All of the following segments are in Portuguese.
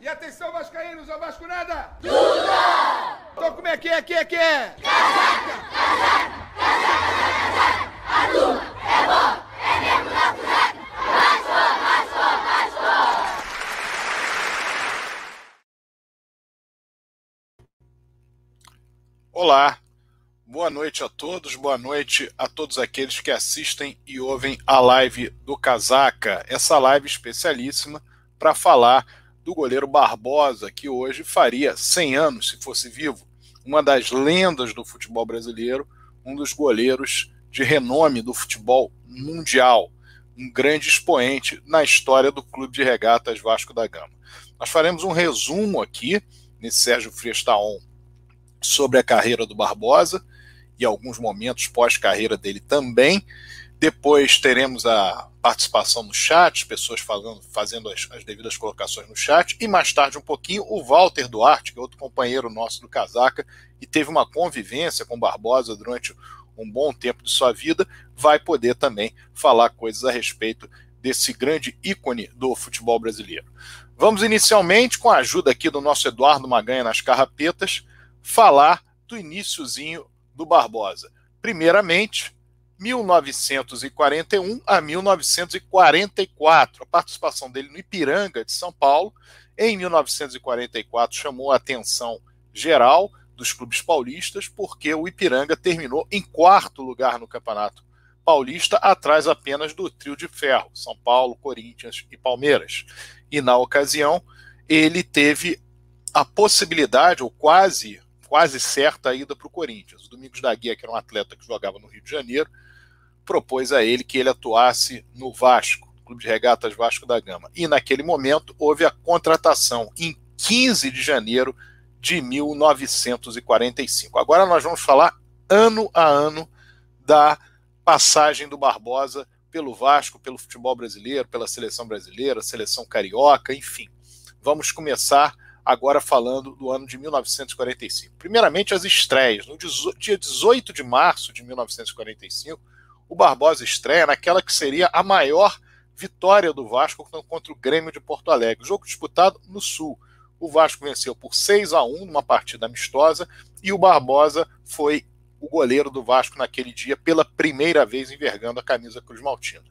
E atenção, Vascaínos, ao Vasco nada! Duda! Então como é que é, que é, que é? Casaca, casaca, casaca, casaca, a é bom, é mesmo casaca, Vasco, Vasco, Vasco! Olá, boa noite a todos, boa noite a todos aqueles que assistem e ouvem a live do Casaca, essa live especialíssima para falar do goleiro Barbosa, que hoje faria 100 anos se fosse vivo, uma das lendas do futebol brasileiro, um dos goleiros de renome do futebol mundial, um grande expoente na história do Clube de Regatas Vasco da Gama. Nós faremos um resumo aqui, nesse Sérgio Frias Taon, sobre a carreira do Barbosa e alguns momentos pós-carreira dele também. Depois teremos a participação no chat, pessoas falando, fazendo as, as, devidas colocações no chat, e mais tarde um pouquinho o Walter Duarte, que é outro companheiro nosso do Casaca, e teve uma convivência com Barbosa durante um bom tempo de sua vida, vai poder também falar coisas a respeito desse grande ícone do futebol brasileiro. Vamos inicialmente, com a ajuda aqui do nosso Eduardo Maganha nas carrapetas, falar do iníciozinho do Barbosa. Primeiramente, 1941 a 1944. A participação dele no Ipiranga de São Paulo, em 1944, chamou a atenção geral dos clubes paulistas, porque o Ipiranga terminou em quarto lugar no Campeonato Paulista, atrás apenas do trio de ferro, São Paulo, Corinthians e Palmeiras. E na ocasião, ele teve a possibilidade, ou quase, quase certa ida para o Corinthians. O Domingos da Guia, que era um atleta que jogava no Rio de Janeiro, propôs a ele que ele atuasse no Vasco, Clube de Regatas Vasco da Gama. E naquele momento houve a contratação em 15 de janeiro de 1945. Agora nós vamos falar ano a ano da passagem do Barbosa pelo Vasco, pelo futebol brasileiro, pela seleção brasileira, seleção carioca, enfim. Vamos começar agora falando do ano de 1945. Primeiramente, as estreias. No dia 18 de março de 1945, o Barbosa estreia naquela que seria a maior vitória do Vasco contra o Grêmio de Porto Alegre. Jogo disputado no Sul. O Vasco venceu por 6 a 1 numa partida amistosa e o Barbosa foi o goleiro do Vasco naquele dia pela primeira vez envergando a camisa Cruz Maltina.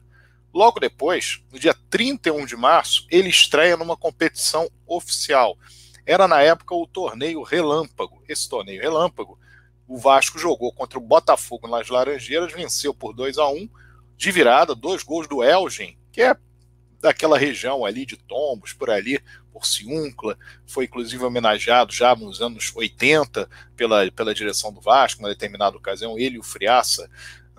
Logo depois, no dia 31 de março, ele estreia numa competição oficial. Era na época o torneio Relâmpago. Esse torneio Relâmpago, o Vasco jogou contra o Botafogo nas Laranjeiras, venceu por 2 a 1 de virada, dois gols do Elgin, que é daquela região ali de Tombos, por ali, por Ciúncula, foi inclusive homenageado já nos anos 80 pela, pela direção do Vasco, na determinada ocasião, ele e o Friaça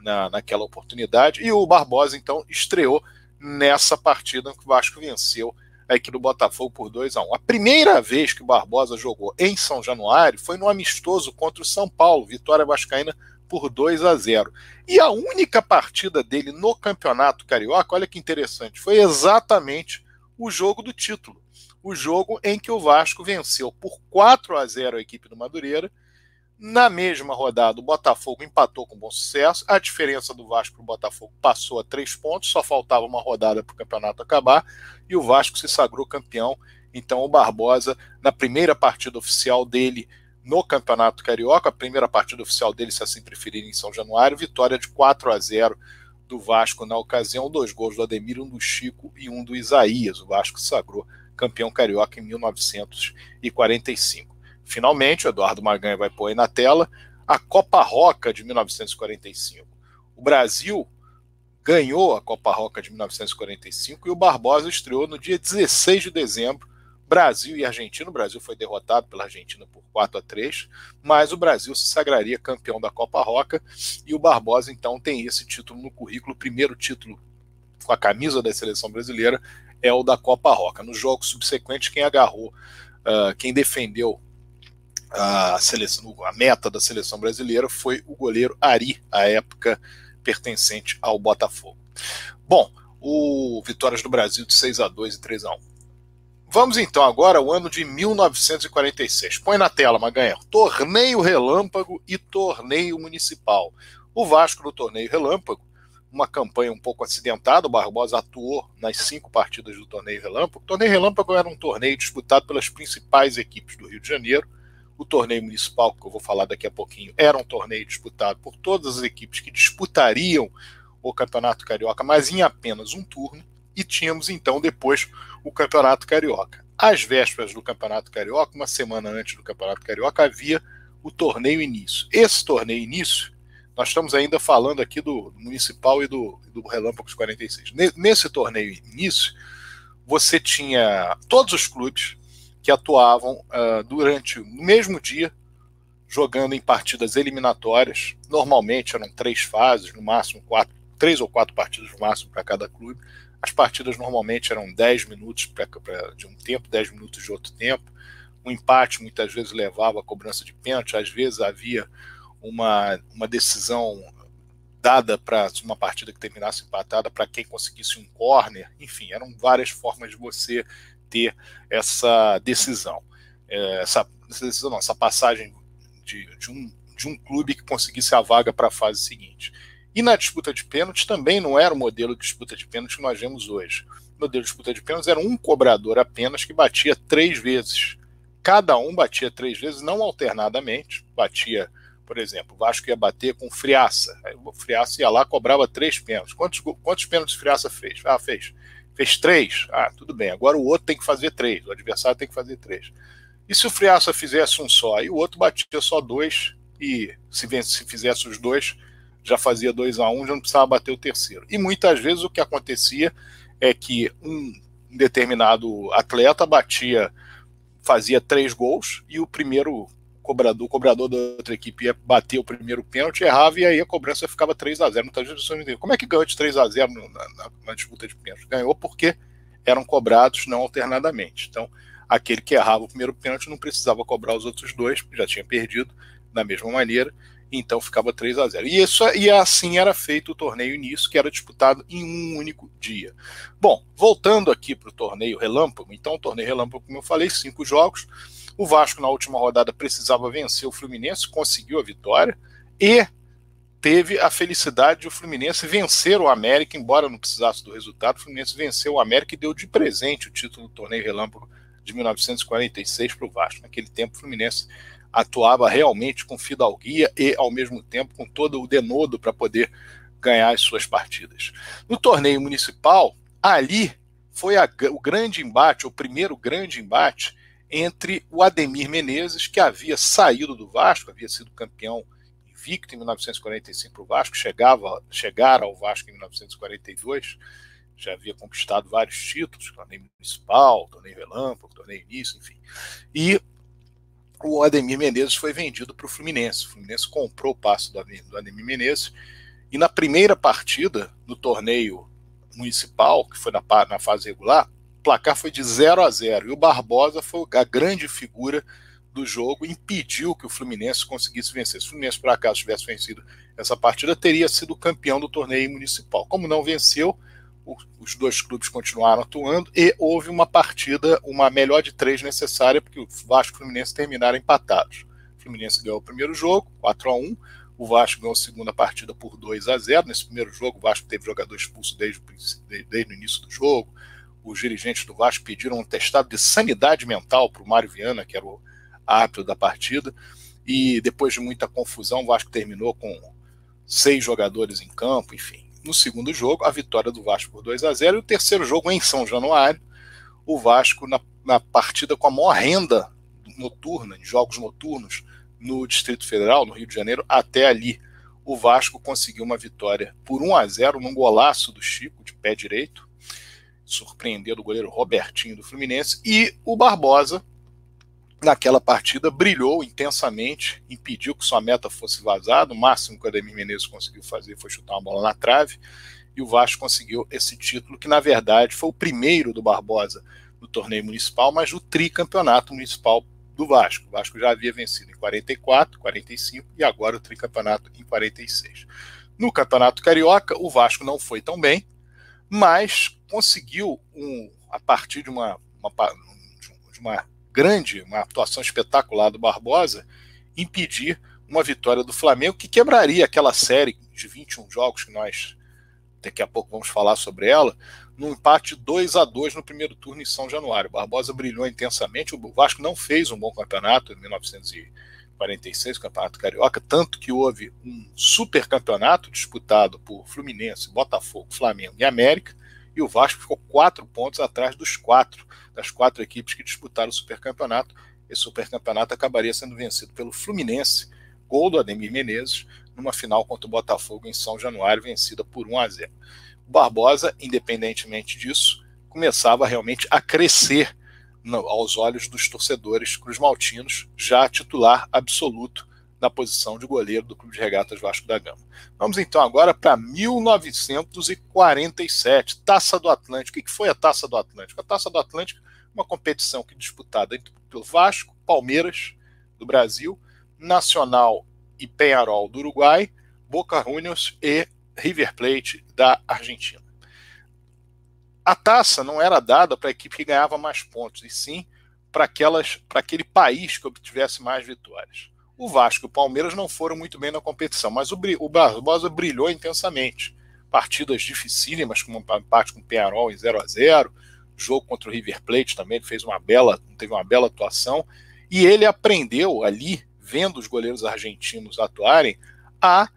na, naquela oportunidade, e o Barbosa então estreou nessa partida que o Vasco venceu a equipe do Botafogo por 2 a 1 A primeira vez que o Barbosa jogou em São Januário foi no amistoso contra o São Paulo, vitória vascaína por 2 a 0. E a única partida dele no Campeonato Carioca, olha que interessante, foi exatamente o jogo do título. O jogo em que o Vasco venceu por 4 a 0 a equipe do Madureira. Na mesma rodada, o Botafogo empatou com bom sucesso. A diferença do Vasco para o Botafogo passou a três pontos, só faltava uma rodada para o campeonato acabar. E o Vasco se sagrou campeão. Então, o Barbosa, na primeira partida oficial dele no Campeonato Carioca, a primeira partida oficial dele, se assim preferirem, em São Januário, vitória de 4 a 0 do Vasco na ocasião, dois gols do Ademir, um do Chico e um do Isaías. O Vasco sagrou campeão carioca em 1945. Finalmente, o Eduardo Maganha vai pôr aí na tela a Copa Roca de 1945. O Brasil ganhou a Copa Roca de 1945 e o Barbosa estreou no dia 16 de dezembro Brasil e Argentina. O Brasil foi derrotado pela Argentina por 4 a 3, mas o Brasil se sagraria campeão da Copa Roca e o Barbosa então tem esse título no currículo, o primeiro título com a camisa da seleção brasileira é o da Copa Roca. Nos jogos subsequentes, quem agarrou, uh, quem defendeu a seleção, a meta da seleção brasileira foi o goleiro Ari, à época pertencente ao Botafogo. Bom, o Vitórias do Brasil de 6 a 2 e 3 a 1. Vamos então agora ao ano de 1946. Põe na tela, Maganha. Torneio Relâmpago e Torneio Municipal. O Vasco no Torneio Relâmpago uma campanha um pouco acidentada. O Barbosa atuou nas cinco partidas do torneio Relâmpago. O torneio Relâmpago era um torneio disputado pelas principais equipes do Rio de Janeiro. O torneio municipal, que eu vou falar daqui a pouquinho, era um torneio disputado por todas as equipes que disputariam o Campeonato Carioca, mas em apenas um turno. E tínhamos então depois o Campeonato Carioca. Às vésperas do Campeonato Carioca, uma semana antes do Campeonato Carioca, havia o torneio início. Esse torneio início nós estamos ainda falando aqui do, municipal e do, do Relâmpagos 46. Nesse torneio início, você tinha todos os clubes que atuavam uh, durante o mesmo dia, jogando em partidas eliminatórias. Normalmente eram três fases, no máximo quatro, três ou quatro partidas no máximo para cada clube. As partidas normalmente eram 10 minutos pra, pra, de um tempo, 10 minutos de outro tempo. O empate muitas vezes levava a cobrança de pênalti, às vezes havia uma, uma decisão dada para uma partida que terminasse empatada para quem conseguisse um corner, enfim, eram várias formas de você ter essa decisão, é, essa, essa não, essa passagem de, de, um, de um clube que conseguisse a vaga para a fase seguinte. E na disputa de pênaltis também não era o modelo de disputa de pênaltis que nós vemos hoje. O modelo de disputa de pênaltis era um cobrador apenas que batia três vezes. Cada um batia três vezes, não alternadamente, batia por exemplo, o Vasco ia bater com Friaça. Aí o Friaça ia lá, cobrava três pênaltis. Quantos, quantos pênaltis Friaça fez? Ah, fez. Fez três? Ah, tudo bem. Agora o outro tem que fazer três. O adversário tem que fazer três. E se o Friaça fizesse um só e o outro batia só dois, e se, se fizesse os dois, já fazia dois a um, já não precisava bater o terceiro. E muitas vezes o que acontecia é que um determinado atleta batia, fazia três gols e o primeiro cobrador, o cobrador da outra equipe ia bater o primeiro pênalti, errava e aí a cobrança ficava 3 a 0 Muitas vezes não Como é que ganhou de 3 a 0 na, na, na disputa de pênalti? Ganhou porque eram cobrados não alternadamente. Então, aquele que errava o primeiro pênalti não precisava cobrar os outros dois, porque já tinha perdido da mesma maneira, então ficava 3 a 0 E, isso, e assim era feito o torneio início, que era disputado em um único dia. Bom, voltando aqui para o torneio Relâmpago, então o torneio Relâmpago, como eu falei, cinco jogos. O Vasco, na última rodada, precisava vencer o Fluminense, conseguiu a vitória e teve a felicidade de o Fluminense vencer o América, embora não precisasse do resultado. O Fluminense venceu o América e deu de presente o título do torneio Relâmpago de 1946 para o Vasco. Naquele tempo, o Fluminense atuava realmente com fidalguia e, ao mesmo tempo, com todo o denodo para poder ganhar as suas partidas. No torneio municipal, ali foi a, o grande embate, o primeiro grande embate entre o Ademir Menezes, que havia saído do Vasco, havia sido campeão invicto em 1945 para o Vasco, chegava, chegara ao Vasco em 1942, já havia conquistado vários títulos, torneio municipal, torneio relâmpago, torneio início, enfim. E o Ademir Menezes foi vendido para o Fluminense. O Fluminense comprou o passe do Ademir Menezes e na primeira partida do torneio municipal, que foi na, na fase regular, placar foi de 0 a 0 e o Barbosa foi a grande figura do jogo, impediu que o Fluminense conseguisse vencer. Se o Fluminense, por acaso, tivesse vencido essa partida, teria sido campeão do torneio municipal. Como não venceu, os dois clubes continuaram atuando e houve uma partida, uma melhor de três necessária, porque o Vasco e o Fluminense terminaram empatados. O Fluminense ganhou o primeiro jogo, 4 a 1 o Vasco ganhou a segunda partida por 2 a 0 Nesse primeiro jogo, o Vasco teve jogador expulso desde, desde o início do jogo os dirigentes do Vasco pediram um testado de sanidade mental para o Mário Viana, que era o árbitro da partida, e depois de muita confusão, o Vasco terminou com seis jogadores em campo, enfim. No segundo jogo, a vitória do Vasco por 2 a 0 e o terceiro jogo em São Januário, o Vasco na, na partida com a maior renda noturna, em jogos noturnos, no Distrito Federal, no Rio de Janeiro, até ali. O Vasco conseguiu uma vitória por 1 a 0 num golaço do Chico, de pé direito, surpreendendo o goleiro Robertinho do Fluminense, e o Barbosa, naquela partida, brilhou intensamente, impediu que sua meta fosse vazada, o máximo que o Ademir Menezes conseguiu fazer foi chutar uma bola na trave, e o Vasco conseguiu esse título, que na verdade foi o primeiro do Barbosa no torneio municipal, mas no tricampeonato municipal do Vasco. O Vasco já havia vencido em 44, 45 e agora o tricampeonato em 46. No Campeonato Carioca, o Vasco não foi tão bem, mas conseguiu, um, a partir de uma, uma, de uma grande, uma atuação espetacular do Barbosa, impedir uma vitória do Flamengo que quebraria aquela série de 21 jogos que nós daqui a pouco vamos falar sobre ela, num empate 2 a 2 no primeiro turno em São Januário. Barbosa brilhou intensamente, o Vasco não fez um bom campeonato em 1900 46, Campeonato Carioca, tanto que houve um super campeonato disputado por Fluminense, Botafogo, Flamengo e América, e o Vasco ficou quatro pontos atrás dos quatro, das quatro equipes que disputaram o supercampeonato. Esse supercampeonato acabaria sendo vencido pelo Fluminense, gol do Ademir Menezes, numa final contra o Botafogo em São Januário, vencida por 1 a 0. O Barbosa, independentemente disso, começava realmente a crescer aos olhos dos torcedores cruzmaltinos, já titular absoluto na posição de goleiro do Clube de Regatas Vasco da Gama. Vamos então agora para 1947, Taça do Atlântico. O que foi a Taça do Atlântico? A Taça do Atlântico uma competição que é disputada pelo Vasco, Palmeiras do Brasil, Nacional e Penharol do Uruguai, Boca Juniors e River Plate da Argentina. A taça não era dada para a equipe que ganhava mais pontos, e sim para aquele país que obtivesse mais vitórias. O Vasco e o Palmeiras não foram muito bem na competição, mas o, o Barbosa brilhou intensamente. Partidas dificílimas, como um empate com o Penharol em 0 a 0 jogo contra o River Plate também, ele fez uma bela, teve uma bela atuação, e ele aprendeu ali vendo os goleiros argentinos atuarem, a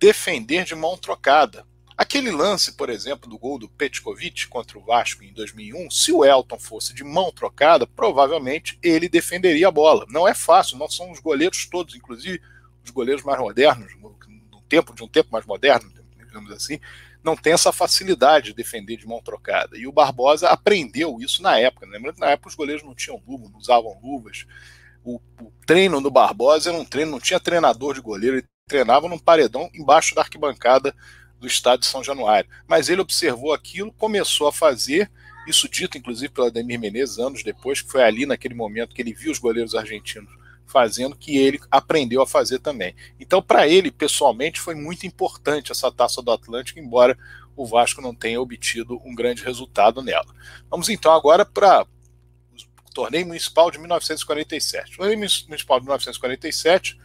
defender de mão trocada. Aquele lance, por exemplo, do gol do Petkovic contra o Vasco em 2001, se o Elton fosse de mão trocada, provavelmente ele defenderia a bola. Não é fácil, não são os goleiros todos, inclusive os goleiros mais modernos, no tempo de um tempo mais moderno, digamos assim, não tem essa facilidade de defender de mão trocada. E o Barbosa aprendeu isso na época. Lembrando que na época os goleiros não tinham luva, não usavam luvas o, o treino no Barbosa era um treino, não tinha treinador de goleiro, ele treinava num paredão embaixo da arquibancada do estádio de São Januário. Mas ele observou aquilo, começou a fazer, isso dito inclusive pelo Ademir Menezes anos depois, que foi ali naquele momento que ele viu os goleiros argentinos fazendo, que ele aprendeu a fazer também. Então, para ele, pessoalmente, foi muito importante essa taça do Atlântico, embora o Vasco não tenha obtido um grande resultado nela. Vamos então agora para Torneio Municipal de 1947. Torneio Municipal de 1947,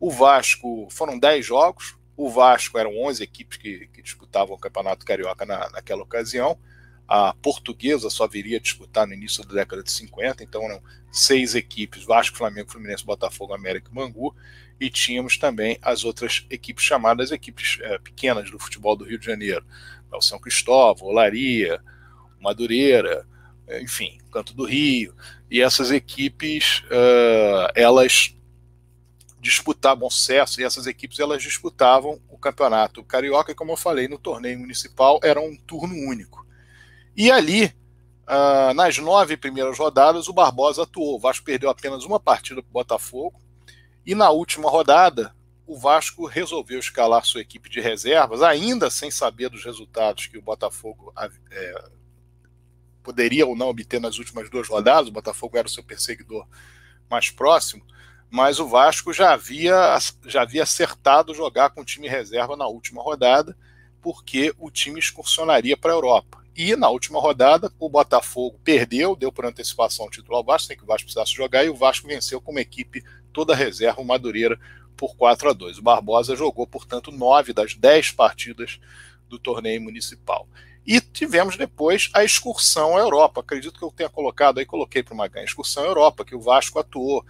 o Vasco, foram 10 jogos, o Vasco eram 11 equipes que, que disputavam o Campeonato Carioca na, naquela ocasião, a portuguesa só viria a disputar no início da década de 50, então eram seis equipes, Vasco, Flamengo, Fluminense, Botafogo, América e Bangu, e tínhamos também as outras equipes chamadas equipes é, pequenas do futebol do Rio de Janeiro, o São Cristóvão, Olaria, Madureira, enfim, Canto do Rio, e essas equipes, uh, elas disputavam sucesso, e essas equipes elas disputavam o campeonato carioca, e como eu falei, no torneio municipal era um turno único. E ali, uh, nas nove primeiras rodadas, o Barbosa atuou. O Vasco perdeu apenas uma partida para o Botafogo, e na última rodada, o Vasco resolveu escalar sua equipe de reservas, ainda sem saber dos resultados que o Botafogo é, poderia ou não obter nas últimas duas rodadas, o Botafogo era o seu perseguidor mais próximo, mas o Vasco já havia, já havia acertado jogar com o time reserva na última rodada, porque o time excursionaria para a Europa. E na última rodada, o Botafogo perdeu, deu por antecipação o título ao Vasco, sem que o Vasco precisasse jogar, e o Vasco venceu como equipe toda reserva, o Madureira, por 4 a 2. O Barbosa jogou, portanto, nove das dez partidas do torneio municipal. E tivemos depois a excursão à Europa. Acredito que eu tenha colocado aí, coloquei para uma ganha, excursão à Europa, que o Vasco atuou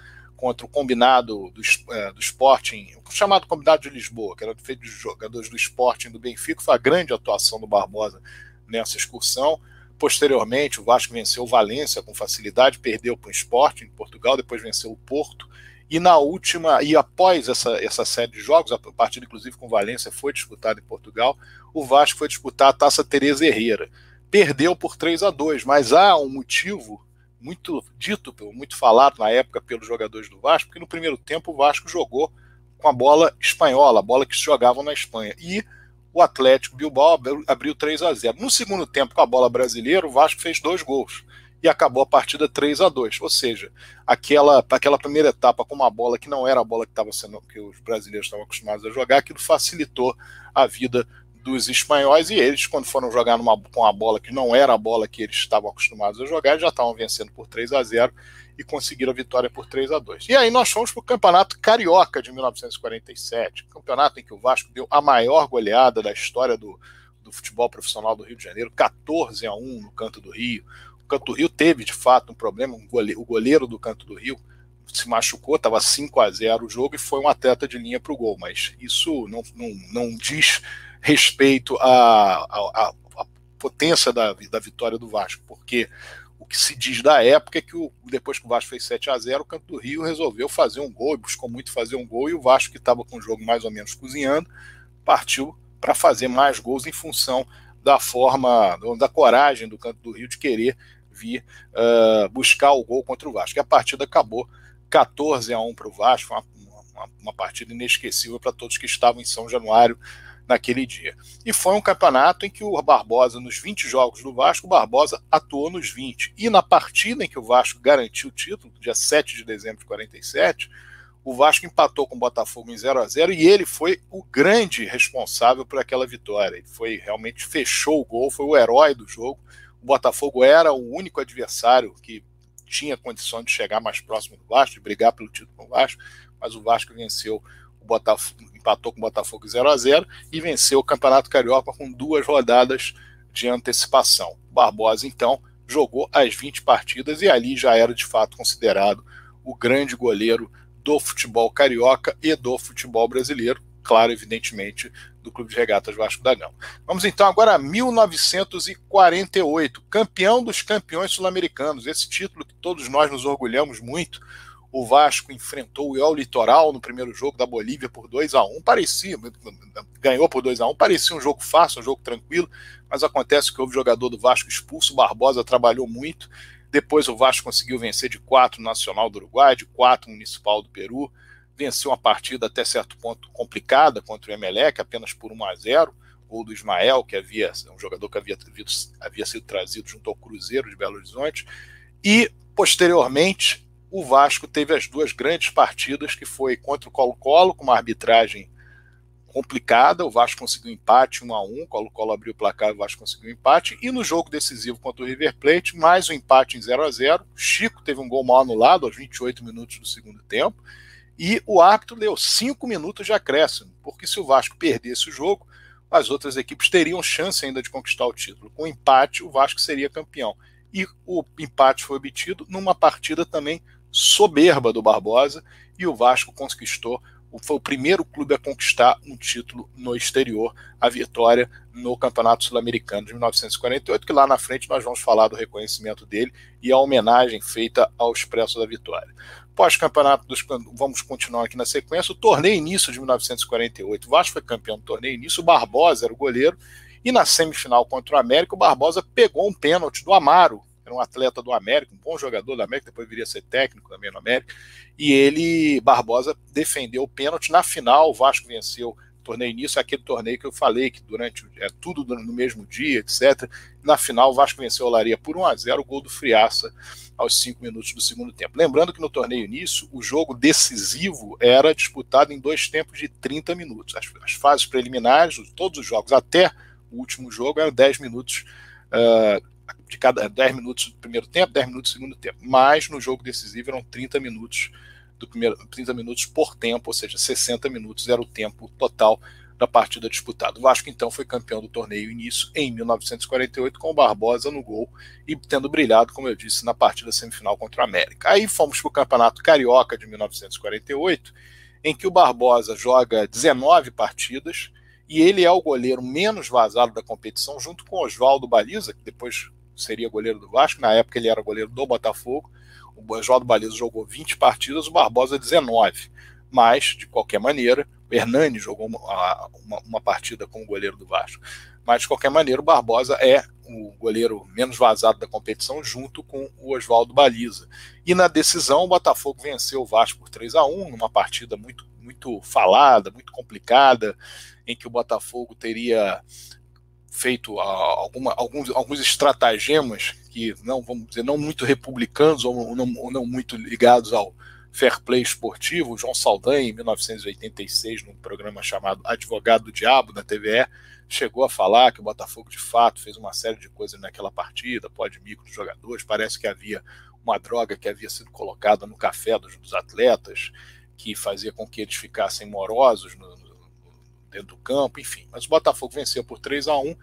contra o combinado do, é, do Sporting, o chamado combinado de Lisboa, que era feito de jogadores do Sporting do Benfica, foi a grande atuação do Barbosa nessa excursão. Posteriormente, o Vasco venceu o Valência com facilidade, perdeu para o Sporting em Portugal, depois venceu o Porto e na última, e após essa, essa série de jogos, a partida inclusive com Valência foi disputada em Portugal, o Vasco foi disputar a Taça Teresa Herrera. Perdeu por 3 a 2 mas há um motivo muito dito, muito falado na época pelos jogadores do Vasco, porque no primeiro tempo o Vasco jogou com a bola espanhola, a bola que se jogava na Espanha. E o Atlético Bilbao abriu 3 a 0 No segundo tempo, com a bola brasileira, o Vasco fez dois gols e acabou a partida 3 a 2 Ou seja, aquela, aquela primeira etapa com uma bola que não era a bola que, tava sendo, que os brasileiros estavam acostumados a jogar, aquilo facilitou a vida dos espanhóis e eles, quando foram jogar numa, com a bola que não era a bola que eles estavam acostumados a jogar, já estavam vencendo por 3 a 0 e conseguiram a vitória por 3 a 2 E aí nós fomos para o Campeonato Carioca de 1947, campeonato em que o Vasco deu a maior goleada da história do, do futebol profissional do Rio de Janeiro, 14 a 1 no Canto do Rio. O Canto do Rio teve, de fato, um problema. o goleiro do Canto do Rio se machucou, estava 5 a 0 o jogo e foi um atleta de linha para o gol. Mas isso não, não, não diz respeito à, potência da, da vitória do Vasco, porque o que se diz da época é que o, depois que o Vasco fez 7 a 0 o Canto do Rio resolveu fazer um gol, buscou muito fazer um gol, e o Vasco, que estava com o jogo mais ou menos cozinhando, partiu para fazer mais gols em função da forma, da coragem do Canto do Rio de querer vir uh, buscar o gol contra o Vasco. E a partida acabou 14 a 1 para o Vasco, uma, uma, uma partida inesquecível para todos que estavam em São Januário naquele dia. E foi um campeonato em que o Barbosa, nos 20 jogos do Vasco, o Barbosa atuou nos 20. E na partida em que o Vasco garantiu o título, dia 7 de dezembro de 47, o Vasco empatou com o Botafogo em 0 a 0 e ele foi o grande responsável por aquela vitória. Ele foi realmente fechou o gol, foi o herói do jogo. O Botafogo era o único adversário que tinha condição de chegar mais próximo do Vasco, de brigar pelo título com o Vasco, mas o Vasco venceu o Botafogo, empatou com o Botafogo 0 a 0 e venceu o Campeonato Carioca com duas rodadas de antecipação. Barbosa, então, jogou as 20 partidas e ali já era de fato considerado o grande goleiro do futebol carioca e do futebol brasileiro, claro, evidentemente, do Clube de Regatas Vasco da Gama. Vamos então agora a 1948, campeão dos campeões sul-americanos, esse título que todos nós nos orgulhamos muito, o Vasco enfrentou o Litoral no primeiro jogo da Bolívia por 2 a 1 parecia, ganhou por 2 a 1 parecia um jogo fácil, um jogo tranquilo, mas acontece que houve jogador do Vasco expulso, o Barbosa trabalhou muito, depois o Vasco conseguiu vencer de 4 no Nacional do Uruguai, de 4 no Municipal do Peru, venceu uma partida até certo ponto complicada contra o Emelec, apenas por 1 a 0 gol do Ismael, que havia um jogador que havia, havia sido trazido junto ao Cruzeiro de Belo Horizonte, e posteriormente o Vasco teve as duas grandes partidas, que foi contra o Colo-Colo, com uma arbitragem complicada, o Vasco conseguiu empate 1 a 1 o Colo-Colo abriu o placar, o Vasco conseguiu empate, e no jogo decisivo contra o River Plate, mais um empate em 0 a 0 Chico teve um gol mal anulado aos 28 minutos do segundo tempo, e o árbitro deu 5 minutos de acréscimo, porque se o Vasco perdesse o jogo, as outras equipes teriam chance ainda de conquistar o título. Com empate, o Vasco seria campeão. E o empate foi obtido numa partida também soberba do Barbosa e o Vasco conquistou, foi o primeiro clube a conquistar um título no exterior, a vitória no Campeonato Sul-Americano de 1948, que lá na frente nós vamos falar do reconhecimento dele e a homenagem feita ao Expresso da Vitória. Pós-campeonato dos. Vamos continuar aqui na sequência. O torneio início de 1948. O Vasco foi campeão do torneio início. O Barbosa era o goleiro. E na semifinal contra o América, o Barbosa pegou um pênalti do Amaro, era um atleta do América, um bom jogador do América, depois viria a ser técnico também no América. E ele, Barbosa, defendeu o pênalti. Na final, o Vasco venceu o torneio início, aquele torneio que eu falei, que durante é tudo no mesmo dia, etc. Na final, o Vasco venceu o Olaria por 1 a 0 o gol do Friaça aos 5 minutos do segundo tempo. Lembrando que no torneio início, o jogo decisivo era disputado em dois tempos de 30 minutos. As, as fases preliminares, todos os jogos, até o último jogo, eram 10 minutos. Uh, de cada 10 minutos do primeiro tempo, 10 minutos do segundo tempo. Mas no jogo decisivo eram 30 minutos do primeiro 30 minutos por tempo, ou seja, 60 minutos era o tempo total da partida disputada. O Vasco então foi campeão do torneio início em 1948 com o Barbosa no gol e tendo brilhado, como eu disse, na partida semifinal contra o América. Aí fomos para o Campeonato Carioca de 1948, em que o Barbosa joga 19 partidas e ele é o goleiro menos vazado da competição, junto com Oswaldo Baliza, que depois seria goleiro do Vasco, na época ele era goleiro do Botafogo. O Oswaldo Baliza jogou 20 partidas, o Barbosa 19. Mas, de qualquer maneira, o Hernani jogou uma, uma, uma partida como goleiro do Vasco. Mas, de qualquer maneira, o Barbosa é o goleiro menos vazado da competição, junto com o Oswaldo Baliza. E na decisão, o Botafogo venceu o Vasco por 3 a 1 numa partida muito, muito falada, muito complicada, em que o Botafogo teria feito alguma, alguns, alguns estratagemas que não, vamos dizer, não muito republicanos ou não, ou não muito ligados ao fair play esportivo. O João Saldanha, em 1986, num programa chamado Advogado do Diabo, da TVE, chegou a falar que o Botafogo, de fato, fez uma série de coisas naquela partida, pode micro dos jogadores, parece que havia uma droga que havia sido colocada no café dos, dos atletas, que fazia com que eles ficassem morosos no, dentro do campo, enfim. Mas o Botafogo venceu por 3 a 1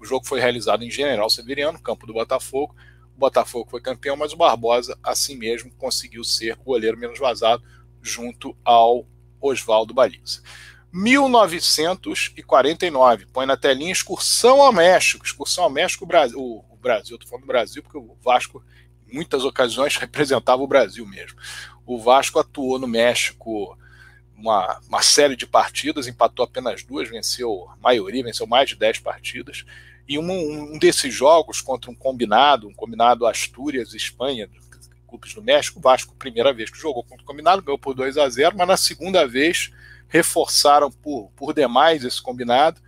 O jogo foi realizado em General Severiano, campo do Botafogo. O Botafogo foi campeão, mas o Barbosa, assim mesmo, conseguiu ser o goleiro menos vazado junto ao Oswaldo Baliza. 1949, põe na telinha excursão ao México. Excursão ao México, Brasil, o Brasil, estou falando do Brasil porque o Vasco, em muitas ocasiões, representava o Brasil mesmo. O Vasco atuou no México uma, uma série de partidas, empatou apenas duas, venceu a maioria, venceu mais de 10 partidas. E um, um desses jogos contra um combinado, um combinado Astúrias, Espanha, clubes do México, Vasco, primeira vez que jogou contra o combinado, ganhou por 2 a 0 mas na segunda vez reforçaram por, por demais esse combinado.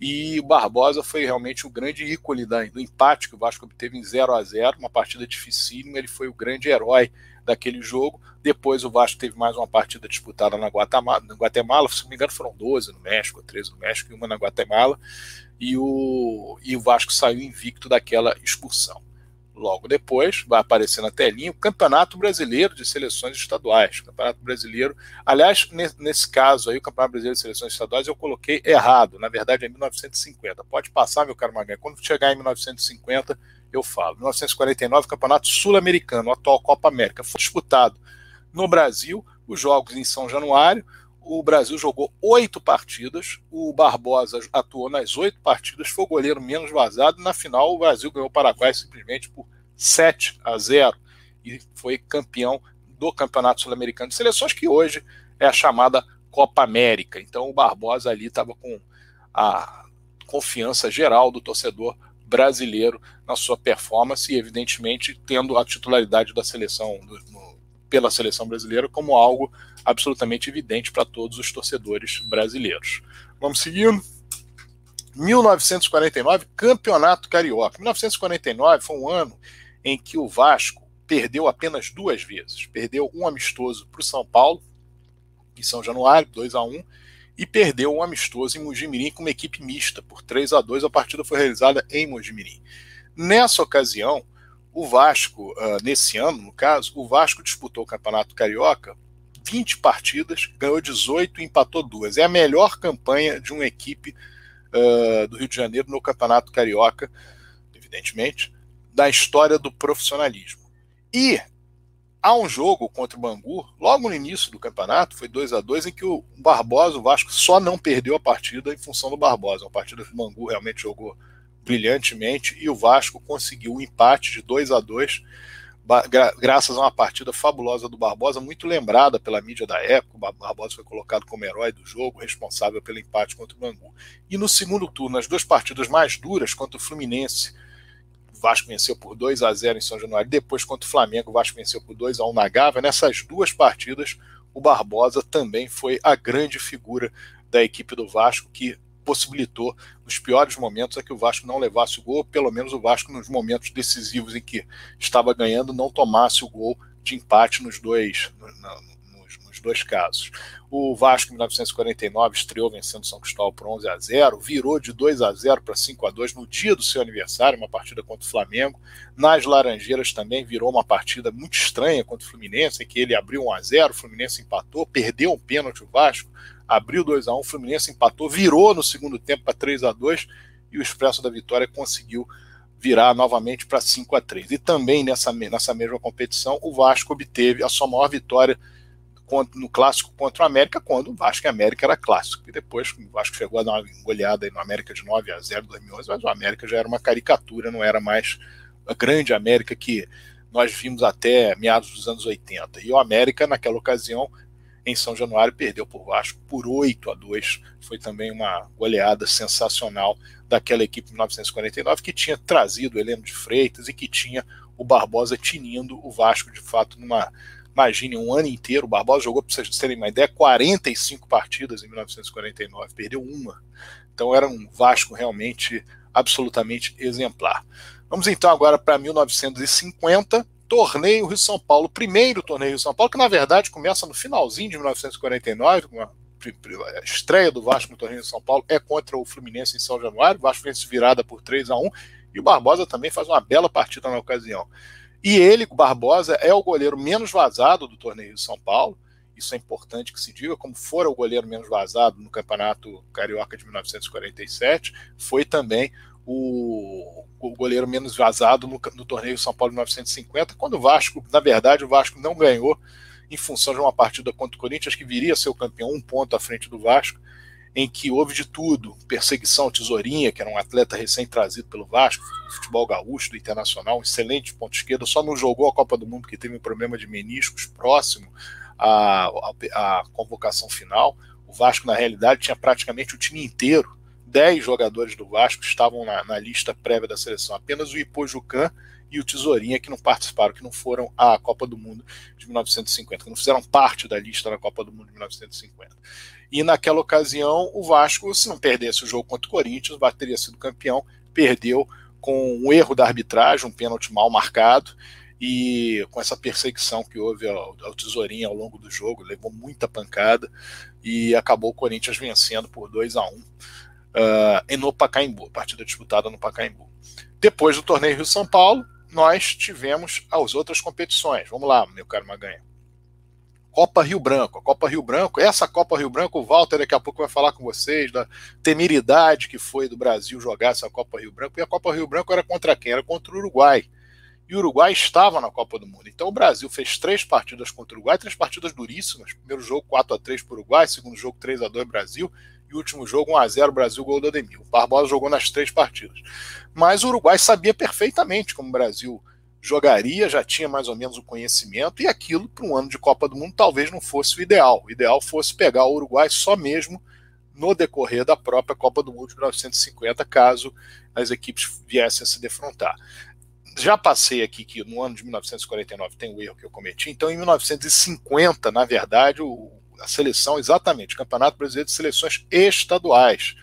E o Barbosa foi realmente o grande ícone do empate que o Vasco obteve em 0 a 0 uma partida dificílima. Ele foi o grande herói daquele jogo. Depois o Vasco teve mais uma partida disputada na Guatemala, na Guatemala se não me engano foram 12 no México, 13 no México e uma na Guatemala. E o, e o Vasco saiu invicto daquela expulsão. Logo depois, vai aparecer na telinha o Campeonato Brasileiro de Seleções Estaduais. Campeonato Brasileiro, aliás, nesse caso aí, o Campeonato Brasileiro de Seleções Estaduais, eu coloquei errado. Na verdade, é 1950. Pode passar, meu caro Magalhães. Quando chegar em 1950, eu falo. 1949, Campeonato Sul-Americano, atual Copa América. Foi disputado no Brasil, os jogos em São Januário. O Brasil jogou oito partidas, o Barbosa atuou nas oito partidas, foi o goleiro menos vazado. Na final, o Brasil ganhou o Paraguai simplesmente por 7 a 0 e foi campeão do Campeonato Sul-Americano de Seleções, que hoje é a chamada Copa América. Então, o Barbosa ali estava com a confiança geral do torcedor brasileiro na sua performance e, evidentemente, tendo a titularidade da seleção no, pela seleção brasileira como algo absolutamente evidente para todos os torcedores brasileiros. Vamos seguindo. 1949, Campeonato Carioca. 1949 foi um ano em que o Vasco perdeu apenas duas vezes. Perdeu um amistoso para o São Paulo, em São Januário, 2 a 1 e perdeu um amistoso em Mojimirim com uma equipe mista, por 3 a 2 A partida foi realizada em Mojimirim. Nessa ocasião, o Vasco, uh, nesse ano, no caso, o Vasco disputou o Campeonato Carioca 20 partidas, ganhou 18 e empatou duas. É a melhor campanha de uma equipe uh, do Rio de Janeiro no Campeonato Carioca, evidentemente, da história do profissionalismo. E há um jogo contra o Bangu, logo no início do campeonato, foi 2 a 2 em que o Barbosa, o Vasco, só não perdeu a partida em função do Barbosa. Uma partida que o Bangu realmente jogou brilhantemente e o Vasco conseguiu o um empate de 2 a 2 graças a uma partida fabulosa do Barbosa, muito lembrada pela mídia da época. O Barbosa foi colocado como herói do jogo, responsável pelo empate contra o Bangu. E no segundo turno, as duas partidas mais duras contra o Fluminense, o Vasco venceu por 2 a 0 em São Januário, depois contra o Flamengo, o Vasco venceu por 2 a 1 na Gávea. Nessas duas partidas, o Barbosa também foi a grande figura da equipe do Vasco, que possibilitou, nos piores momentos, a que o Vasco não levasse o gol, pelo menos o Vasco, nos momentos decisivos em que estava ganhando, não tomasse o gol de empate nos dois, nos, nos dois casos. O Vasco, em 1949, estreou vencendo São Cristóvão por 11 a 0, virou de 2 a 0 para 5 a 2 no dia do seu aniversário, uma partida contra o Flamengo. Nas Laranjeiras também virou uma partida muito estranha contra o Fluminense, em que ele abriu 1 a 0, o Fluminense empatou, perdeu um pênalti o Vasco, abriu 2 a 1 o Fluminense empatou, virou no segundo tempo para 3 a 2 e o Expresso da Vitória conseguiu virar novamente para 5 a 3 E também nessa, nessa mesma competição, o Vasco obteve a sua maior vitória no clássico contra o América, quando o Vasco e América era clássico. E depois o Vasco chegou a dar uma goleada no América de 9 a 0 em 2011, mas o América já era uma caricatura, não era mais a grande América que nós vimos até meados dos anos 80. E o América, naquela ocasião, em São Januário, perdeu por Vasco por 8 a 2. Foi também uma goleada sensacional daquela equipe de 1949 que tinha trazido o Heleno de Freitas e que tinha o Barbosa tinindo o Vasco de fato numa. Imagine um ano inteiro, o Barbosa jogou, para vocês terem uma ideia, 45 partidas em 1949, perdeu uma. Então era um Vasco realmente absolutamente exemplar. Vamos então agora para 1950, torneio Rio São Paulo, primeiro torneio Rio São Paulo, que na verdade começa no finalzinho de 1949, com a estreia do Vasco no torneio Rio São Paulo é contra o Fluminense em São Januário, o Vasco vence virada por 3 a 1 e o Barbosa também faz uma bela partida na ocasião. E ele, o Barbosa, é o goleiro menos vazado do torneio Rio São Paulo isso é importante que se diga, como fora o goleiro menos vazado no Campeonato Carioca de 1947, foi também o, o goleiro menos vazado no, no torneio São Paulo de 1950, quando o Vasco, na verdade, o Vasco não ganhou em função de uma partida contra o Corinthians, que viria a ser o campeão um ponto à frente do Vasco, em que houve de tudo, perseguição, tesourinha, que era um atleta recém-trazido pelo Vasco, futebol gaúcho do Internacional, um excelente ponto esquerdo, só não jogou a Copa do Mundo que teve um problema de meniscos próximo à, à, à convocação final. O Vasco, na realidade, tinha praticamente o time inteiro 10 jogadores do Vasco estavam na, na, lista prévia da seleção. Apenas o Ipojucan e o Tesourinha que não participaram, que não foram à Copa do Mundo de 1950, que não fizeram parte da lista da Copa do Mundo de 1950. E naquela ocasião, o Vasco, se não perdesse o jogo contra o Corinthians, teria sido campeão, perdeu com um erro da arbitragem, um pênalti mal marcado, e com essa perseguição que houve ao, ao Tesourinha ao longo do jogo, levou muita pancada e acabou o Corinthians vencendo por 2 a 1 um, uh, no Pacaembu, partida disputada no Pacaembu. Depois do torneio Rio-São Paulo, nós tivemos as outras competições. Vamos lá, meu caro Maganha. Copa Rio Branco. A Copa Rio Branco, essa Copa Rio Branco, o Walter daqui a pouco vai falar com vocês da temeridade que foi do Brasil jogar essa Copa Rio Branco. E a Copa Rio Branco era contra quem? Era contra o Uruguai. E o Uruguai estava na Copa do Mundo. Então o Brasil fez três partidas contra o Uruguai, três partidas duríssimas. Primeiro jogo 4 a 3 para o Uruguai, segundo jogo 3 a 2 Brasil e o último jogo 1 a 0 Brasil gol do Ademir. O Barbosa jogou nas três partidas. Mas o Uruguai sabia perfeitamente como o Brasil jogaria, já tinha mais ou menos o conhecimento, e aquilo para um ano de Copa do Mundo talvez não fosse o ideal. O ideal fosse pegar o Uruguai só mesmo no decorrer da própria Copa do Mundo de 1950, caso as equipes viessem a se defrontar. Já passei aqui que no ano de 1949 tem o erro que eu cometi, então em 1950, na verdade, o, a seleção, exatamente, o Campeonato Brasileiro de Seleções Estaduais.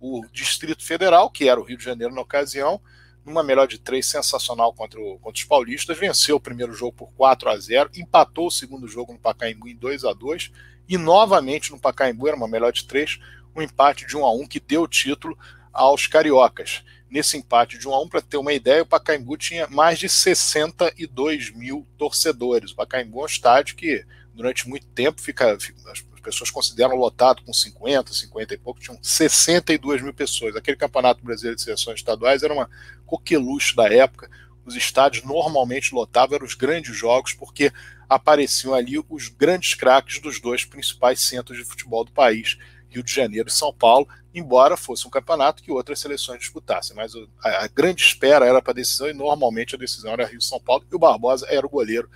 O Distrito Federal, que era o Rio de Janeiro na ocasião, numa melhor de três sensacional contra, o, contra os paulistas, venceu o primeiro jogo por 4 a 0 empatou o segundo jogo no Pacaembu em 2 a 2 e novamente no Pacaembu, era uma melhor de três, um empate de 1 a 1 que deu o título aos cariocas. Nesse empate de 1 a 1, para ter uma ideia, o Pacaembu tinha mais de 62 mil torcedores. O Pacaembu é um estádio que durante muito tempo fica, as pessoas consideram lotado com 50, 50 e pouco, tinham 62 mil pessoas. Aquele campeonato brasileiro de seleções estaduais era uma coqueluche da época. Os estádios normalmente lotavam, eram os grandes jogos, porque apareciam ali os grandes craques dos dois principais centros de futebol do país, Rio de Janeiro e São Paulo, embora fosse um campeonato que outras seleções disputassem. Mas a, grande espera era para a decisão e normalmente a decisão era Rio-São Paulo e o Barbosa era o goleiro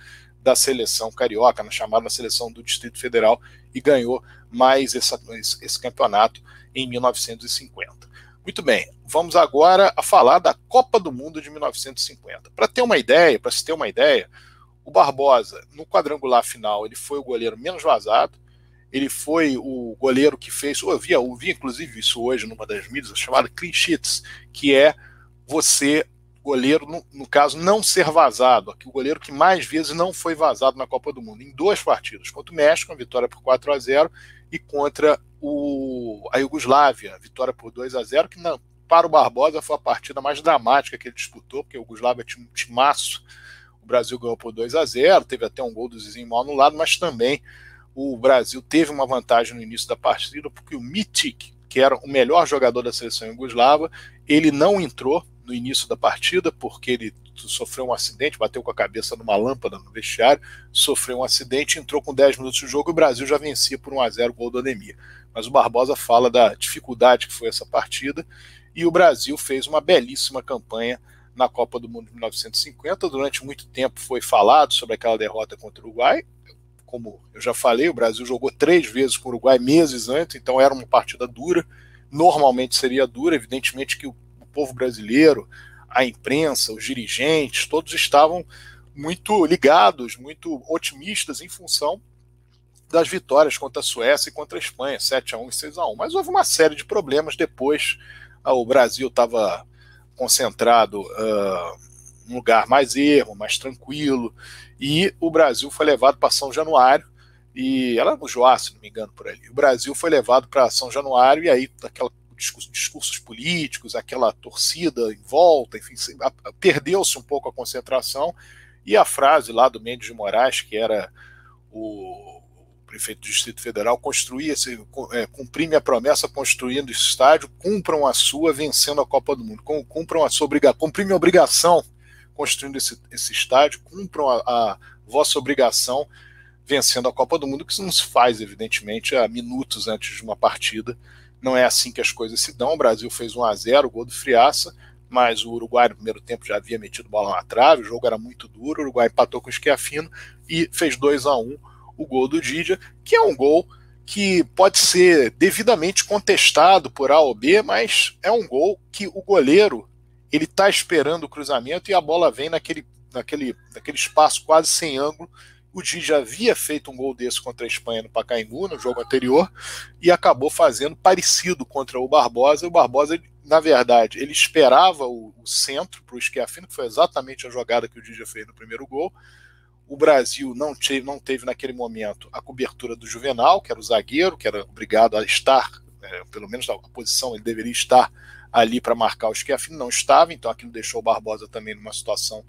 da seleção carioca, na chamada seleção do Distrito Federal, e ganhou mais essa, esse campeonato em 1950. Muito bem, vamos agora a falar da Copa do Mundo de 1950. Para ter uma ideia, para se ter uma ideia, o Barbosa, no quadrangular final, ele foi o goleiro menos vazado, ele foi o goleiro que fez, eu vi, eu vi inclusive isso hoje numa das mídias, chamada clean sheets, que é você goleiro, no, no, caso, não ser vazado. Aqui, o goleiro que mais vezes não foi vazado na Copa do Mundo, em duas partidas. Contra o México, uma vitória por 4 a 0 e contra o, a Iugoslávia, vitória por 2 a 0 que não, para o Barbosa foi a partida mais dramática que ele disputou, porque o Iugoslávia tinha um timaço. O Brasil ganhou por 2 a 0 teve até um gol do Zizinho mal anulado, mas também o Brasil teve uma vantagem no início da partida, porque o Mitic, que era o melhor jogador da seleção iugoslava, ele não entrou no início da partida, porque ele sofreu um acidente, bateu com a cabeça numa lâmpada no vestiário, sofreu um acidente, entrou com 10 minutos de jogo e o Brasil já vencia por 1 a 0 o gol do Ademir. Mas o Barbosa fala da dificuldade que foi essa partida e o Brasil fez uma belíssima campanha na Copa do Mundo de 1950. Durante muito tempo foi falado sobre aquela derrota contra o Uruguai. Como eu já falei, o Brasil jogou três vezes com o Uruguai meses antes, então era uma partida dura. Normalmente seria dura, evidentemente que o povo brasileiro, a imprensa, os dirigentes, todos estavam muito ligados, muito otimistas em função das vitórias contra a Suécia e contra a Espanha, 7 a 1 e 6 a 1. Mas houve uma série de problemas depois. Ah, o Brasil estava concentrado uh, num lugar mais ermo, mais tranquilo, e o Brasil foi levado para São Januário, e ela no Joá, se não me engano, por ali. O Brasil foi levado para São Januário, e aí aquela discursos políticos, aquela torcida em volta, enfim, perdeu-se um pouco a concentração. E a frase lá do Mendes de Moraes, que era o prefeito do Distrito Federal, construir esse, é, cumprir minha promessa construindo esse estádio, cumpram a sua vencendo a Copa do Mundo, cumpram a sua obrigação, cumprir minha obrigação construindo esse, esse estádio, cumpram a, a vossa obrigação vencendo a Copa do Mundo, que não se faz, evidentemente, a minutos antes de uma partida. Não é assim que as coisas se dão. O Brasil fez 1 a 0 o gol do Friaça, mas o Uruguai no primeiro tempo já havia metido bola na trave, o jogo era muito duro, o Uruguai empatou com o Schiaffino e fez 2 a 1 o gol do Didia, que é um gol que pode ser devidamente contestado por A ou B, mas é um gol que o goleiro ele está esperando o cruzamento e a bola vem naquele, naquele, naquele espaço quase sem ângulo. O Didia havia feito um gol desse contra a Espanha no Pacaembu, no jogo anterior, e acabou fazendo parecido contra o Barbosa. O Barbosa na verdade, ele esperava o, o centro para o Schiaffino, que foi exatamente a jogada que o Didia fez no primeiro gol. O Brasil não teve, não teve naquele momento a cobertura do Juvenal, que era o zagueiro, que era obrigado a estar, é, pelo menos na posição ele deveria estar ali para marcar o Schiaffino, não estava, então aquilo deixou o Barbosa também numa situação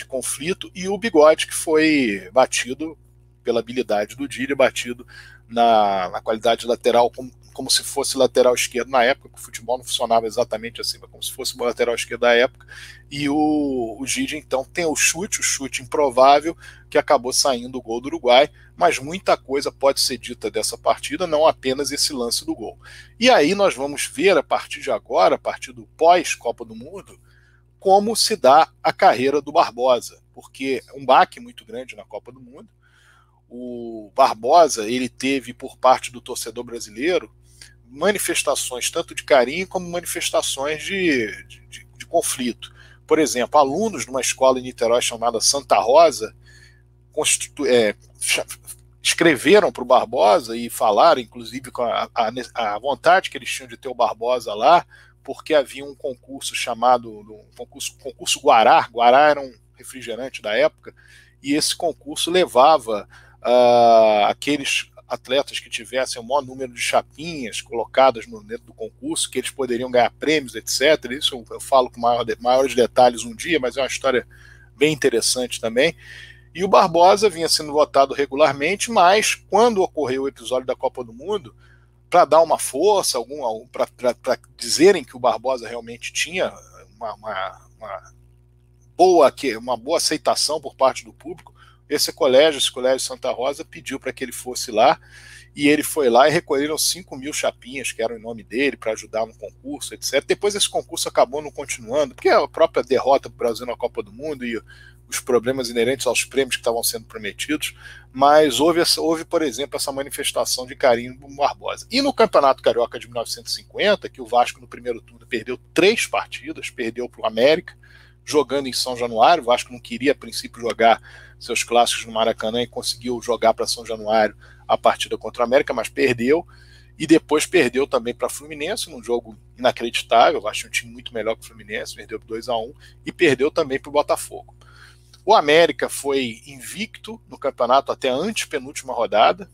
de conflito, e o Bigode, que foi batido pela habilidade do Dília, batido na, na qualidade lateral como como se fosse lateral esquerdo na época, o futebol não funcionava exatamente assim, mas como se fosse o lateral esquerdo da época. E o, o Gide, então, tem o chute, o chute improvável, que acabou saindo o gol do Uruguai, mas muita coisa pode ser dita dessa partida, não apenas esse lance do gol. E aí nós vamos ver, a partir de agora, a partir do pós-Copa do Mundo, como se dá a carreira do Barbosa, porque é um baque muito grande na Copa do Mundo. O Barbosa, ele teve por parte do torcedor brasileiro manifestações tanto de carinho como manifestações de, de, de conflito. Por exemplo, alunos de uma escola em Niterói chamada Santa Rosa é, escreveram para o Barbosa e falaram, inclusive, com a, a, a, vontade que eles tinham de ter o Barbosa lá, porque havia um concurso chamado um concurso, concurso Guará. Guará era um refrigerante da época, e esse concurso levava uh, aqueles atletas que tivessem o maior número de chapinhas colocadas no, dentro do concurso, que eles poderiam ganhar prêmios, etc. Isso eu, eu falo com maior, maiores detalhes um dia, mas é uma história bem interessante também. E o Barbosa vinha sendo votado regularmente, mas quando ocorreu o episódio da Copa do Mundo, para dar uma força, algum, para dizerem que o Barbosa realmente tinha uma, uma, uma, boa, uma boa aceitação por parte do público, esse colégio, esse colégio Santa Rosa, pediu para que ele fosse lá e ele foi lá e recolheram 5 mil chapinhas que eram em nome dele para ajudar no concurso, etc. Depois esse concurso acabou não continuando, porque a própria derrota do Brasil na Copa do Mundo e os problemas inerentes aos prêmios que estavam sendo prometidos, mas houve, essa, houve, por exemplo, essa manifestação de carinho do Barbosa. E no Campeonato Carioca de 1950, que o Vasco no primeiro turno perdeu três partidas, perdeu para o América, jogando em São Januário, o Vasco não queria a princípio jogar seus clássicos no Maracanã e conseguiu jogar para São Januário a partida contra o América, mas perdeu. E depois perdeu também para Fluminense, num jogo inacreditável. Acho um time muito melhor que o Fluminense, perdeu por 2 a 1 e perdeu também para o Botafogo. O América foi invicto no campeonato até a antepenúltima rodada,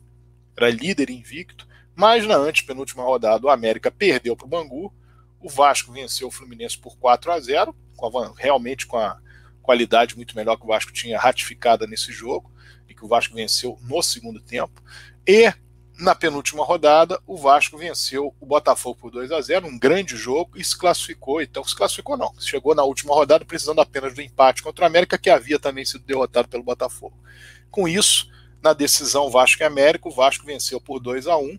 era líder invicto, mas na antepenúltima rodada o América perdeu para o Bangu, o Vasco venceu o Fluminense por 4 a 0, com a, realmente com a qualidade muito melhor que o Vasco tinha ratificada nesse jogo e que o Vasco venceu no segundo tempo. E na penúltima rodada, o Vasco venceu o Botafogo por 2 a 0 um grande jogo, e se classificou. Então, se classificou não, chegou na última rodada precisando apenas do empate contra o América, que havia também sido derrotado pelo Botafogo. Com isso, na decisão Vasco e América, o Vasco venceu por 2 a 1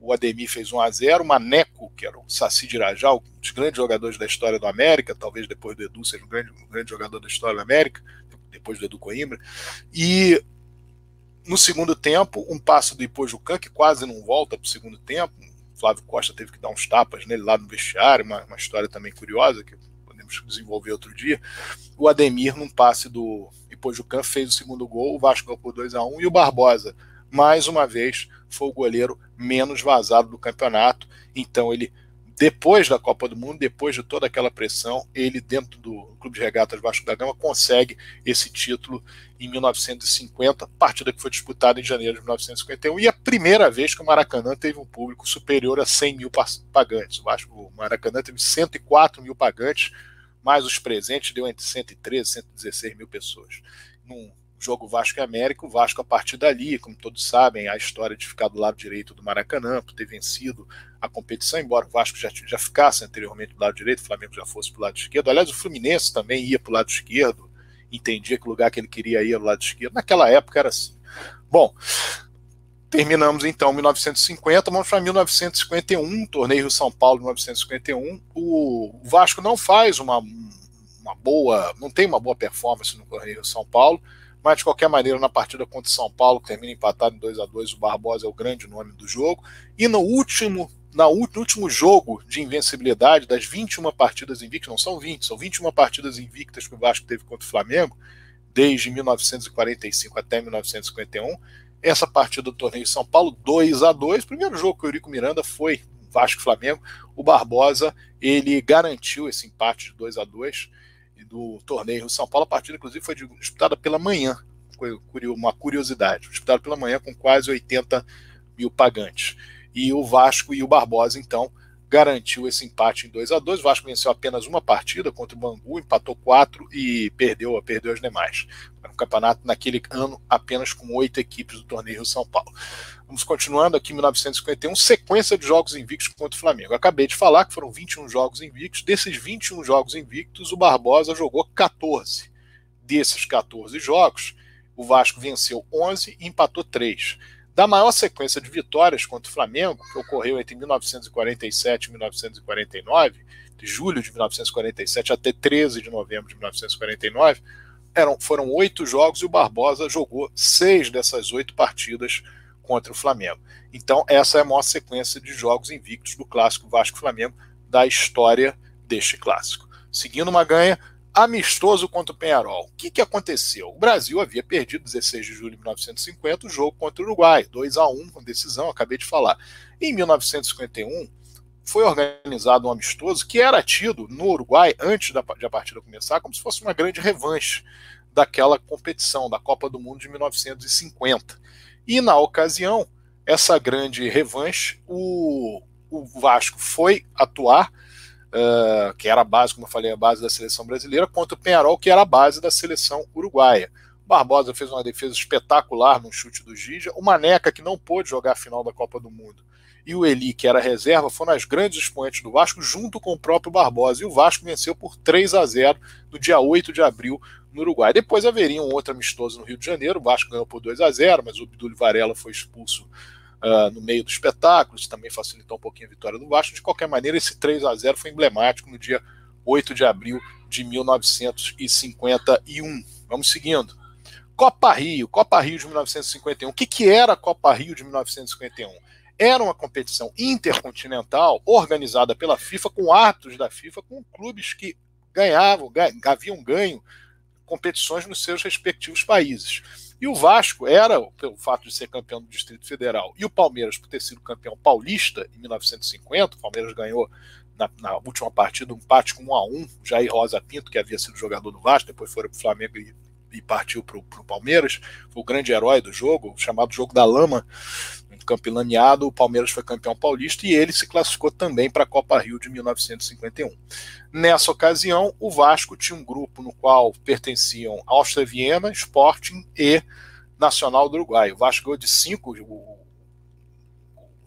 o Ademir fez 1 a 0 o Maneco, que era o Saci de Irajá, um dos grandes jogadores da história do América, talvez depois do Edu seja um grande, um grande jogador da história do América, depois do Edu Coimbra, e no segundo tempo, um passo do Ipojucan, que quase não volta para o segundo tempo, Flávio Costa teve que dar uns tapas nele lá no vestiário, uma, uma história também curiosa, que podemos desenvolver outro dia, o Ademir, num passe do Ipojucan, fez o segundo gol, o Vasco ganhou por 2 a 1 e o Barbosa, mais uma vez, foi o goleiro menos vazado do campeonato. Então ele depois da Copa do Mundo, depois de toda aquela pressão, ele, dentro do Clube de Regatas Vasco da Gama, consegue esse título em 1950, partida que foi disputada em janeiro de 1951, e a primeira vez que o Maracanã teve um público superior a 100 mil pagantes. O, Vasco, o Maracanã teve 104 mil pagantes, mais os presentes deu entre 113 e 116 mil pessoas. Num, jogo Vasco e América, o Vasco a partir dali, como todos sabem, a história de ficar do lado direito do Maracanã, por ter vencido a competição, embora o Vasco já, já ficasse anteriormente do lado direito, o Flamengo já fosse para o lado esquerdo. Aliás, o Fluminense também ia para o lado esquerdo, entendia que o lugar que ele queria era o lado esquerdo. Naquela época era assim. Bom, terminamos então 1950, vamos para 1951, torneio São Paulo 1951. O Vasco não faz uma, uma boa, não tem uma boa performance no torneio São Paulo mas de qualquer maneira, na partida contra o São Paulo, que termina empatado em 2 a 2 o Barbosa é o grande nome do jogo. E no último, na, no último jogo de invencibilidade, das 21 partidas invictas, não são 20, são 21 partidas invictas que o Vasco teve contra o Flamengo, desde 1945 até 1951. Essa partida do torneio São Paulo, 2 a 2 Primeiro jogo que o Eurico Miranda foi Vasco Flamengo. O Barbosa ele garantiu esse empate de 2 a 2 do torneio São Paulo. A partida, inclusive, foi disputada pela manhã. Foi uma curiosidade. Disputada pela manhã com quase 80 mil pagantes. E o Vasco e o Barbosa, então, garantiu esse empate em 2 a 2 O Vasco venceu apenas uma partida contra o Bangu, empatou quatro e perdeu, perdeu as demais. No campeonato, naquele ano, apenas com oito equipes do torneio São Paulo. Vamos continuando aqui em 1951, sequência de jogos invictos contra o Flamengo. Eu acabei de falar que foram 21 jogos invictos. Desses 21 jogos invictos, o Barbosa jogou 14. Desses 14 jogos, o Vasco venceu 11 e empatou 3. Da maior sequência de vitórias contra o Flamengo, que ocorreu entre 1947 e 1949, de julho de 1947 até 13 de novembro de 1949, eram, foram oito jogos e o Barbosa jogou seis dessas oito partidas contra o Flamengo. Então, essa é a maior sequência de jogos invictos do clássico Vasco-Flamengo da história deste clássico. Seguindo uma ganha, amistoso contra o Penharol. O que, que aconteceu? O Brasil havia perdido 16 de julho de 1950 o jogo contra o Uruguai, 2 a 1 com decisão, acabei de falar. Em 1951, foi organizado um amistoso que era tido no Uruguai, antes da, partida começar, como se fosse uma grande revanche daquela competição, da Copa do Mundo de 1950. E na ocasião, essa grande revanche, o, o Vasco foi atuar, uh, que era a base, como eu falei, a base da seleção brasileira, contra o Penharol, que era a base da seleção uruguaia. O Barbosa fez uma defesa espetacular no chute do Gija. O Maneca, que não pôde jogar a final da Copa do Mundo, e o Eli, que era reserva, foram as grandes expoentes do Vasco, junto com o próprio Barbosa. E o Vasco venceu por 3 a 0 no dia 8 de abril no Uruguai. Depois haveria um outro amistoso no Rio de Janeiro, o Vasco ganhou por 2 a 0 mas o Abdul Varela foi expulso uh, no meio do espetáculo, isso também facilitou um pouquinho a vitória do Vasco. De qualquer maneira, esse 3 a 0 foi emblemático no dia 8 de abril de 1951. Vamos seguindo. Copa Rio, Copa Rio de 1951. O que, que era a Copa Rio de 1951? Era uma competição intercontinental organizada pela FIFA, com atos da FIFA, com clubes que ganhavam, haviam ganho competições nos seus respectivos países. E o Vasco era, pelo fato de ser campeão do Distrito Federal, e o Palmeiras por ter sido campeão paulista em 1950, o Palmeiras ganhou na, na última partida um empate com 1 a 1 Jair Rosa Pinto, que havia sido jogador do Vasco, depois foi para o Flamengo e, e partiu para o Palmeiras, foi o grande herói do jogo, chamado Jogo da Lama, campo laneado, o Palmeiras foi campeão paulista e ele se classificou também para a Copa Rio de 1951. Nessa ocasião, o Vasco tinha um grupo no qual pertenciam Áustria Viena, Sporting e Nacional do Uruguai. O Vasco ganhou de 5, o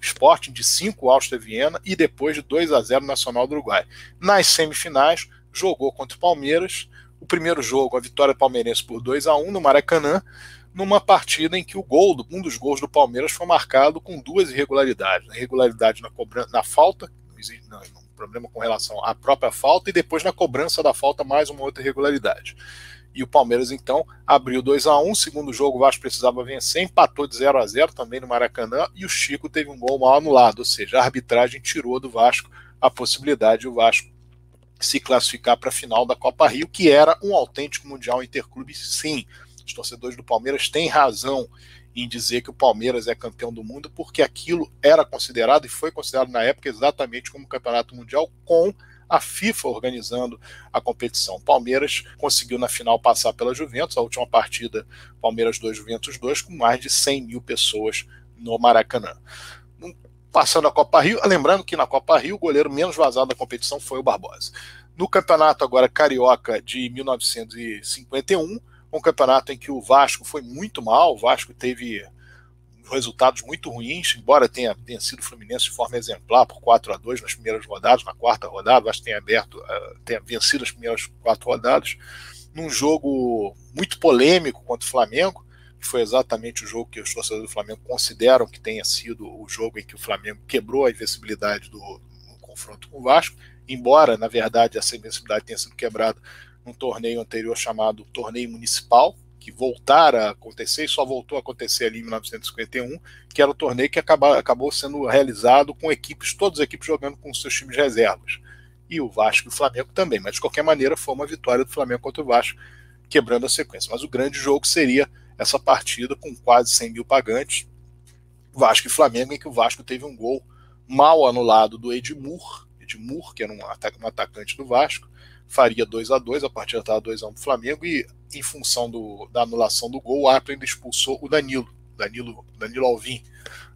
Sporting de 5, Áustria Viena e depois de 2 a 0 Nacional do Uruguai. Nas semifinais, jogou contra o Palmeiras. O primeiro jogo, a vitória palmeirense por 2 a 1 no Maracanã numa partida em que o gol, um dos gols do Palmeiras foi marcado com duas irregularidades. A irregularidade na, cobrança, na falta, não problema com relação à própria falta, e depois na cobrança da falta mais uma outra irregularidade. E o Palmeiras então abriu 2 a 1 segundo jogo o Vasco precisava vencer, empatou de 0 a 0 também no Maracanã, e o Chico teve um gol mal anulado, ou seja, a arbitragem tirou do Vasco a possibilidade de o Vasco se classificar para a final da Copa Rio, que era um autêntico Mundial Interclube, sim os torcedores do Palmeiras têm razão em dizer que o Palmeiras é campeão do mundo, porque aquilo era considerado e foi considerado na época exatamente como campeonato mundial, com a FIFA organizando a competição. Palmeiras conseguiu na final passar pela Juventus, a última partida Palmeiras 2, Juventus 2, com mais de 100 mil pessoas no Maracanã. Passando a Copa Rio, lembrando que na Copa Rio o goleiro menos vazado da competição foi o Barbosa. No campeonato agora carioca de 1951, um campeonato em que o Vasco foi muito mal, o Vasco teve resultados muito ruins, embora tenha vencido o Fluminense de forma exemplar por 4 a 2 nas primeiras rodadas, na quarta rodada, acho que tenha aberto, uh, tenha vencido as primeiras quatro rodadas, num jogo muito polêmico contra o Flamengo, que foi exatamente o jogo que os torcedores do Flamengo consideram que tenha sido o jogo em que o Flamengo quebrou a invencibilidade do no confronto com o Vasco, embora, na verdade, essa invencibilidade tenha sido quebrada num torneio anterior chamado Torneio Municipal, que voltara a acontecer e só voltou a acontecer ali em 1951, que era o torneio que acaba, acabou sendo realizado com equipes, todas as equipes jogando com seus times reservas. E o Vasco e o Flamengo também, mas de qualquer maneira foi uma vitória do Flamengo contra o Vasco, quebrando a sequência. Mas o grande jogo seria essa partida com quase 100 mil pagantes, Vasco e Flamengo, em que o Vasco teve um gol mal anulado do Edmur, Edmur, que era um, um atacante do Vasco, faria 2 a 2 a partida estava 2 a 1 para o Flamengo e em função do, da anulação do gol, o árbitro ainda expulsou o Danilo, Danilo, Danilo Alvim,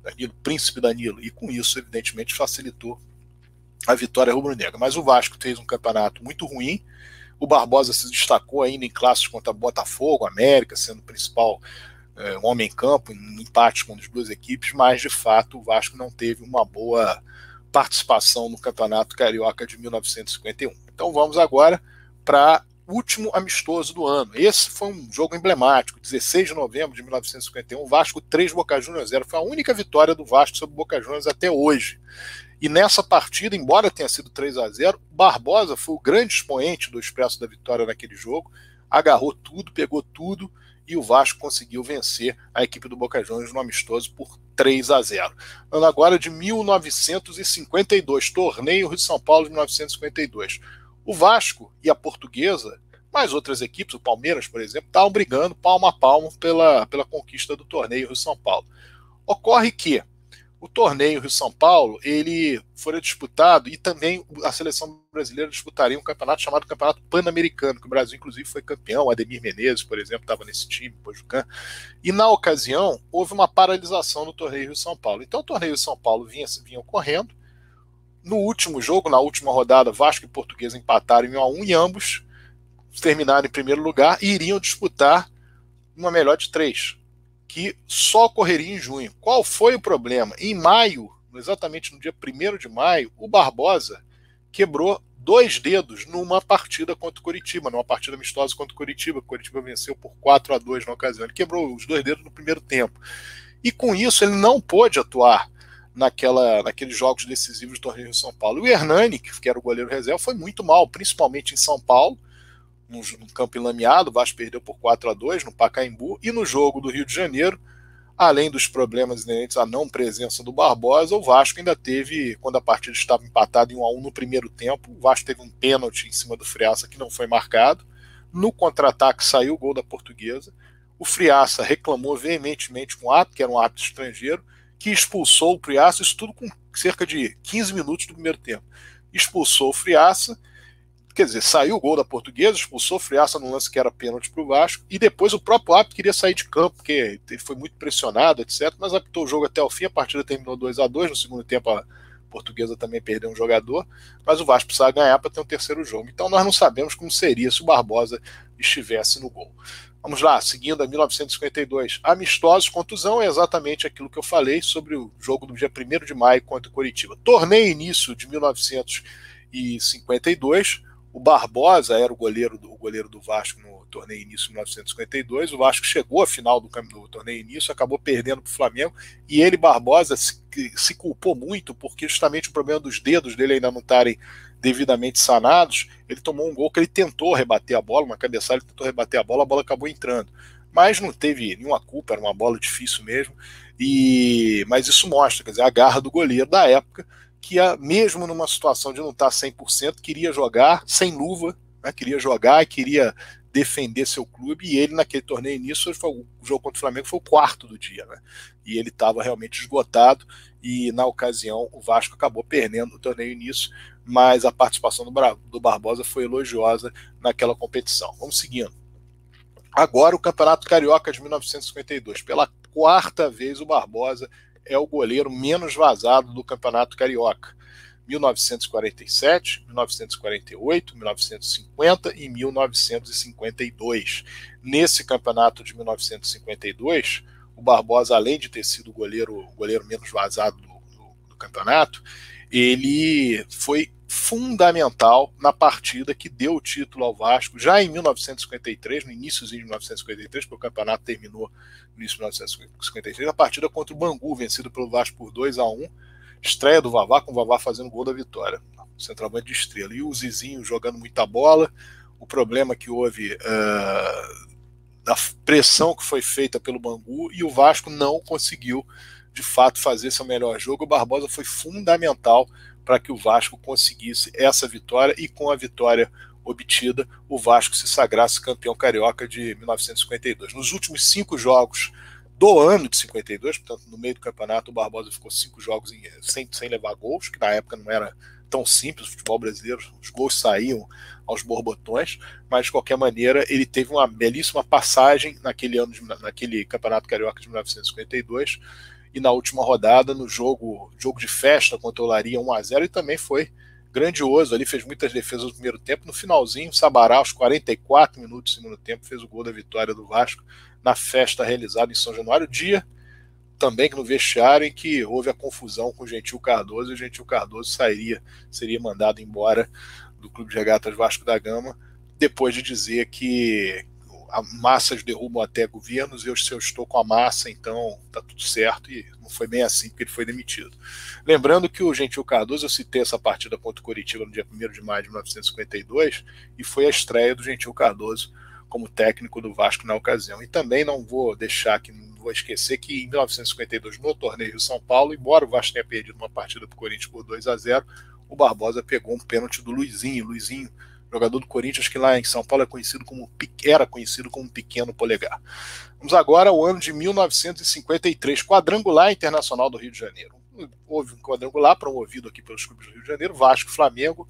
Danilo Príncipe Danilo, e com isso, evidentemente, facilitou a vitória rubro-negra. Mas o Vasco fez um campeonato muito ruim. O Barbosa se destacou ainda em classes contra Botafogo, América, sendo o principal é, homem em campo, em empate com as duas equipes, mas de fato o Vasco não teve uma boa participação no Campeonato Carioca de 1951. Então vamos agora para último amistoso do ano. Esse foi um jogo emblemático, 16 de novembro de 1951, Vasco 3, Boca Juniors 0. Foi a única vitória do Vasco sobre o Boca Juniors até hoje. E nessa partida, embora tenha sido 3 a 0, Barbosa foi o grande expoente do expresso da vitória naquele jogo, agarrou tudo, pegou tudo e o Vasco conseguiu vencer a equipe do Boca Juniors no amistoso por 3 a 0. Ano agora de 1952, torneio Rio de São Paulo de 1952. O Vasco e a Portuguesa, mais outras equipes, o Palmeiras, por exemplo, estavam brigando palmo a palmo pela, pela conquista do torneio Rio São Paulo. Ocorre que o torneio Rio São Paulo ele foi disputado e também a seleção brasileira disputaria um campeonato chamado Campeonato Pan-Americano, que o Brasil inclusive foi campeão, Ademir Menezes, por exemplo, estava nesse time, Pojucan. E na ocasião houve uma paralisação no torneio Rio São Paulo. Então o torneio Rio São Paulo vinha, vinha ocorrendo. No último jogo, na última rodada, Vasco e Portuguesa empataram em 1 a 1 e ambos terminaram em primeiro lugar e iriam disputar uma melhor de três que só ocorreria em junho. Qual foi o problema? Em maio, exatamente no dia 1 de maio, o Barbosa quebrou dois dedos numa partida contra o Curitiba, numa partida amistosa contra o Curitiba. O Curitiba venceu por 4 a 2 na ocasião. Ele quebrou os dois dedos no primeiro tempo. E com isso ele não pôde atuar naquela, naqueles jogos decisivos do torneio de São Paulo. O Hernani, que era o goleiro reserva, foi muito mal, principalmente em São Paulo no campo enlameado, o Vasco perdeu por 4 a 2 no Pacaembu, e no jogo do Rio de Janeiro, além dos problemas inerentes à não presença do Barbosa, o Vasco ainda teve, quando a partida estava empatada em 1 a 1 no primeiro tempo, o Vasco teve um pênalti em cima do Friaça que não foi marcado. No contra-ataque saiu o gol da Portuguesa. O Friaça reclamou veementemente com o árbitro, que era um árbitro estrangeiro, que expulsou o Friaça, isso tudo com cerca de 15 minutos do primeiro tempo. Expulsou o Friaça Quer dizer, saiu o gol da portuguesa, expulsou o Friaça no lance que era pênalti para o Vasco, e depois o próprio árbitro queria sair de campo, porque foi muito pressionado, etc. Mas apitou o jogo até o fim, a partida terminou 2 a 2 no segundo tempo a portuguesa também perdeu um jogador, mas o Vasco precisava ganhar para ter um terceiro jogo. Então nós não sabemos como seria se o Barbosa estivesse no gol. Vamos lá, seguindo a 1952. Amistosos, contusão é exatamente aquilo que eu falei sobre o jogo do dia 1 de maio contra o Coritiba. Torneio início de 1952, o Barbosa era o goleiro do, o goleiro do Vasco torneio início de 1952. O Vasco chegou à final do, do torneio início, acabou perdendo para o Flamengo. E ele, Barbosa, se, se, culpou muito porque justamente o problema dos dedos dele ainda não estarem devidamente sanados. Ele tomou um gol que ele tentou rebater a bola, uma cabeçada, ele tentou rebater a bola, a bola acabou entrando. Mas não teve nenhuma culpa, era uma bola difícil mesmo. E mas isso mostra, quer dizer, a garra do goleiro da época que mesmo numa situação de não estar 100%, queria jogar sem luva, né, queria jogar, queria defender seu clube, e ele naquele torneio início, foi, o jogo contra o Flamengo foi o quarto do dia, né, e ele estava realmente esgotado, e na ocasião o Vasco acabou perdendo o torneio início, mas a participação do, do Barbosa foi elogiosa naquela competição. Vamos seguindo. Agora o Campeonato Carioca de 1952. Pela quarta vez o Barbosa é o goleiro menos vazado do Campeonato Carioca. 1947, 1948, 1950 e 1952. Nesse campeonato de 1952, o Barbosa, além de ter sido o goleiro, goleiro menos vazado do, do, do campeonato, ele foi fundamental na partida que deu o título ao Vasco já em 1953, no início de 1953, porque o campeonato terminou no início de 1953, a partida contra o Bangu, vencido pelo Vasco por 2 a 1 Estreia do Vavá, com o Vavá fazendo gol da vitória. Centroavante de estrela. E o Zizinho jogando muita bola. O problema que houve uh, da pressão que foi feita pelo Bangu e o Vasco não conseguiu de fato fazer seu melhor jogo. O Barbosa foi fundamental para que o Vasco conseguisse essa vitória e com a vitória obtida, o Vasco se sagrasse campeão carioca de 1952. Nos últimos cinco jogos do ano de 52, portanto, no meio do campeonato, o Barbosa ficou cinco jogos em, sem, sem levar gols, que na época não era tão simples, o futebol brasileiro, os gols saíam aos borbotões, mas de qualquer maneira ele teve uma belíssima passagem naquele ano, de, naquele campeonato carioca de 1952 e na última rodada no jogo, jogo de festa contra o Laria 1 a 0 e também foi grandioso ali, fez muitas defesas no primeiro tempo, no finalzinho, Sabará aos 44 minutos do segundo tempo fez o gol da vitória do Vasco na festa realizada em São Januário, dia também que no vestiário em que houve a confusão com o Gentil Cardoso e o Gentil Cardoso sairia, seria mandado embora do Clube de Regatas Vasco da Gama, depois de dizer que massas derrubam até governos, eu, se eu estou com a massa, então tá tudo certo, e não foi bem assim porque ele foi demitido. Lembrando que o Gentil Cardoso, eu citei essa partida contra o Curitiba no dia 1 de maio de 1952, e foi a estreia do Gentil Cardoso como técnico do Vasco na ocasião. E também não vou deixar que não vou esquecer que em 1952, no torneio São Paulo, embora o Vasco tenha perdido uma partida para o Corinthians por 2 a 0 o Barbosa pegou um pênalti do Luizinho. Luizinho, jogador do Corinthians, que lá em São Paulo é conhecido como, era conhecido como Pequeno Polegar. Vamos agora ao ano de 1953, quadrangular internacional do Rio de Janeiro. Houve um quadrangular promovido aqui pelos clubes do Rio de Janeiro, Vasco, Flamengo,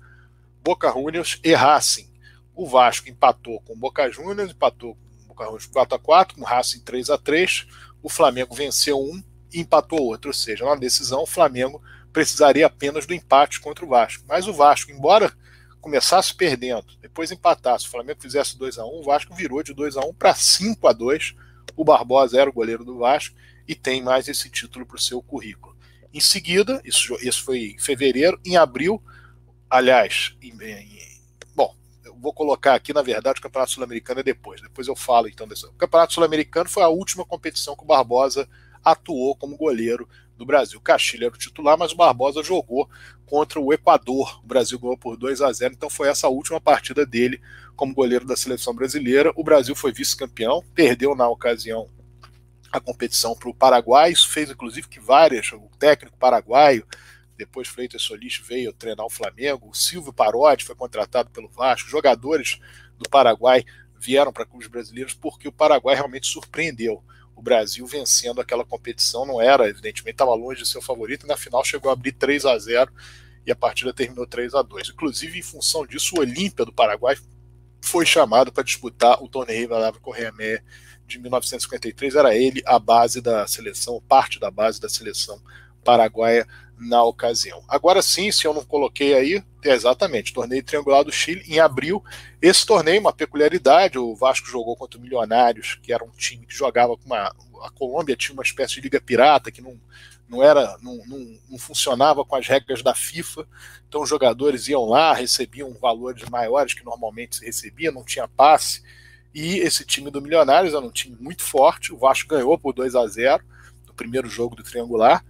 Boca Juniors e Racing. O Vasco empatou com o Boca Juniors, empatou com o Boca Juniors 4 a 4 com o Racing 3 a 3 O Flamengo venceu um e empatou outro. Ou seja, na decisão, o Flamengo precisaria apenas do empate contra o Vasco. Mas o Vasco, embora começasse perdendo, depois empatasse, o Flamengo fizesse 2 a 1 o Vasco virou de 2 a 1 para 5 a 2 O Barbosa era o goleiro do Vasco e tem mais esse título para o seu currículo. Em seguida, isso, isso foi em fevereiro, em abril, aliás, em, em vou colocar aqui, na verdade, o Campeonato Sul-Americano é depois. Depois eu falo então desse. O Campeonato Sul-Americano foi a última competição que o Barbosa atuou como goleiro do Brasil. O era o titular, mas o Barbosa jogou contra o Equador. O Brasil ganhou por 2 a 0, então foi essa a última partida dele como goleiro da seleção brasileira. O Brasil foi vice-campeão, perdeu na ocasião a competição para o Paraguai. Isso fez, inclusive, que várias, o técnico paraguaio depois Freitas Solis veio treinar o Flamengo, o Silvio Parotti foi contratado pelo Vasco, jogadores do Paraguai vieram para clubes brasileiros porque o Paraguai realmente surpreendeu o Brasil vencendo aquela competição, não era, evidentemente, estava longe de ser o favorito, e na final chegou a abrir 3 a 0 e a partida terminou 3 a 2 Inclusive, em função disso, o Olímpia do Paraguai foi chamado para disputar o torneio da Lava Correia de 1953. Era ele a base da seleção, parte da base da seleção paraguaia na ocasião. Agora sim, se eu não coloquei aí, é exatamente, torneio triangular do Chile em abril. Esse torneio, uma peculiaridade, o Vasco jogou contra o Milionários, que era um time que jogava com uma. A Colômbia tinha uma espécie de liga pirata que não, não era não, não, não, funcionava com as regras da FIFA. Então os jogadores iam lá, recebiam valores maiores que normalmente se recebia, não tinha passe. E esse time do Milionários era um time muito forte. O Vasco ganhou por 2 a 0 no primeiro jogo do triangular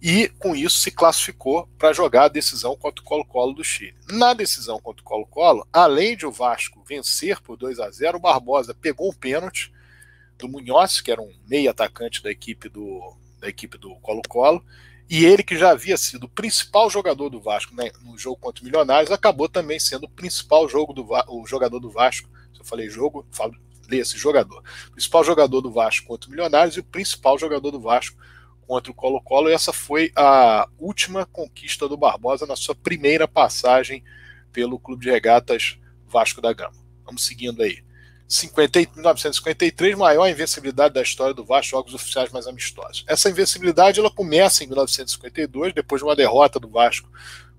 e com isso se classificou para jogar a decisão contra o Colo-Colo do Chile. Na decisão contra o Colo-Colo, além de o Vasco vencer por 2 a 0, o Barbosa pegou um pênalti do Munhoz, que era um meio atacante da equipe do da equipe do Colo-Colo, e ele que já havia sido o principal jogador do Vasco né, no jogo contra o Milionários, acabou também sendo o principal jogo do o jogador do Vasco. Se eu falei jogo, falo esse jogador. Principal jogador do Vasco contra o Milionários e o principal jogador do Vasco contra o Colo-Colo, e essa foi a última conquista do Barbosa na sua primeira passagem pelo Clube de Regatas Vasco da Gama. Vamos seguindo aí. 50, 1953, maior invencibilidade da história do Vasco, jogos oficiais mais amistosos. Essa invencibilidade ela começa em 1952, depois de uma derrota do Vasco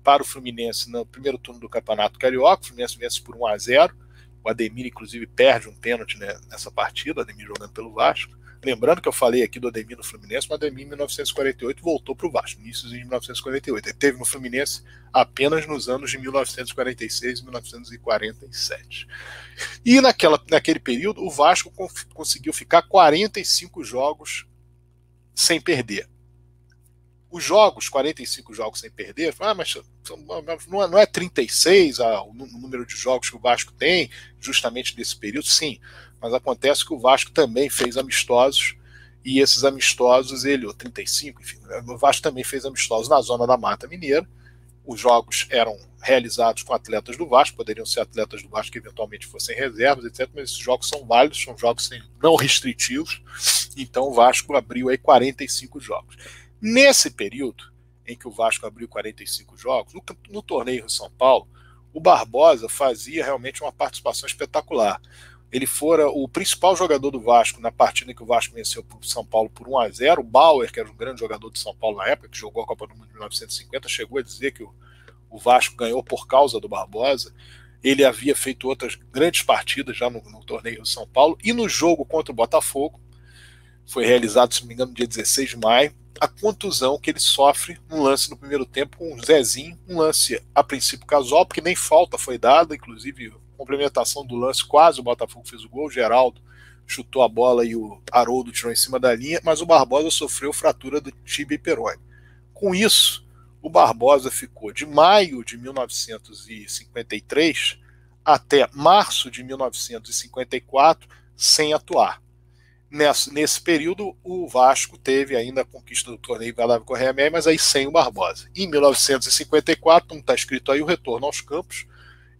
para o Fluminense no primeiro turno do Campeonato Carioca. O Fluminense vence por 1 a 0 O Ademir, inclusive, perde um pênalti né, nessa partida, Ademir jogando pelo Vasco. Lembrando que eu falei aqui do Ademir no Fluminense, mas o Ademir em 1948 voltou para o Vasco, início de 1948. Ele teve no Fluminense apenas nos anos de 1946 e 1947. E naquela, naquele período, o Vasco conseguiu ficar 45 jogos sem perder. Os jogos, 45 jogos sem perder, ah, mas não é 36 ah, o número de jogos que o Vasco tem, justamente nesse período? Sim mas acontece que o Vasco também fez amistosos e esses amistosos, ele, ou 35, enfim, o Vasco também fez amistosos na zona da Mata Mineira. Os jogos eram realizados com atletas do Vasco, poderiam ser atletas do Vasco que eventualmente fossem reservas, etc. Mas esses jogos são válidos, são jogos não restritivos. Então o Vasco abriu aí 45 jogos. Nesse período em que o Vasco abriu 45 jogos, no, no torneio em São Paulo, o Barbosa fazia realmente uma participação espetacular ele fora o principal jogador do Vasco na partida em que o Vasco venceu o São Paulo por 1 a 0 O Bauer, que era um grande jogador de São Paulo na época, que jogou a Copa do Mundo de 1950, chegou a dizer que o, o Vasco ganhou por causa do Barbosa. Ele havia feito outras grandes partidas já no, no torneio do São Paulo. E no jogo contra o Botafogo, foi realizado, se não me engano, no dia 16 de maio, a contusão que ele sofre no lance no primeiro tempo com o Zezinho, um lance a princípio casual, porque nem falta foi dada, inclusive complementação do lance, quase o Botafogo fez o gol, o Geraldo chutou a bola e o Haroldo tirou em cima da linha, mas o Barbosa sofreu fratura do tibia e perone. Com isso, o Barbosa ficou de maio de 1953 até março de 1954 sem atuar. Nesse, nesse período, o Vasco teve ainda a conquista do torneio Valave Correia mas aí sem o Barbosa. Em 1954, não está escrito aí o retorno aos campos,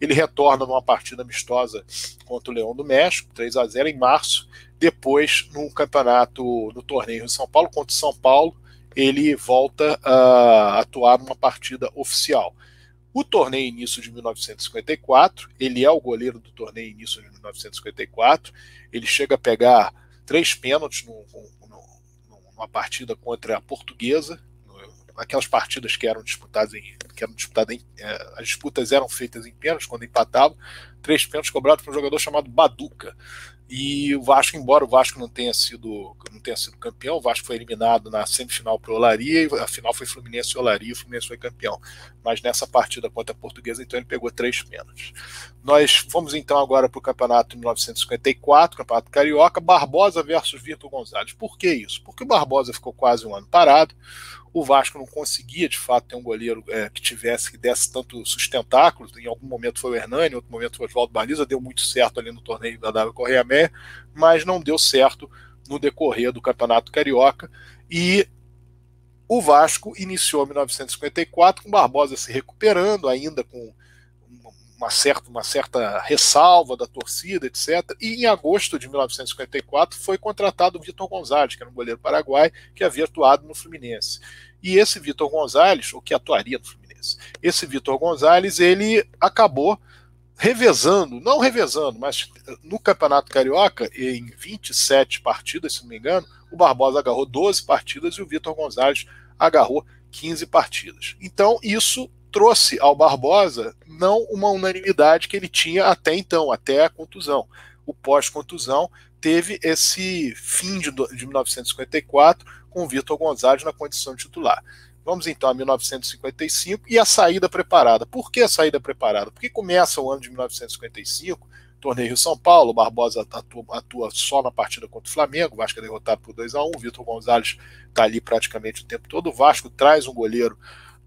ele retorna numa partida amistosa contra o Leão do México, 3 a 0 em março. Depois, no campeonato, no torneio em São Paulo, contra o São Paulo, ele volta a atuar numa partida oficial. O torneio início de 1954, ele é o goleiro do torneio início de 1954. Ele chega a pegar três pênaltis no, no, numa partida contra a Portuguesa, aquelas partidas que eram disputadas em, que eram disputadas em, é, as disputas eram feitas em pênaltis quando empatavam, três pênaltis cobrados por um jogador chamado Baduca. E o Vasco, embora o Vasco não tenha sido não tenha sido campeão, o Vasco foi eliminado na semifinal para o Olaria e a final foi Fluminense e Olaria, e o Fluminense foi campeão. Mas nessa partida contra a Portuguesa, então ele pegou três pênaltis. Nós fomos então agora para o campeonato de 1954, campeonato carioca, Barbosa versus Vitor Gonzalez. Por que isso? Porque o Barbosa ficou quase um ano parado. O Vasco não conseguia, de fato, ter um goleiro é, que tivesse, que desse tanto sustentáculo. Em algum momento foi o Hernani, em outro momento foi o Oswaldo Baliza, deu muito certo ali no torneio da W Correia Meia, mas não deu certo no decorrer do Campeonato Carioca. E o Vasco iniciou 1954 com Barbosa se recuperando, ainda com uma certa, uma certa ressalva da torcida, etc. E em agosto de 1954 foi contratado o Vitor Gonzalez, que era um goleiro paraguai que havia atuado no Fluminense. E esse Vitor Gonzalez, ou que atuaria no Fluminense, esse Vitor Gonzalez, ele acabou revezando, não revezando, mas no Campeonato Carioca, em 27 partidas, se não me engano, o Barbosa agarrou 12 partidas e o Vitor Gonzalez agarrou 15 partidas. Então, isso trouxe ao Barbosa não uma unanimidade que ele tinha até então, até a contusão. O pós-contusão teve esse fim de, de 1954 com o Vitor Gonzalez na condição titular. Vamos então a 1955 e a saída preparada. Por que a saída preparada? Porque começa o ano de 1955, torneio São Paulo, Barbosa atua, atua, só na partida contra o Flamengo, o Vasco é derrotado por 2 a 1 Vitor Gonzalez está ali praticamente o tempo todo. O Vasco traz um goleiro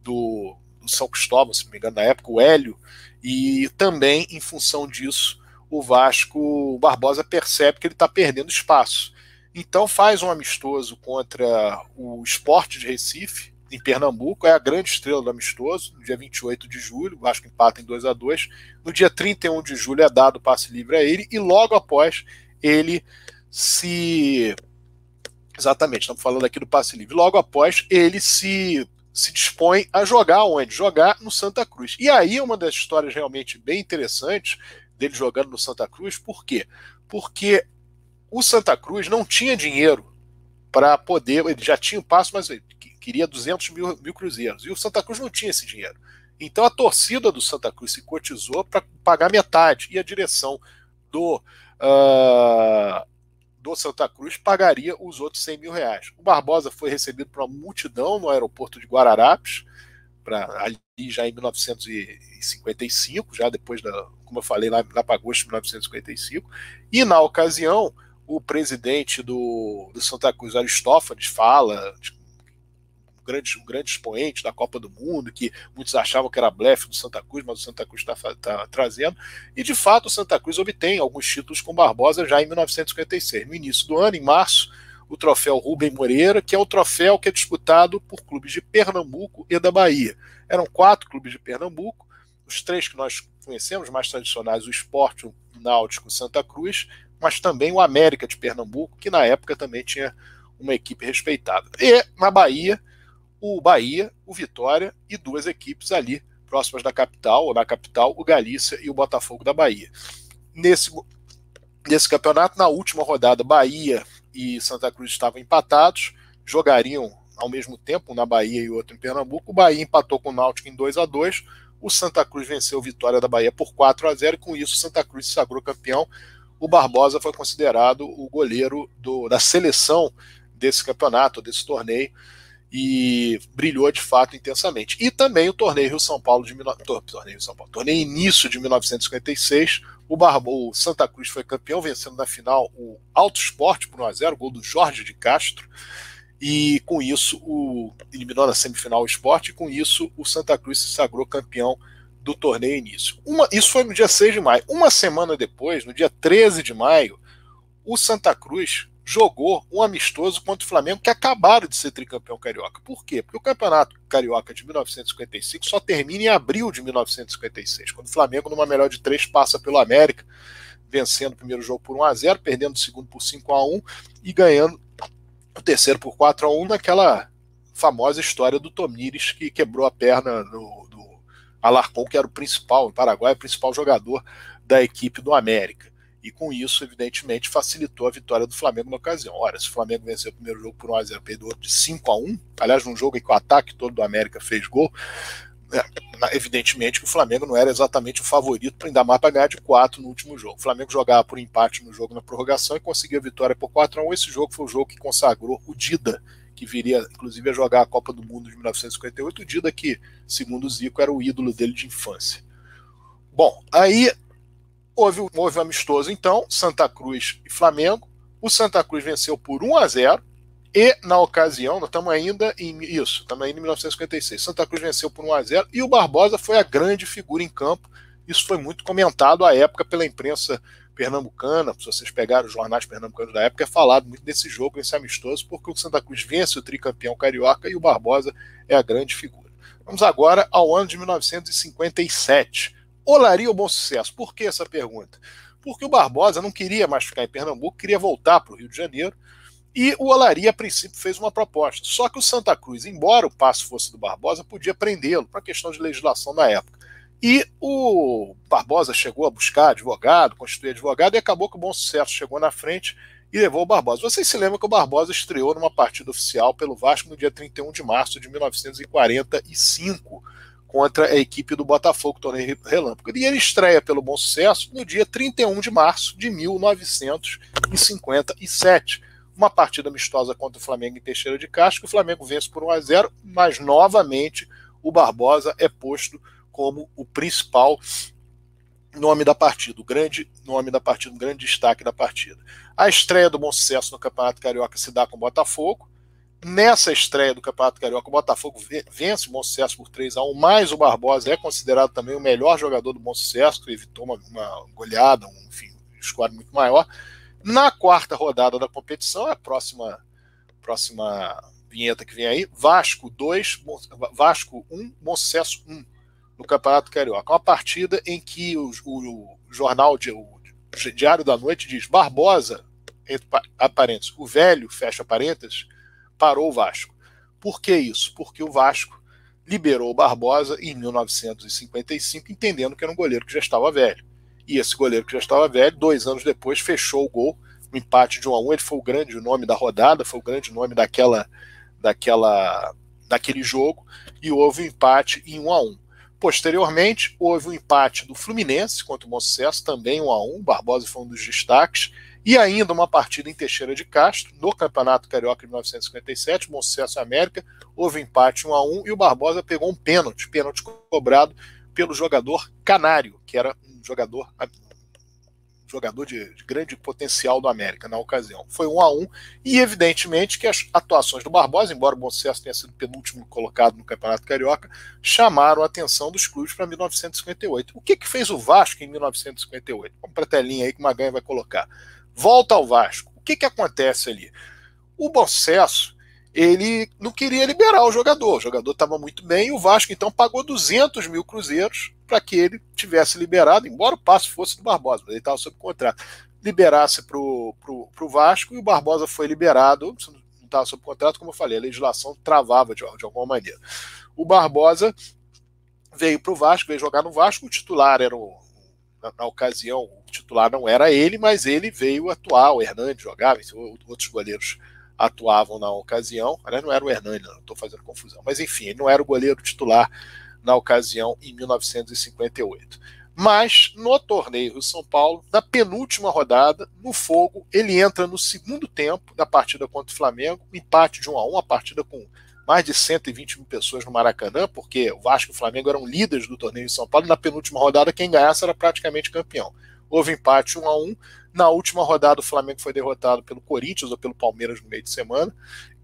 do São Cristóvão, se não me engano, na época, o Hélio, e também, em função disso, o Vasco, o Barbosa percebe que ele está perdendo espaço. Então faz um amistoso contra o Esporte de Recife, em Pernambuco, é a grande estrela do amistoso, no dia 28 de julho, o Vasco empata em 2 a 2 No dia 31 de julho é dado o passe livre a ele, e logo após ele se. Exatamente, estamos falando aqui do passe livre. Logo após ele se se dispõe a jogar onde? Jogar no Santa Cruz. E aí uma das histórias realmente bem interessantes dele jogando no Santa Cruz, por quê? Porque o Santa Cruz não tinha dinheiro para poder, ele já tinha o passo, mas queria 200 mil, mil cruzeiros, e o Santa Cruz não tinha esse dinheiro. Então a torcida do Santa Cruz se cotizou para pagar metade e a direção do, uh, do Santa Cruz pagaria os outros 100 mil reais. O Barbosa foi recebido por uma multidão no aeroporto de Guararapes, pra, ali já em 1955, já depois da, como eu falei, lá, lá para agosto de 1955, e na ocasião o presidente do, do Santa Cruz, Aristófanes, fala, grande, um grande expoente da Copa do Mundo, que muitos achavam que era blefe do Santa Cruz, mas o Santa Cruz está tá trazendo. E de fato o Santa Cruz obtém alguns títulos com Barbosa já em 1956. No início do ano, em março, o troféu Rubem Moreira, que é o troféu que é disputado por clubes de Pernambuco e da Bahia. Eram quatro clubes de Pernambuco, os três que nós conhecemos, mais tradicionais, o Esporte, o Náutico, Santa Cruz, mas também o América de Pernambuco, que na época também tinha uma equipe respeitada. E na Bahia, o Bahia, o Vitória e duas equipes ali próximas da capital, ou na capital, o Galícia e o Botafogo da Bahia. Nesse, nesse campeonato, na última rodada, Bahia e Santa Cruz estavam empatados, jogariam ao mesmo tempo, na Bahia e outro em Pernambuco. O Bahia empatou com o Náutico em 2 a 2 O Santa Cruz venceu a vitória da Bahia por 4 a 0 e com isso o Santa Cruz se sagrou campeão o Barbosa foi considerado o goleiro do, da seleção desse campeonato, desse torneio, e brilhou de fato intensamente. E também o torneio Rio São Paulo de torneio São Paulo, torneio início de 1956, o, Barbo, o Santa Cruz foi campeão, vencendo na final o Alto Esporte por 1 a 0, gol do Jorge de Castro. E com isso, o, eliminou na semifinal o esporte, e com isso o Santa Cruz se sagrou campeão do torneio início. Uma, isso foi no dia 6 de maio. Uma semana depois, no dia 13 de maio, o Santa Cruz jogou um amistoso contra o Flamengo, que acabaram de ser tricampeão carioca. Por quê? Porque o campeonato carioca de 1955 só termina em abril de 1956, quando o Flamengo, numa melhor de três, passa pelo América, vencendo o primeiro jogo por 1 a 0 perdendo o segundo por 5 a 1 e ganhando o terceiro por 4 a 1 naquela famosa história do Tomires, que quebrou a perna no, Alarcon, que era o principal, o Paraguai, o principal jogador da equipe do América. E com isso, evidentemente, facilitou a vitória do Flamengo na ocasião. Ora, se o Flamengo venceu o primeiro jogo por 1x0, perdeu outro de 5 a 1 aliás, num jogo em que o ataque todo do América fez gol, é, evidentemente que o Flamengo não era exatamente o favorito, ainda mais para ganhar de 4 no último jogo. O Flamengo jogava por empate no jogo na prorrogação e conseguiu a vitória por 4 a 1 Esse jogo foi o jogo que consagrou o Dida que viria inclusive a jogar a Copa do Mundo de 1958, o Dida que, segundo o Zico, era o ídolo dele de infância. Bom, aí houve, houve um amistoso então, Santa Cruz e Flamengo. O Santa Cruz venceu por 1 a 0 e na ocasião, nós estamos ainda em isso, estamos ainda em 1956. Santa Cruz venceu por 1 a 0 e o Barbosa foi a grande figura em campo. Isso foi muito comentado à época pela imprensa pernambucana, se vocês pegarem os jornais pernambucanos da época, é falado muito desse jogo, esse amistoso, porque o Santa Cruz vence o tricampeão carioca e o Barbosa é a grande figura. Vamos agora ao ano de 1957. Olaria o bom sucesso? Por que essa pergunta? Porque o Barbosa não queria mais ficar em Pernambuco, queria voltar para o Rio de Janeiro, e o Olaria, a princípio, fez uma proposta. Só que o Santa Cruz, embora o passo fosse do Barbosa, podia prendê-lo, para questão de legislação da época. E o Barbosa chegou a buscar advogado, constituir advogado, e acabou que o Bom Sucesso chegou na frente e levou o Barbosa. Vocês se lembram que o Barbosa estreou numa partida oficial pelo Vasco no dia 31 de março de 1945 contra a equipe do Botafogo, torneio relâmpago. E ele estreia pelo Bom Sucesso no dia 31 de março de 1957. Uma partida amistosa contra o Flamengo em Teixeira de Castro, que o Flamengo vence por 1 a 0, mas novamente o Barbosa é posto como o principal nome da partida, o grande nome da partida, um grande destaque da partida. A estreia do Bom Sucesso no Campeonato Carioca se dá com o Botafogo. Nessa estreia do Campeonato Carioca, o Botafogo vence o Bom Sucesso por 3 a 1 mas o Barbosa é considerado também o melhor jogador do Bom Sucesso, que evitou uma, uma goleada, um, enfim, um muito maior. Na quarta rodada da competição, a próxima, próxima vinheta que vem aí, Vasco 2, Vasco 1, Bom Sucesso 1 no Campeonato Carioca. Uma partida em que o, o, o jornal, de, o Diário da Noite diz Barbosa, entre parênteses, o velho, fecha parênteses, parou o Vasco. Por que isso? Porque o Vasco liberou o Barbosa em 1955, entendendo que era um goleiro que já estava velho. E esse goleiro que já estava velho, dois anos depois, fechou o gol, o empate de 1 a 1 Ele foi o grande nome da rodada, foi o grande nome daquela, daquela, daquele jogo, e houve um empate em 1 a 1 Posteriormente, houve o um empate do Fluminense contra o Bom Sucesso, também 1 a 1 Barbosa foi um dos destaques. E ainda uma partida em Teixeira de Castro, no Campeonato Carioca de 1957, Bom Sucesso América, houve empate 1 a 1 e o Barbosa pegou um pênalti, pênalti cobrado pelo jogador Canário, que era um jogador jogador de, de, grande potencial do América na ocasião. Foi um a um e evidentemente que as atuações do Barbosa, embora o Bom Sucesso tenha sido penúltimo colocado no Campeonato Carioca, chamaram a atenção dos clubes para 1958. O que, que fez o Vasco em 1958? Vamos para a telinha aí que o Maganha vai colocar. Volta ao Vasco. O que, que acontece ali? O Bom Sucesso ele não queria liberar o jogador. O jogador estava muito bem o Vasco então pagou 200 mil cruzeiros para que ele tivesse liberado, embora o passe fosse do Barbosa, mas ele estava sob contrato. Liberasse para o Vasco e o Barbosa foi liberado, não estava sob contrato, como eu falei, a legislação travava de, de alguma maneira. O Barbosa veio para o Vasco, veio jogar no Vasco, o titular era o, na, na, ocasião, o titular não era ele, mas ele veio atuar, o Hernandes jogava, outros goleiros atuavam na ocasião. Aliás, não era o Hernani, não estou fazendo confusão. Mas enfim, ele não era o goleiro titular na ocasião em 1958. Mas no torneio Rio São Paulo, na penúltima rodada, no fogo, ele entra no segundo tempo da partida contra o Flamengo, empate de 1 a 1, a partida com mais de 120 mil pessoas no Maracanã, porque o Vasco e o Flamengo eram líderes do torneio Rio São Paulo, na penúltima rodada quem ganhasse era praticamente campeão. Houve empate 1 a 1 na última rodada, o Flamengo foi derrotado pelo Corinthians ou pelo Palmeiras no meio de semana.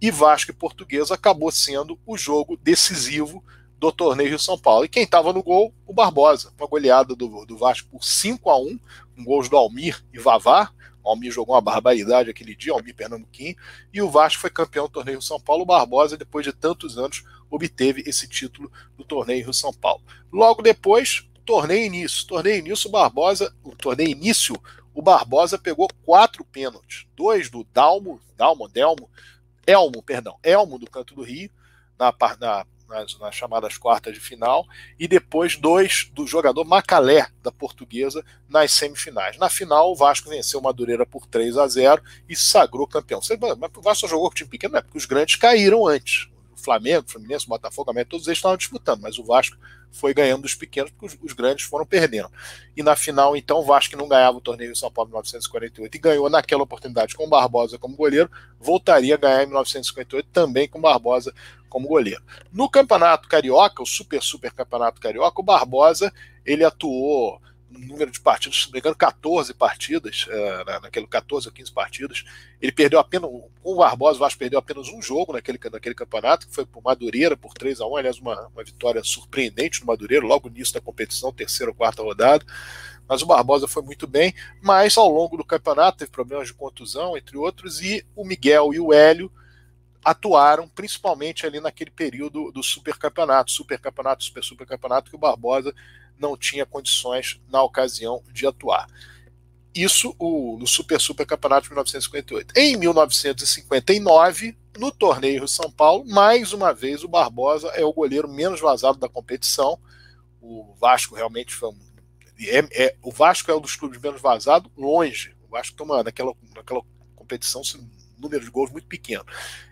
E Vasco e Portuguesa acabou sendo o jogo decisivo do torneio Rio São Paulo. E quem estava no gol? O Barbosa. Uma goleada do, do Vasco por 5 a 1 com gols do Almir e Vavá. Almir jogou uma barbaridade aquele dia, Almir Pernambuquim. E o Vasco foi campeão do torneio São Paulo. O Barbosa, depois de tantos anos, obteve esse título do torneio Rio São Paulo. Logo depois, torneio início. Torneio início, o Barbosa, o torneio início, o Barbosa pegou quatro pênaltis. Dois do Dalmo, Dalmo, Delmo, Elmo, perdão, Elmo do Canto do Rio, na, na, nas, nas, chamadas quartas de final, e depois dois do jogador Macalé, da Portuguesa, nas semifinais. Na final, o Vasco venceu o Madureira por 3 a 0 e sagrou campeão. Mas o Vasco só jogou com time pequeno, é porque os grandes caíram antes. Flamengo, Fluminense, Botafogo, todos eles estavam disputando, mas o Vasco foi ganhando dos pequenos, porque os, os, grandes foram perdendo. E na final, então, o Vasco não ganhava o torneio em São Paulo em 1948 e ganhou naquela oportunidade com Barbosa como goleiro, voltaria a ganhar em 1958 também com Barbosa como goleiro. No Campeonato Carioca, o Super Super Campeonato Carioca, o Barbosa ele atuou número de partidas, se não me engano, 14 partidas, é, naquele 14 ou 15 partidas. Ele perdeu apenas, com o Barbosa, o Vasco perdeu apenas um jogo naquele, naquele campeonato, que foi por Madureira, por 3 a 1 aliás, uma, uma vitória surpreendente no Madureira, logo início da competição, terceira ou quarta rodada. Mas o Barbosa foi muito bem, mas ao longo do campeonato teve problemas de contusão, entre outros, e o Miguel e o Hélio atuaram principalmente ali naquele período do supercampeonato, supercampeonato, super supercampeonato que o Barbosa não tinha condições na ocasião de atuar. Isso o, no Super Super Campeonato de 1958. Em 1959, no torneio São Paulo, mais uma vez o Barbosa é o goleiro menos vazado da competição. O Vasco realmente foi um, é, é, o Vasco é um dos clubes menos vazados, longe. O Vasco toma naquela, naquela competição número de gols muito pequeno.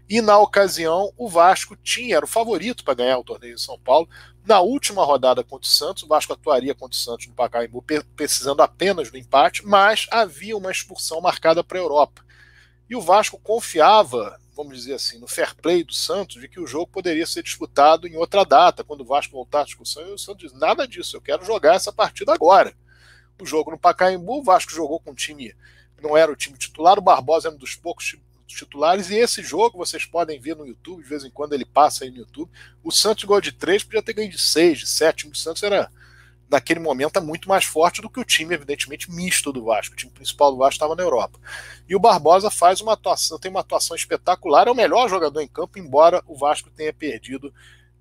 E na ocasião, o Vasco tinha, era o favorito para ganhar o torneio em São Paulo. Na última rodada contra o Santos, o Vasco atuaria contra o Santos no Pacaembu, precisando apenas do empate, mas havia uma expulsão marcada para a Europa. E o Vasco confiava, vamos dizer assim, no fair play do Santos, de que o jogo poderia ser disputado em outra data, quando o Vasco voltar à discussão. E o Santos diz: nada disso, eu quero jogar essa partida agora. O jogo no Pacaembu, o Vasco jogou com um time, não era o time titular, o Barbosa era um dos poucos titulares. E esse jogo vocês podem ver no YouTube, de vez em quando ele passa aí no YouTube. O Santos gol de 3 podia ter ganho de 6, de 7. O Santos era, naquele momento, muito mais forte do que o time, evidentemente, misto do Vasco. O time principal do Vasco estava na Europa. E o Barbosa faz uma atuação, tem uma atuação espetacular, é o melhor jogador em campo, embora o Vasco tenha perdido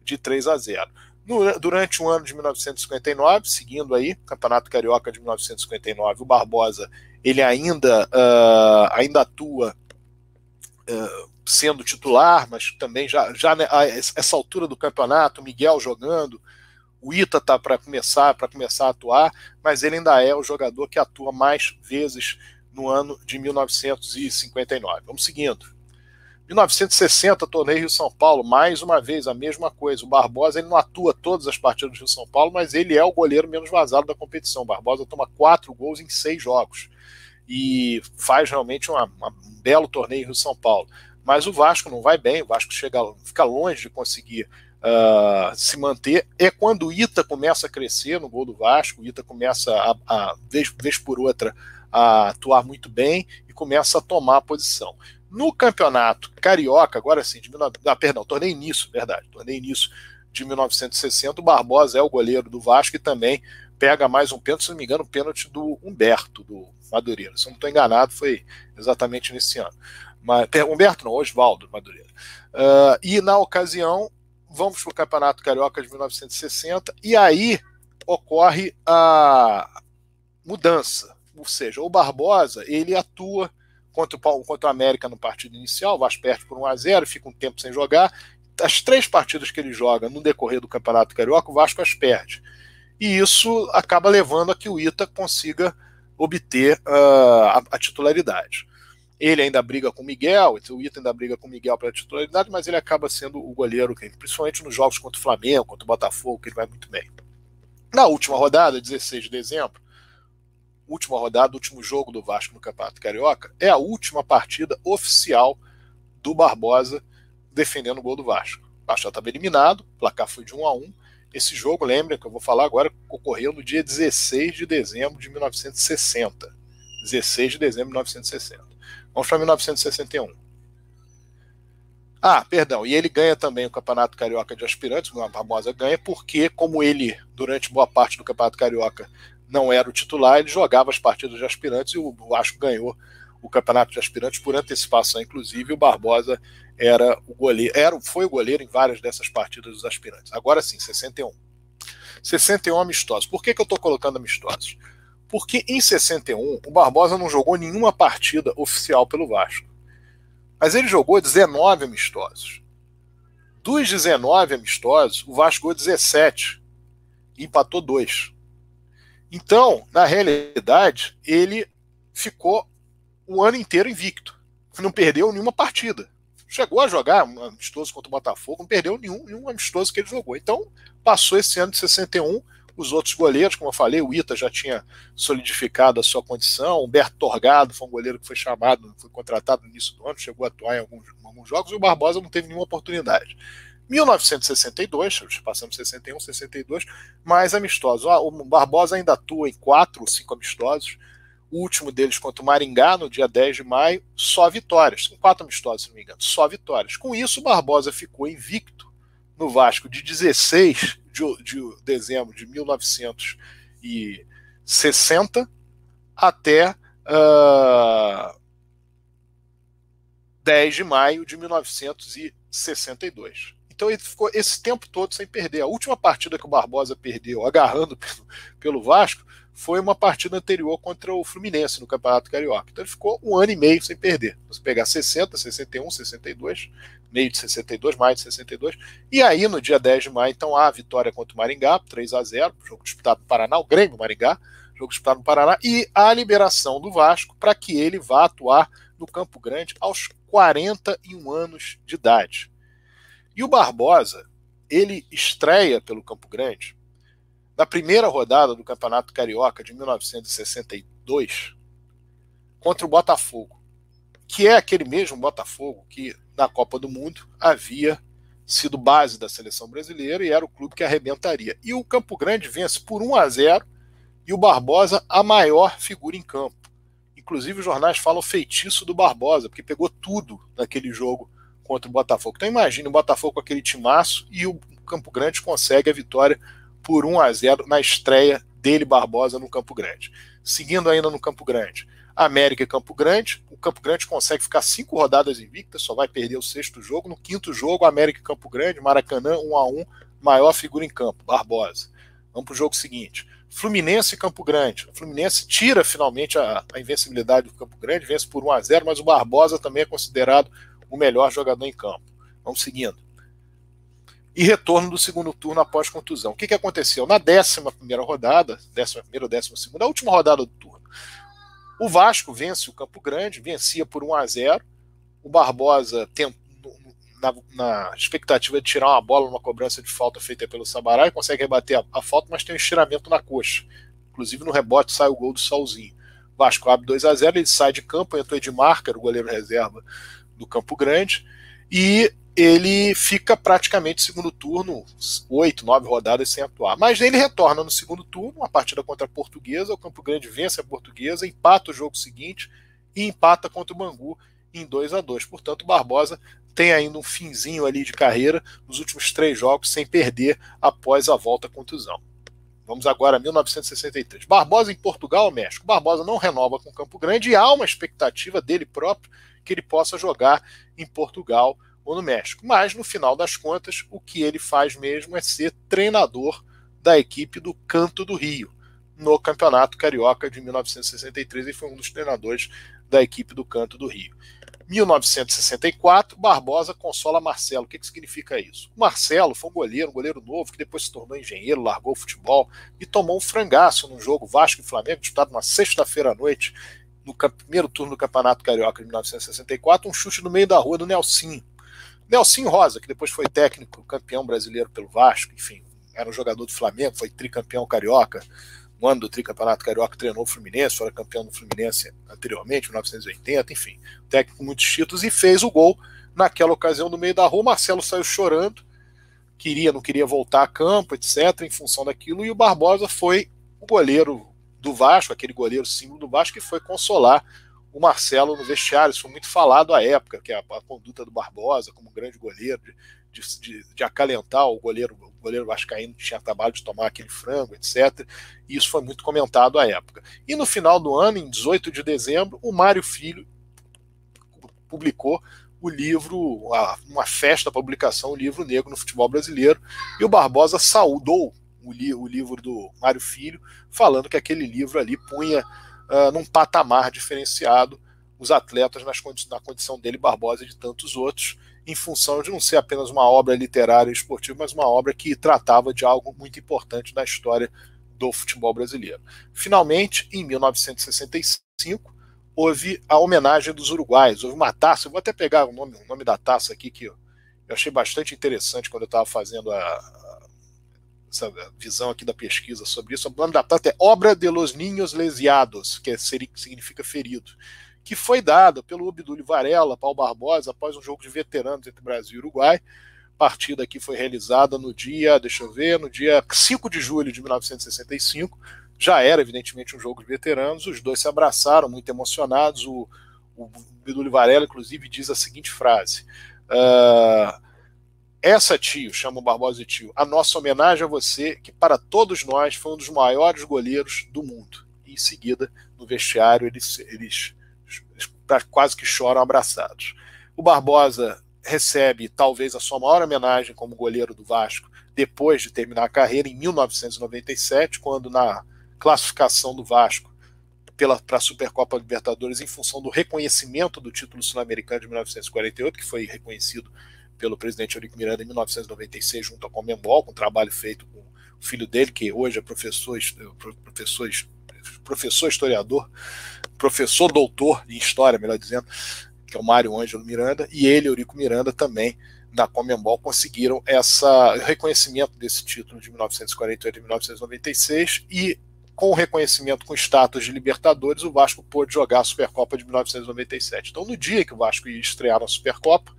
de 3 a 0. No, durante o ano de 1959, seguindo aí, Campeonato Carioca de 1959, o Barbosa ele ainda, uh, ainda atua sendo titular, mas também já, já né, a essa altura do campeonato, o Miguel jogando, o Ita tá para começar para começar a atuar, mas ele ainda é o jogador que atua mais vezes no ano de 1959. Vamos seguindo. 1960, torneio Rio São Paulo, mais uma vez a mesma coisa. O Barbosa ele não atua todas as partidas do Rio São Paulo, mas ele é o goleiro menos vazado da competição. O Barbosa toma quatro gols em seis jogos e faz realmente uma, uma, um belo torneio Rio São Paulo. Mas o Vasco não vai bem, o Vasco chega, fica longe de conseguir uh, se manter. É quando o Ita começa a crescer no gol do Vasco, o Ita começa a, a vez, vez por outra, a atuar muito bem e começa a tomar a posição. No campeonato carioca, agora sim, de, ah, perdão, torneio início, verdade, torneio início de 1960, o Barbosa é o goleiro do Vasco e também pega mais um pênalti, se não me engano, o pênalti do Humberto, do Madureira. Se eu não estou enganado, foi exatamente nesse ano. Mas, Humberto não, Oswaldo Madureira. Uh, e na ocasião, vamos para o Campeonato Carioca de 1960, e aí ocorre a mudança. Ou seja, o Barbosa ele atua contra o, contra América no partido inicial, o Vasco perde por 1 a 0 fica um tempo sem jogar. As três partidas que ele joga no decorrer do Campeonato Carioca, o Vasco as perde. E isso acaba levando a que o Ita consiga obter uh, a, a, titularidade. Ele ainda briga com Miguel, o Ita ainda briga com Miguel para a titularidade, mas ele acaba sendo o goleiro, principalmente nos jogos contra o Flamengo, contra o Botafogo, que ele vai muito bem. Na última rodada, 16 de dezembro, última rodada, último jogo do Vasco no Campeonato Carioca, é a última partida oficial do Barbosa defendendo o gol do Vasco. O Vasco já estava eliminado, o placar foi de 1 a 1 esse jogo, lembra que eu vou falar agora, ocorreu no dia 16 de dezembro de 1960. 16 de dezembro de 1960. Vamos para 1961. Ah, perdão, e ele ganha também o Campeonato Carioca de Aspirantes, o Barbosa ganha, porque, como ele, durante boa parte do Campeonato Carioca, não era o titular, ele jogava as partidas de aspirantes e o Vasco ganhou o Campeonato de Aspirantes por antecipação, inclusive, o Barbosa era o goleiro, era, foi o goleiro em várias dessas partidas dos aspirantes. Agora sim, 61. 61 amistosos. Por que, que eu estou colocando amistosos? Porque em 61 o Barbosa não jogou nenhuma partida oficial pelo Vasco. Mas ele jogou 19 amistosos. Dos 19 amistosos, o Vasco jogou 17 e empatou 2. Então, na realidade, ele ficou o ano inteiro invicto. Não perdeu nenhuma partida chegou a jogar um amistoso contra o Botafogo, não perdeu nenhum, nenhum amistoso que ele jogou. Então, passou esse ano de 61. Os outros goleiros, como eu falei, o Ita já tinha solidificado a sua condição. O Humberto Torgado foi um goleiro que foi chamado, foi contratado no início do ano, chegou a atuar em alguns, em alguns jogos, e o Barbosa não teve nenhuma oportunidade. 1962, passamos 61, 62, mais amistosos. Ah, o Barbosa ainda atua em quatro ou cinco amistosos último deles contra o Maringá, no dia 10 de maio, só vitórias. São quatro amistosos, se não me engano, só vitórias. Com isso, o Barbosa ficou invicto no Vasco de 16 de, de dezembro de 1960 até uh, ah, 10 de maio de 1962. Então ele ficou esse tempo todo sem perder. A última partida que o Barbosa perdeu, agarrando pelo, pelo Vasco, foi uma partida anterior contra o Fluminense no Campeonato Carioca. Então ele ficou um ano e meio sem perder. Você pegar 60, 61, 62, meio de 62, mais de 62. E aí, no dia 10 de maio, então há a vitória contra o Maringá, 3 a 0 jogo disputado no Paraná, o Grêmio Maringá, jogo disputado no Paraná, e a liberação do Vasco para que ele vá atuar no Campo Grande aos 41 anos de idade. E o Barbosa, ele estreia pelo Campo Grande na primeira rodada do Campeonato Carioca de 1962 contra o Botafogo, que é aquele mesmo Botafogo que na Copa do Mundo havia sido base da seleção brasileira e era o clube que arrebentaria. E o Campo Grande vence por 1 a 0 e o Barbosa a maior figura em campo. Inclusive os jornais falam feitiço do Barbosa, porque pegou tudo naquele jogo contra o Botafogo. Então imagine o Botafogo com aquele timaço e o Campo Grande consegue a vitória por 1 a 0 na estreia dele Barbosa no Campo Grande. Seguindo ainda no Campo Grande, América e Campo Grande. O Campo Grande consegue ficar cinco rodadas invictas, só vai perder o sexto jogo. No quinto jogo, América e Campo Grande, Maracanã 1 a 1 maior figura em campo, Barbosa. Vamos para o jogo seguinte. Fluminense e Campo Grande. O Fluminense tira finalmente a, a, invencibilidade do Campo Grande, vence por 1 a 0 mas o Barbosa também é considerado o melhor jogador em campo. Vamos seguindo e retorno do segundo turno após contusão. O que, que aconteceu? Na 11 rodada, 11 ou 12, a última rodada do turno, o Vasco vence o Campo Grande, vencia por 1 a 0 O Barbosa na, na, expectativa de tirar uma bola numa cobrança de falta feita pelo Sabará e consegue rebater a, a, falta, mas tem um estiramento na coxa. Inclusive no rebote sai o gol do Salzinho. Vasco abre 2 a 0 ele sai de campo, entrou Edmar, que era o goleiro reserva do Campo Grande, e ele fica praticamente segundo turno, oito, nove rodadas sem atuar. Mas ele retorna no segundo turno, uma partida contra a Portuguesa, o Campo Grande vence a Portuguesa, empata o jogo seguinte e empata contra o Bangu em 2 a 2 Portanto, o Barbosa tem ainda um finzinho ali de carreira nos últimos três jogos sem perder após a volta à contusão. Vamos agora a 1963. Barbosa em Portugal México. Barbosa não renova com Campo Grande e há uma expectativa dele próprio que ele possa jogar em Portugal ou no México. Mas, no final das contas, o que ele faz mesmo é ser treinador da equipe do Canto do Rio, no Campeonato Carioca de 1963, e foi um dos treinadores da equipe do Canto do Rio. 1964, Barbosa consola Marcelo. O que, que significa isso? O Marcelo foi um goleiro, um goleiro novo, que depois se tornou engenheiro, largou o futebol e tomou um frangaço num jogo Vasco e Flamengo, disputado na sexta-feira à noite, no primeiro turno do Campeonato Carioca de 1964, um chute no meio da rua do Nelsinho. Nelsinho Rosa, que depois foi técnico, campeão brasileiro pelo Vasco, enfim, era um jogador do Flamengo, foi tricampeão carioca, no ano do tricampeonato carioca treinou o Fluminense, foi campeão do Fluminense anteriormente, em 1980, enfim, técnico com muitos títulos e fez o gol naquela ocasião no meio da rua. Marcelo saiu chorando, queria, não queria voltar a campo, etc, em função daquilo, e o Barbosa foi o goleiro do Vasco, aquele goleiro símbolo do Vasco, que foi consolar o Marcelo no vestiário. Isso foi muito falado à época, que é a, a conduta do Barbosa como grande goleiro, de, de, de, acalentar o goleiro, o goleiro vascaíno que tinha acabado de tomar aquele frango, etc. E isso foi muito comentado à época. E no final do ano, em 18 de dezembro, o Mário Filho publicou o livro, uma festa, a publicação, o livro Negro no Futebol Brasileiro, e o Barbosa saudou o livro do Mário Filho, falando que aquele livro ali punha uh, num patamar diferenciado os atletas nas, na condição dele, Barbosa e de tantos outros, em função de não ser apenas uma obra literária e esportiva, mas uma obra que tratava de algo muito importante na história do futebol brasileiro. Finalmente, em 1965, houve a homenagem dos uruguaios. Houve uma taça, eu vou até pegar o nome, o nome da taça aqui, que eu, achei bastante interessante quando eu estava fazendo a, essa visão aqui da pesquisa sobre isso. O nome da taça é Obra de los Niños Lesiados, que é, significa ferido que foi dada pelo Abdulio Varela, Paulo Barbosa, após um jogo de veteranos entre Brasil e Uruguai. Partida que foi realizada no dia, deixa eu ver, no dia 5 de julho de 1965. Já era, evidentemente, um jogo de veteranos. Os dois se abraçaram, muito emocionados. O, o Varela, inclusive, diz a seguinte frase. Uh, essa tio, chama o Barbosa de tio, a nossa homenagem a você, que para todos nós foi um dos maiores goleiros do mundo. E em seguida, no vestiário, eles, eles quase que choram abraçados. O Barbosa recebe talvez a sua maior homenagem como goleiro do Vasco depois de terminar a carreira em 1997, quando na classificação do Vasco para a Supercopa Libertadores, em função do reconhecimento do título sul-americano de 1948, que foi reconhecido pelo presidente Eurico Miranda em 1996 junto ao Comembol, com um trabalho feito com o filho dele, que hoje é professor, professor, professor historiador professor doutor em história, melhor dizendo, que é o Mário Ângelo Miranda, e ele, Eurico Miranda, também na Comembol conseguiram essa reconhecimento desse título de 1948 e 1996 e com o reconhecimento com status de Libertadores, o Vasco pôde jogar a Supercopa de 1997. Então, no dia que o Vasco ia estrear na Supercopa,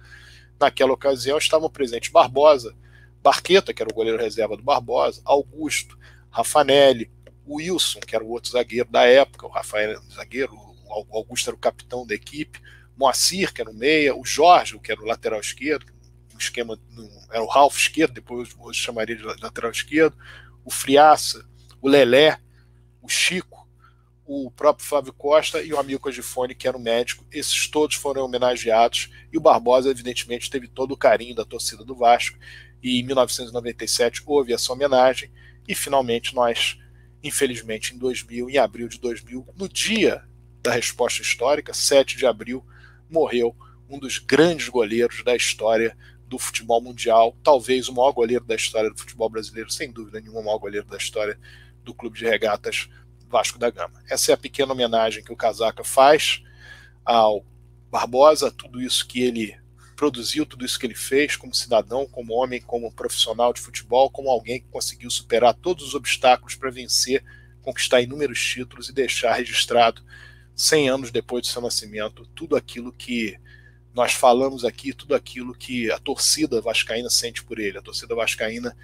naquela ocasião estavam presentes Barbosa, Barqueta, que era o goleiro reserva do Barbosa, Augusto, Rafanelli, Wilson, que era o outro zagueiro da época, o Rafael zagueiro, o Augusto era o capitão da equipe, Moacir, que era o meia, o Jorge, que era o lateral esquerdo, o esquema era o Ralf esquerdo, depois hoje chamaria de lateral esquerdo, o Friaça, o Lelé, o Chico, o próprio Flávio Costa e o amigo Agifone, que era o médico. Esses todos foram homenageados e o Barbosa, evidentemente, teve todo o carinho da torcida do Vasco. E em 1997 houve essa homenagem e finalmente nós Infelizmente, em 2000, em abril de 2000, no dia da resposta histórica, 7 de abril, morreu um dos grandes goleiros da história do futebol mundial, talvez o maior goleiro da história do futebol brasileiro, sem dúvida nenhuma, o maior goleiro da história do Clube de Regatas Vasco da Gama. Essa é a pequena homenagem que o Casaca faz ao Barbosa, tudo isso que ele produziu, tudo isso que ele fez como cidadão, como homem, como profissional de futebol, como alguém que conseguiu superar todos os obstáculos para vencer, conquistar inúmeros títulos e deixar registrado 100 anos depois do seu nascimento tudo aquilo que nós falamos aqui, tudo aquilo que a torcida vascaína sente por ele. A torcida vascaína,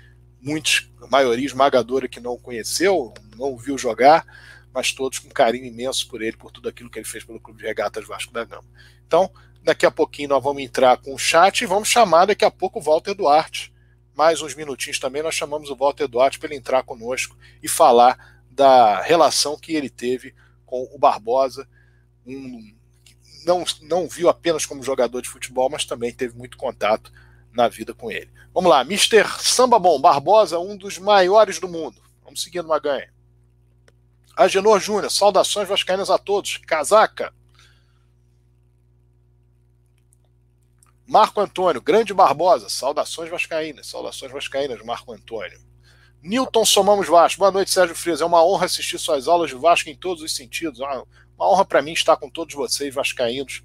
muitos, a maioria esmagadora que não conheceu, não viu jogar, mas todos com carinho imenso por ele, por tudo aquilo que ele fez pelo Clube de Regatas Vasco da Gama. Então, daqui a pouquinho nós vamos entrar com o chat e vamos chamar daqui a pouco o Walter Duarte. Mais uns minutinhos também nós chamamos o Walter Duarte para ele entrar conosco e falar da relação que ele teve com o Barbosa, um não, não viu apenas como jogador de futebol, mas também teve muito contato na vida com ele. Vamos lá, Mr. Samba Bom Barbosa, um dos maiores do mundo. Vamos seguindo Maganha. Agenor Júnior, saudações vascaínas a todos. Casaca. Marco Antônio, grande Barbosa, saudações vascaínas, saudações vascaínas, Marco Antônio. Newton Somamos Vasco, boa noite, Sérgio Frias. É uma honra assistir suas aulas de Vasco em todos os sentidos. Uma honra para mim estar com todos vocês, vascaínos,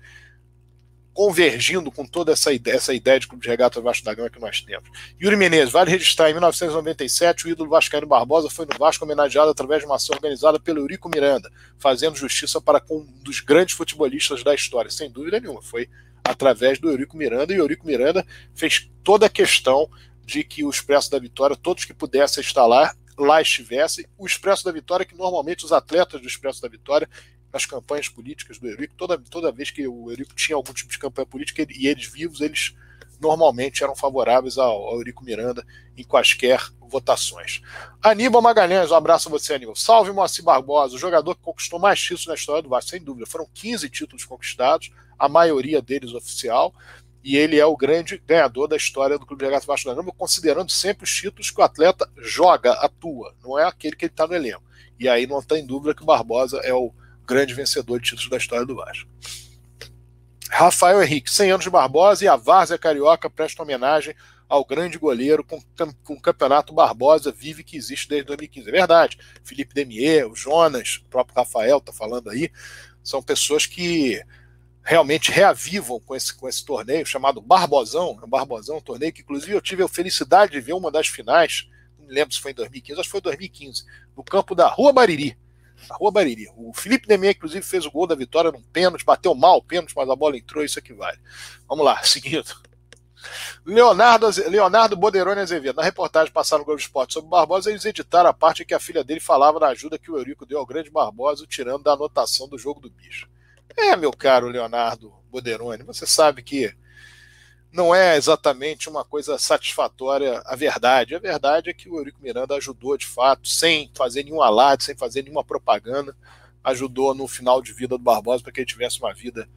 convergindo com toda essa ideia, essa ideia de clube de regata Vasco da Gama que nós temos. Yuri Menezes, vale registrar, em 1997, o ídolo vascaíno Barbosa foi no Vasco homenageado através de uma ação organizada pelo Eurico Miranda, fazendo justiça para com um dos grandes futebolistas da história. Sem dúvida nenhuma, foi através do Eurico Miranda, e o Eurico Miranda fez toda a questão de que o Expresso da Vitória, todos que pudessem estar lá, lá estivessem. O Expresso da Vitória, que normalmente os atletas do Expresso da Vitória nas campanhas políticas do Eurico, toda, toda vez que o Eurico tinha algum tipo de campanha política ele, e eles vivos, eles normalmente eram favoráveis ao, ao Eurico Miranda em quaisquer votações. Aníbal Magalhães, um abraço a você, Aníbal. Salve Moacir Barbosa, o jogador que conquistou mais títulos na história do Vasco, sem dúvida. Foram 15 títulos conquistados, a maioria deles oficial, e ele é o grande ganhador da história do Clube de Regatas Vasco da Gama, considerando sempre os títulos que o atleta joga, atua, não é aquele que ele está no elenco. E aí não tem dúvida que o Barbosa é o grande vencedor de títulos da história do Vasco. Rafael Henrique, 100 anos de Barbosa e a Várzea Carioca presta homenagem ao grande goleiro com, com o campeonato Barbosa vive que existe desde 2015. É verdade. Felipe Demier, o Jonas, o próprio Rafael está falando aí, são pessoas que realmente reavivam com esse, com esse torneio chamado Barbosão, um Barbosão, um torneio que inclusive eu tive a felicidade de ver uma das finais, não me lembro se foi em 2015, acho que foi 2015, no campo da Rua Bariri, na Rua Bariri. O Felipe Demier, inclusive, fez o gol da vitória num pênalti, bateu mal o pênalti, mas a bola entrou, isso aqui vale. Vamos lá, seguindo. Leonardo, Leonardo Boderoni Azevedo, na reportagem passada no Globo Esporte sobre Barbosa, eles editaram a parte em que a filha dele falava da ajuda que o Eurico deu ao grande Barbosa, tirando da anotação do jogo do bicho. É, meu caro Leonardo Boderoni, você sabe que não é exatamente uma coisa satisfatória a verdade. A verdade é que o Eurico Miranda ajudou de fato, sem fazer nenhum alarde, sem fazer nenhuma propaganda, ajudou no final de vida do Barbosa para que ele tivesse uma vida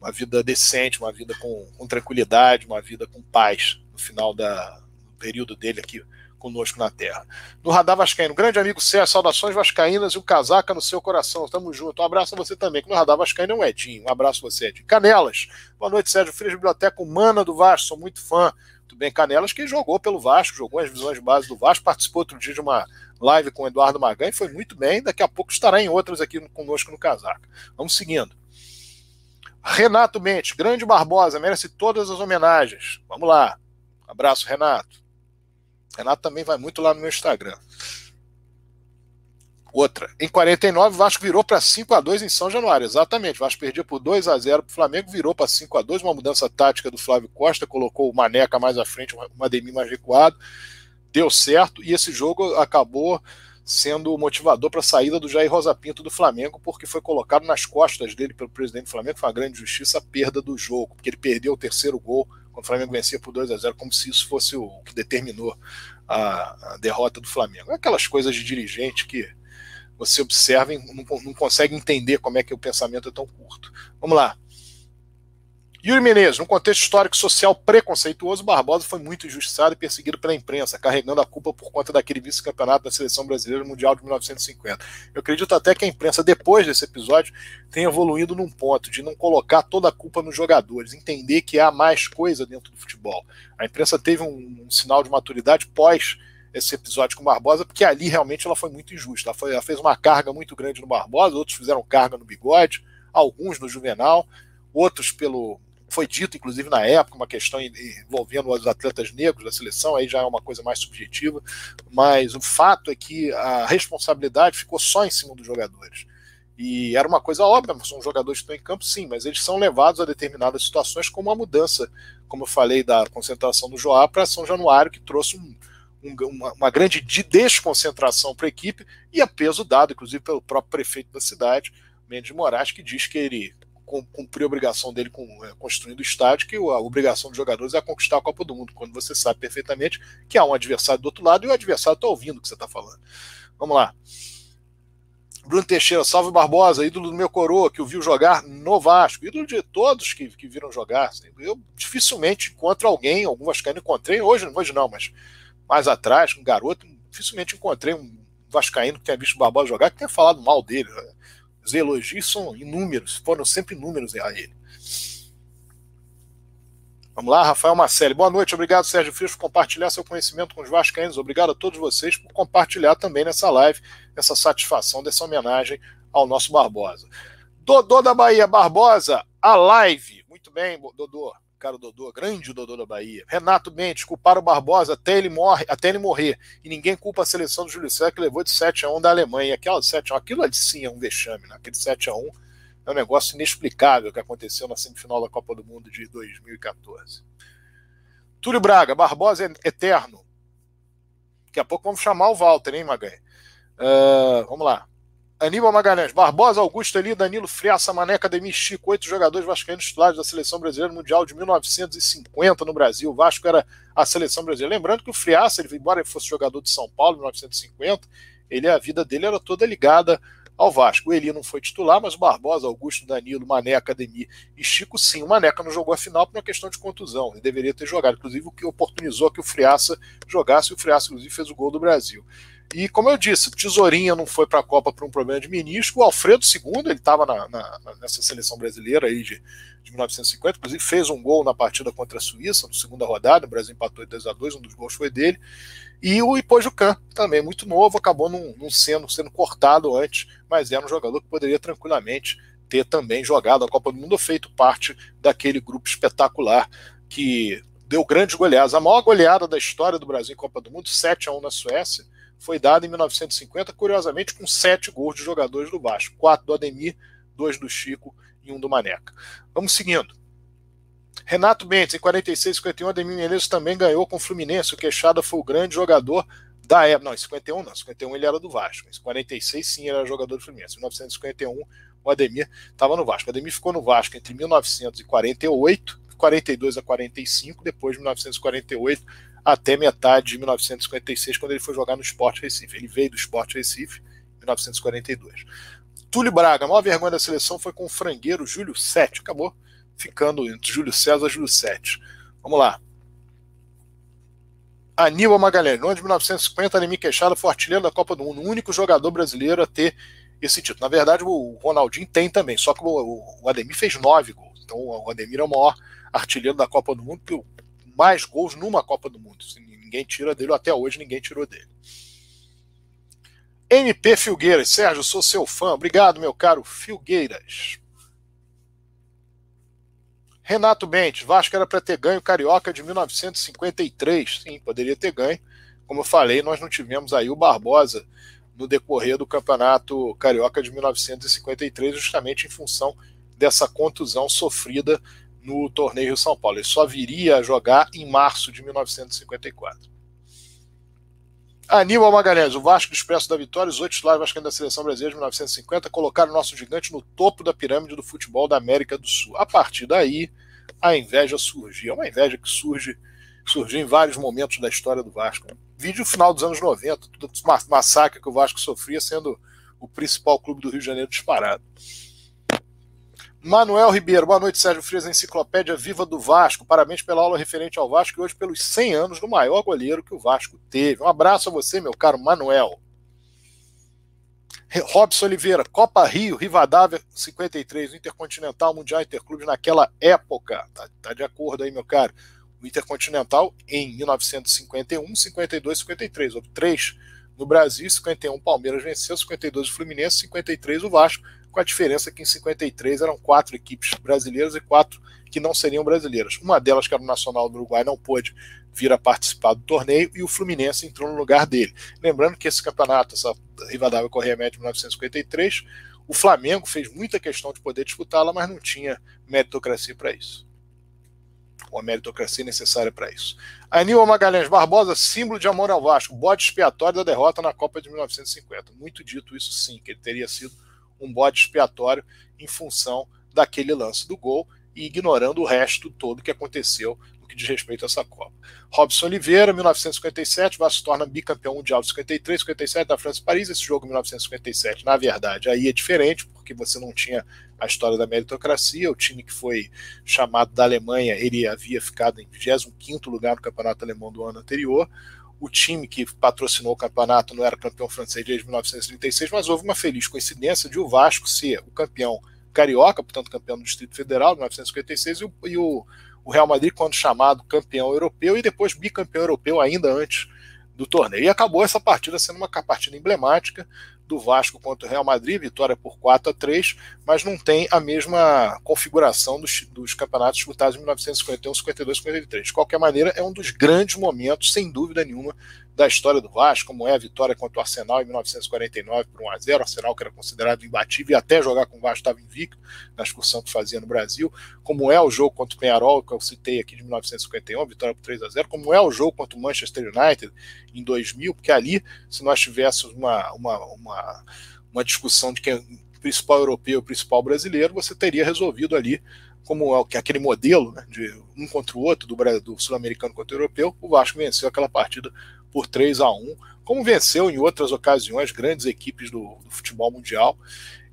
uma vida decente, uma vida com, com tranquilidade, uma vida com paz no final da, do período dele aqui conosco na Terra. No Radar Vascaíno, grande amigo César, saudações vascaínas e o casaca no seu coração. Tamo junto. Um abraço a você também, que no Radar Vascaíno é um Edinho. Um abraço a você, Edinho. Canelas, boa noite, Sérgio Frias, Biblioteca Humana do Vasco, sou muito fã. Muito bem, Canelas, que jogou pelo Vasco, jogou as visões de base do Vasco, participou outro dia de uma live com o Eduardo Magan e foi muito bem. Daqui a pouco estará em outras aqui conosco no casaca. Vamos seguindo. Renato Mendes, grande Barbosa, merece todas as homenagens. Vamos lá. abraço, Renato. Renato também vai muito lá no meu Instagram. Outra. Em 49, o Vasco virou para 5 a 2 em São Januário. Exatamente. O Vasco perdia por 2 a 0 para o Flamengo, virou para 5 a 2 uma mudança tática do Flávio Costa, colocou o Maneca mais à frente, o Ademir mais recuado. Deu certo e esse jogo acabou sendo o motivador para a saída do Jair Rosa Pinto do Flamengo, porque foi colocado nas costas dele pelo presidente do Flamengo, foi uma grande justiça a perda do jogo, porque ele perdeu o terceiro gol quando o Flamengo vencia por 2 a 0 como se isso fosse o que determinou a, a derrota do Flamengo. Aquelas coisas de dirigente que você observa e não, não consegue entender como é que o pensamento é tão curto. Vamos lá. Yuri Menezes, num contexto histórico social preconceituoso, Barbosa foi muito injustiçado e perseguido pela imprensa, carregando a culpa por conta daquele vice-campeonato da seleção brasileira mundial de 1950. Eu acredito até que a imprensa, depois desse episódio, tenha evoluído num ponto de não colocar toda a culpa nos jogadores, entender que há mais coisa dentro do futebol. A imprensa teve um, um sinal de maturidade pós esse episódio com o Barbosa, porque ali realmente ela foi muito injusta. Ela, foi, ela fez uma carga muito grande no Barbosa, outros fizeram carga no Bigode, alguns no Juvenal outros pelo foi dito, inclusive, na época, uma questão envolvendo os atletas negros da seleção, aí já é uma coisa mais subjetiva, mas o fato é que a responsabilidade ficou só em cima dos jogadores. E era uma coisa óbvia, são jogadores que estão em campo, sim, mas eles são levados a determinadas situações, como a mudança, como eu falei, da concentração do Joá para São Januário, que trouxe um, um, uma, uma, grande desconcentração para a equipe, e a peso dado, inclusive, pelo próprio prefeito da cidade, Mendes Moraes, que diz que ele cumprir a obrigação dele com, é, construindo o estádio, que a obrigação dos jogadores é conquistar a Copa do Mundo, quando você sabe perfeitamente que há um adversário do outro lado e o adversário está ouvindo o que você está falando. Vamos lá. Bruno Teixeira, salve Barbosa, ídolo do meu coroa, que o viu jogar no Vasco, ídolo de todos que, que viram jogar. Eu dificilmente encontro alguém, algum Vascaíno encontrei, hoje, hoje não, mas mais atrás, um garoto, dificilmente encontrei um Vascaíno que tenha visto o Barbosa jogar, que tenha falado mal dele. Os elogios são inúmeros, foram sempre inúmeros a ele. Vamos lá, Rafael Marcelli. Boa noite, obrigado, Sérgio Frias, por compartilhar seu conhecimento com os Vascaínos. Obrigado a todos vocês por compartilhar também nessa live essa satisfação, dessa homenagem ao nosso Barbosa. Dodô da Bahia, Barbosa, a live. Muito bem, Dodô cara Dodô, grande Dodô da Bahia. Renato Mendes, culpar o Barbosa até ele, morre, até ele morrer. E ninguém culpa a seleção do Júlio César que levou de 7 a 1 da Alemanha. Aquela 7 a 1, aquilo ali sim é um vexame, né? Aquele 7 a 1 é um negócio inexplicável que aconteceu na semifinal da Copa do Mundo de 2014. Túlio Braga, Barbosa é eterno. Daqui a pouco vamos chamar o Walter, hein, Maganha? Uh, vamos lá. Aníbal Magalhães, Barbosa, Augusto Eli, Danilo Friaça, Maneca, Demi Chico, oito jogadores vascaínos titulares da Seleção Brasileira Mundial de 1950 no Brasil. O Vasco era a Seleção Brasileira. Lembrando que o Friaça, ele, embora ele fosse jogador de São Paulo em 1950, ele, a vida dele era toda ligada ao Vasco. O Eli não foi titular, mas o Barbosa, Augusto, Danilo, Maneca, Demi e Chico, sim. O Maneca não jogou a final por uma questão de contusão. Ele deveria ter jogado. Inclusive, o que oportunizou que o Friaça jogasse, e o Friaça, inclusive, fez o gol do Brasil. E como eu disse, o Tesourinha não foi para a Copa por um problema de menisco. O Alfredo II, ele estava nessa seleção brasileira aí de, de 1950, inclusive fez um gol na partida contra a Suíça, na segunda rodada. O Brasil empatou 2 a 2 um dos gols foi dele. E o Ipojucan, também muito novo, acabou não, não sendo, sendo cortado antes, mas era um jogador que poderia tranquilamente ter também jogado a Copa do Mundo, feito parte daquele grupo espetacular que deu grandes goleadas. A maior goleada da história do Brasil em Copa do Mundo, 7 a 1 na Suécia foi dado em 1950, curiosamente, com sete gols de jogadores do Vasco. Quatro do Ademir, dois do Chico e um do Maneca. Vamos seguindo. Renato Bentes, em 46 51, Ademir Menezes também ganhou com o Fluminense. O Queixada foi o grande jogador da época. Não, em 51 não, em 51 ele era do Vasco. Em 46 sim, ele era jogador do Fluminense. Em 1951 o Ademir estava no Vasco. O Ademir ficou no Vasco entre 1948, 42 a 45, depois de 1948 até metade de 1956, quando ele foi jogar no Sport Recife. Ele veio do Sport Recife em 1942. Túlio Braga, a maior vergonha da seleção foi com o frangueiro Júlio Sete. Acabou ficando entre Júlio César e Júlio Sete. Vamos lá. Aníbal Magalhães, no ano de 1950, Anemir Queixada foi artilheiro da Copa do Mundo, o único jogador brasileiro a ter esse título. Na verdade, o Ronaldinho tem também, só que o Ademir fez nove gols. Então o Ademir é o maior artilheiro da Copa do Mundo, mais gols numa Copa do Mundo. Ninguém tira dele, até hoje ninguém tirou dele. MP Filgueiras, Sérgio, sou seu fã. Obrigado, meu caro Filgueiras. Renato Bentes, Vasco era para ter ganho Carioca de 1953. Sim, poderia ter ganho. Como eu falei, nós não tivemos aí o Barbosa no decorrer do Campeonato Carioca de 1953, justamente em função dessa contusão sofrida no torneio São Paulo. Ele só viria a jogar em março de 1954. Aníbal Magalhães, o Vasco Expresso da Vitória, os oito titulares da seleção brasileira de 1950 colocaram o nosso gigante no topo da pirâmide do futebol da América do Sul. A partir daí, a inveja surgiu. É uma inveja que surge, surgiu em vários momentos da história do Vasco. Vídeo final dos anos 90, todo massacre que o Vasco sofria, sendo o principal clube do Rio de Janeiro disparado. Manuel Ribeiro, boa noite, Sérgio Frias, Enciclopédia Viva do Vasco. Parabéns pela aula referente ao Vasco e hoje pelos 100 anos do maior goleiro que o Vasco teve. Um abraço a você, meu caro Manuel. Robson Oliveira, Copa Rio, Rivadavia 53, Intercontinental Mundial Interclubes naquela época. Tá, tá de acordo aí, meu caro. O Intercontinental em 1951, 52, 53. Houve três no Brasil, 51 Palmeiras venceu, 52 o Fluminense, 53 o Vasco com a diferença que em 53 eram quatro equipes brasileiras e quatro que não seriam brasileiras. Uma delas, que era o Nacional do Uruguai, não pôde vir a participar do torneio e o Fluminense entrou no lugar dele. Lembrando que esse campeonato, essa Rivadavia Correia Média de 1953, o Flamengo fez muita questão de poder disputá-la, mas não tinha meritocracia para isso. Ou a meritocracia necessária para isso. Aníbal Magalhães Barbosa, símbolo de amor ao Vasco, bode expiatório da derrota na Copa de 1950. Muito dito isso sim, que ele teria sido um bode expiatório em função daquele lance do gol e ignorando o resto todo que aconteceu no que diz respeito a essa Copa. Robson Oliveira, 1957, Vasco se torna bicampeão mundial de 53, 57 da França e Paris. Esse jogo 1957, na verdade, aí é diferente, porque você não tinha a história da meritocracia. O time que foi chamado da Alemanha, ele havia ficado em 25º lugar no campeonato alemão do ano anterior. O time que patrocinou o campeonato não era campeão francês desde 1936, mas houve uma feliz coincidência de o Vasco ser o campeão carioca, portanto campeão do Distrito Federal, 1956, e o, e o, o Real Madrid, quando chamado campeão europeu, e depois bicampeão europeu ainda antes do torneio. E acabou essa partida sendo uma partida emblemática do Vasco contra o Real Madrid, vitória por 4 a 3, mas não tem a mesma configuração dos, dos campeonatos disputados em 1951, 52, 53. De qualquer maneira, é um dos grandes momentos, sem dúvida nenhuma, da história do Vasco, como é a vitória contra o Arsenal em 1949 por 1 a 0 Arsenal que era considerado imbatível e até jogar com o Vasco estava invicto na excursão que fazia no Brasil, como é o jogo contra o Penharol, que eu citei aqui de 1951, vitória por 3 a 0 como é o jogo contra o Manchester United em 2000, porque ali, se nós tivéssemos uma, uma, uma, uma discussão de quem é o principal europeu principal brasileiro, você teria resolvido ali como é aquele modelo né, de um contra o outro, do, do sul-americano contra o europeu, o Vasco venceu aquela partida por 3 a 1 como venceu em outras ocasiões grandes equipes do, do futebol mundial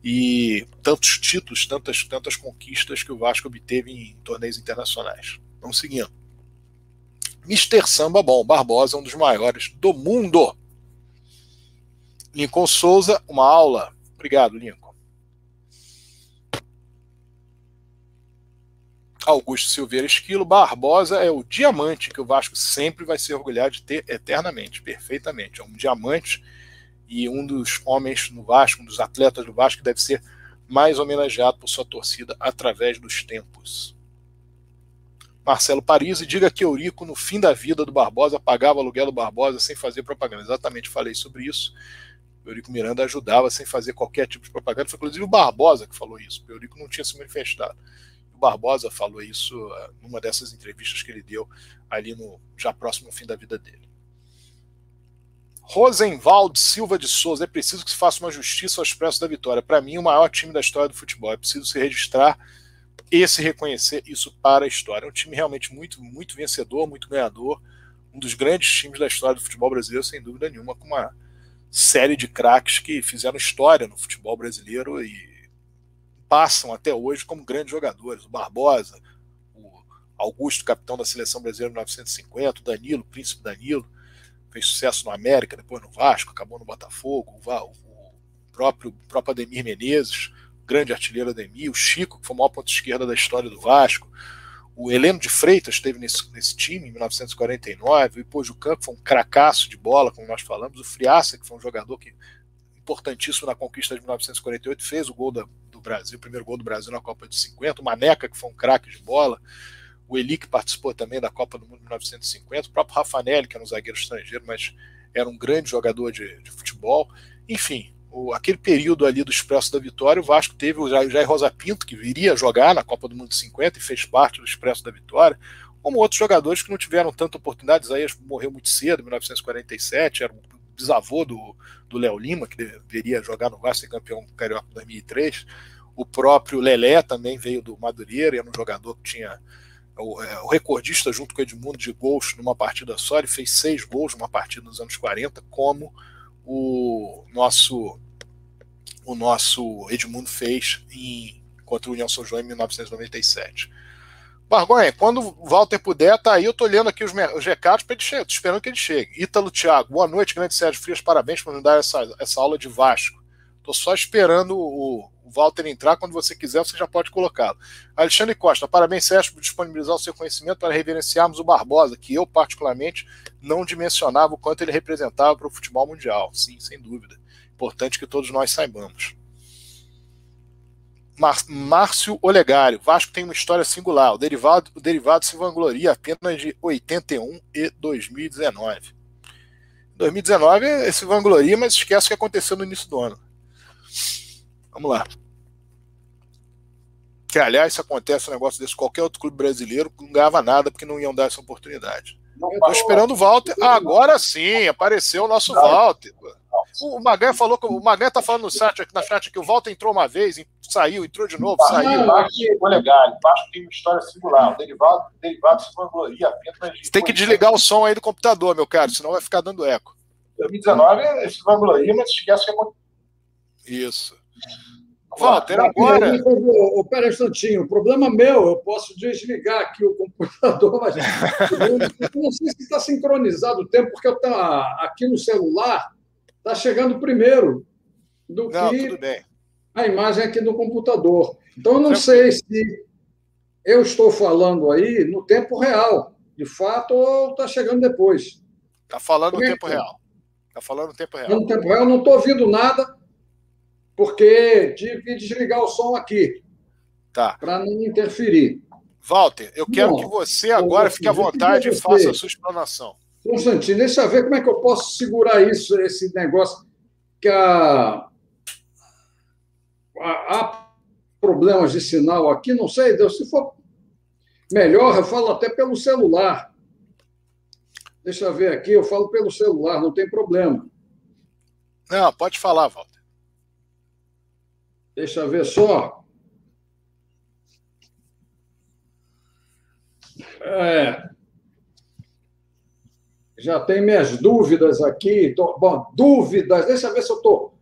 e tantos títulos, tantas, tantas conquistas que o Vasco obteve em torneios internacionais. Vamos seguindo. Mr. Samba Bom, Barbosa, um dos maiores do mundo. Lincoln Souza, uma aula. Obrigado, Lincoln. Augusto Silveira Esquilo, Barbosa é o diamante que o Vasco sempre vai se orgulhar de ter eternamente, perfeitamente. É um diamante e um dos homens no Vasco, um dos atletas do Vasco que deve ser mais homenageado por sua torcida através dos tempos. Marcelo Paris, e diga que Eurico, no fim da vida do Barbosa, pagava aluguel do Barbosa sem fazer propaganda. Exatamente falei sobre isso. Eurico Miranda ajudava sem fazer qualquer tipo de propaganda. Foi inclusive o Barbosa que falou isso. Eurico não tinha se manifestado. Barbosa falou isso uh, numa dessas entrevistas que ele deu ali no já próximo fim da vida dele. Rosenwald Silva de Souza, é preciso que se faça uma justiça ao Expresso da Vitória. Para mim, o maior time da história do futebol. É preciso se registrar e se reconhecer isso para a história. É um time realmente muito, muito vencedor, muito ganhador. Um dos grandes times da história do futebol brasileiro, sem dúvida nenhuma, com uma série de craques que fizeram história no futebol brasileiro e passam até hoje como grandes jogadores. O Barbosa, o Augusto, capitão da seleção brasileira em 1950, o Danilo, o príncipe Danilo, fez sucesso no América, depois no Vasco, acabou no Botafogo, o próprio, o próprio Ademir Menezes, grande artilheiro Ademir, o Chico, que foi o maior ponto esquerda da história do Vasco, o Heleno de Freitas esteve nesse, nesse time em 1949, o Ipojucan, que foi um cracaço de bola, como nós falamos, o Friaça, que foi um jogador que importantíssimo na conquista de 1948, fez o gol da, Brasil, primeiro gol do Brasil na Copa de 50, o Maneca, que foi um craque de bola, o Eli, que participou também da Copa do Mundo de 1950, o próprio Rafanelli, que era um zagueiro estrangeiro, mas era um grande jogador de, de futebol. Enfim, o, aquele período ali do Expresso da Vitória, o Vasco teve o Jair Rosa Pinto, que viria jogar na Copa do Mundo de 50 e fez parte do Expresso da Vitória, como outros jogadores que não tiveram tanta oportunidade. Isaías morreu muito cedo, em 1947, era o bisavô do, do Léo Lima, que deveria jogar no Vasco e campeão carioca em 2003. O próprio Lelé também veio do Madureira, era um jogador que tinha o, é, o, recordista junto com o Edmundo de gols numa partida só, ele fez seis gols numa partida nos anos 40, como o nosso o nosso Edmundo fez em, contra o União São João em 1997. Bargonha, quando o Walter puder, tá aí. Eu tô lendo aqui os, os recados para ele chegar, esperando que ele chegue. Ítalo Thiago, boa noite, grande Sérgio Frias, parabéns por me dar essa, essa aula de Vasco. Tô só esperando o, Walter entrar. Quando você quiser, você já pode colocá-lo. Alexandre Costa, parabéns, Sérgio, por disponibilizar o seu conhecimento para reverenciarmos o Barbosa, que eu, particularmente, não dimensionava o quanto ele representava para o futebol mundial. Sim, sem dúvida. Importante que todos nós saibamos. Márcio Olegário. Vasco tem uma história singular. O derivado, o derivado se vangloria apenas de 81 e 2019. 2019 esse vangloria, mas esquece o que aconteceu no início do ano. Vamos lá. Que, aliás, se acontece um negócio desse, qualquer outro clube brasileiro não ganhava nada porque não iam dar essa oportunidade. Estou esperando o Walter. agora sim, apareceu o nosso Walter. O Magan falou que o Magan tá falando no chat, na chat que o Walter entrou uma vez, saiu, entrou de novo, saiu. Legal. Tem uma história singular. O derivado, o derivado se vangloria apenas. Você tem que desligar o som aí do computador, meu caro, senão vai ficar dando eco. 2019 se vangloria, mas esquece que é. Isso. Walter, agora. Oh, pera um instantinho, o problema meu, eu posso desligar aqui o computador, mas eu não sei se está sincronizado o tempo, porque eu tá aqui no celular está chegando primeiro do não, que a imagem aqui no computador. Então, eu não sei se eu estou falando aí no tempo real, de fato, ou está chegando depois. Está falando no é tempo real. Está falando no tempo real. No tempo real, não estou ouvindo nada, porque tive que desligar o som aqui. Tá. Para não interferir. Walter, eu quero que você agora fique à vontade e faça a sua explanação. Constantino, deixa eu ver como é que eu posso segurar isso, esse negócio que a, há problemas de sinal aqui, não sei, se for melhor, eu falo até pelo celular. Deixa eu ver aqui, eu falo pelo celular, não tem problema. Não, pode falar, Walter. Deixa eu ver só. É, já tem minhas dúvidas aqui. Tô, bom, dúvidas, deixa eu ver se eu estou,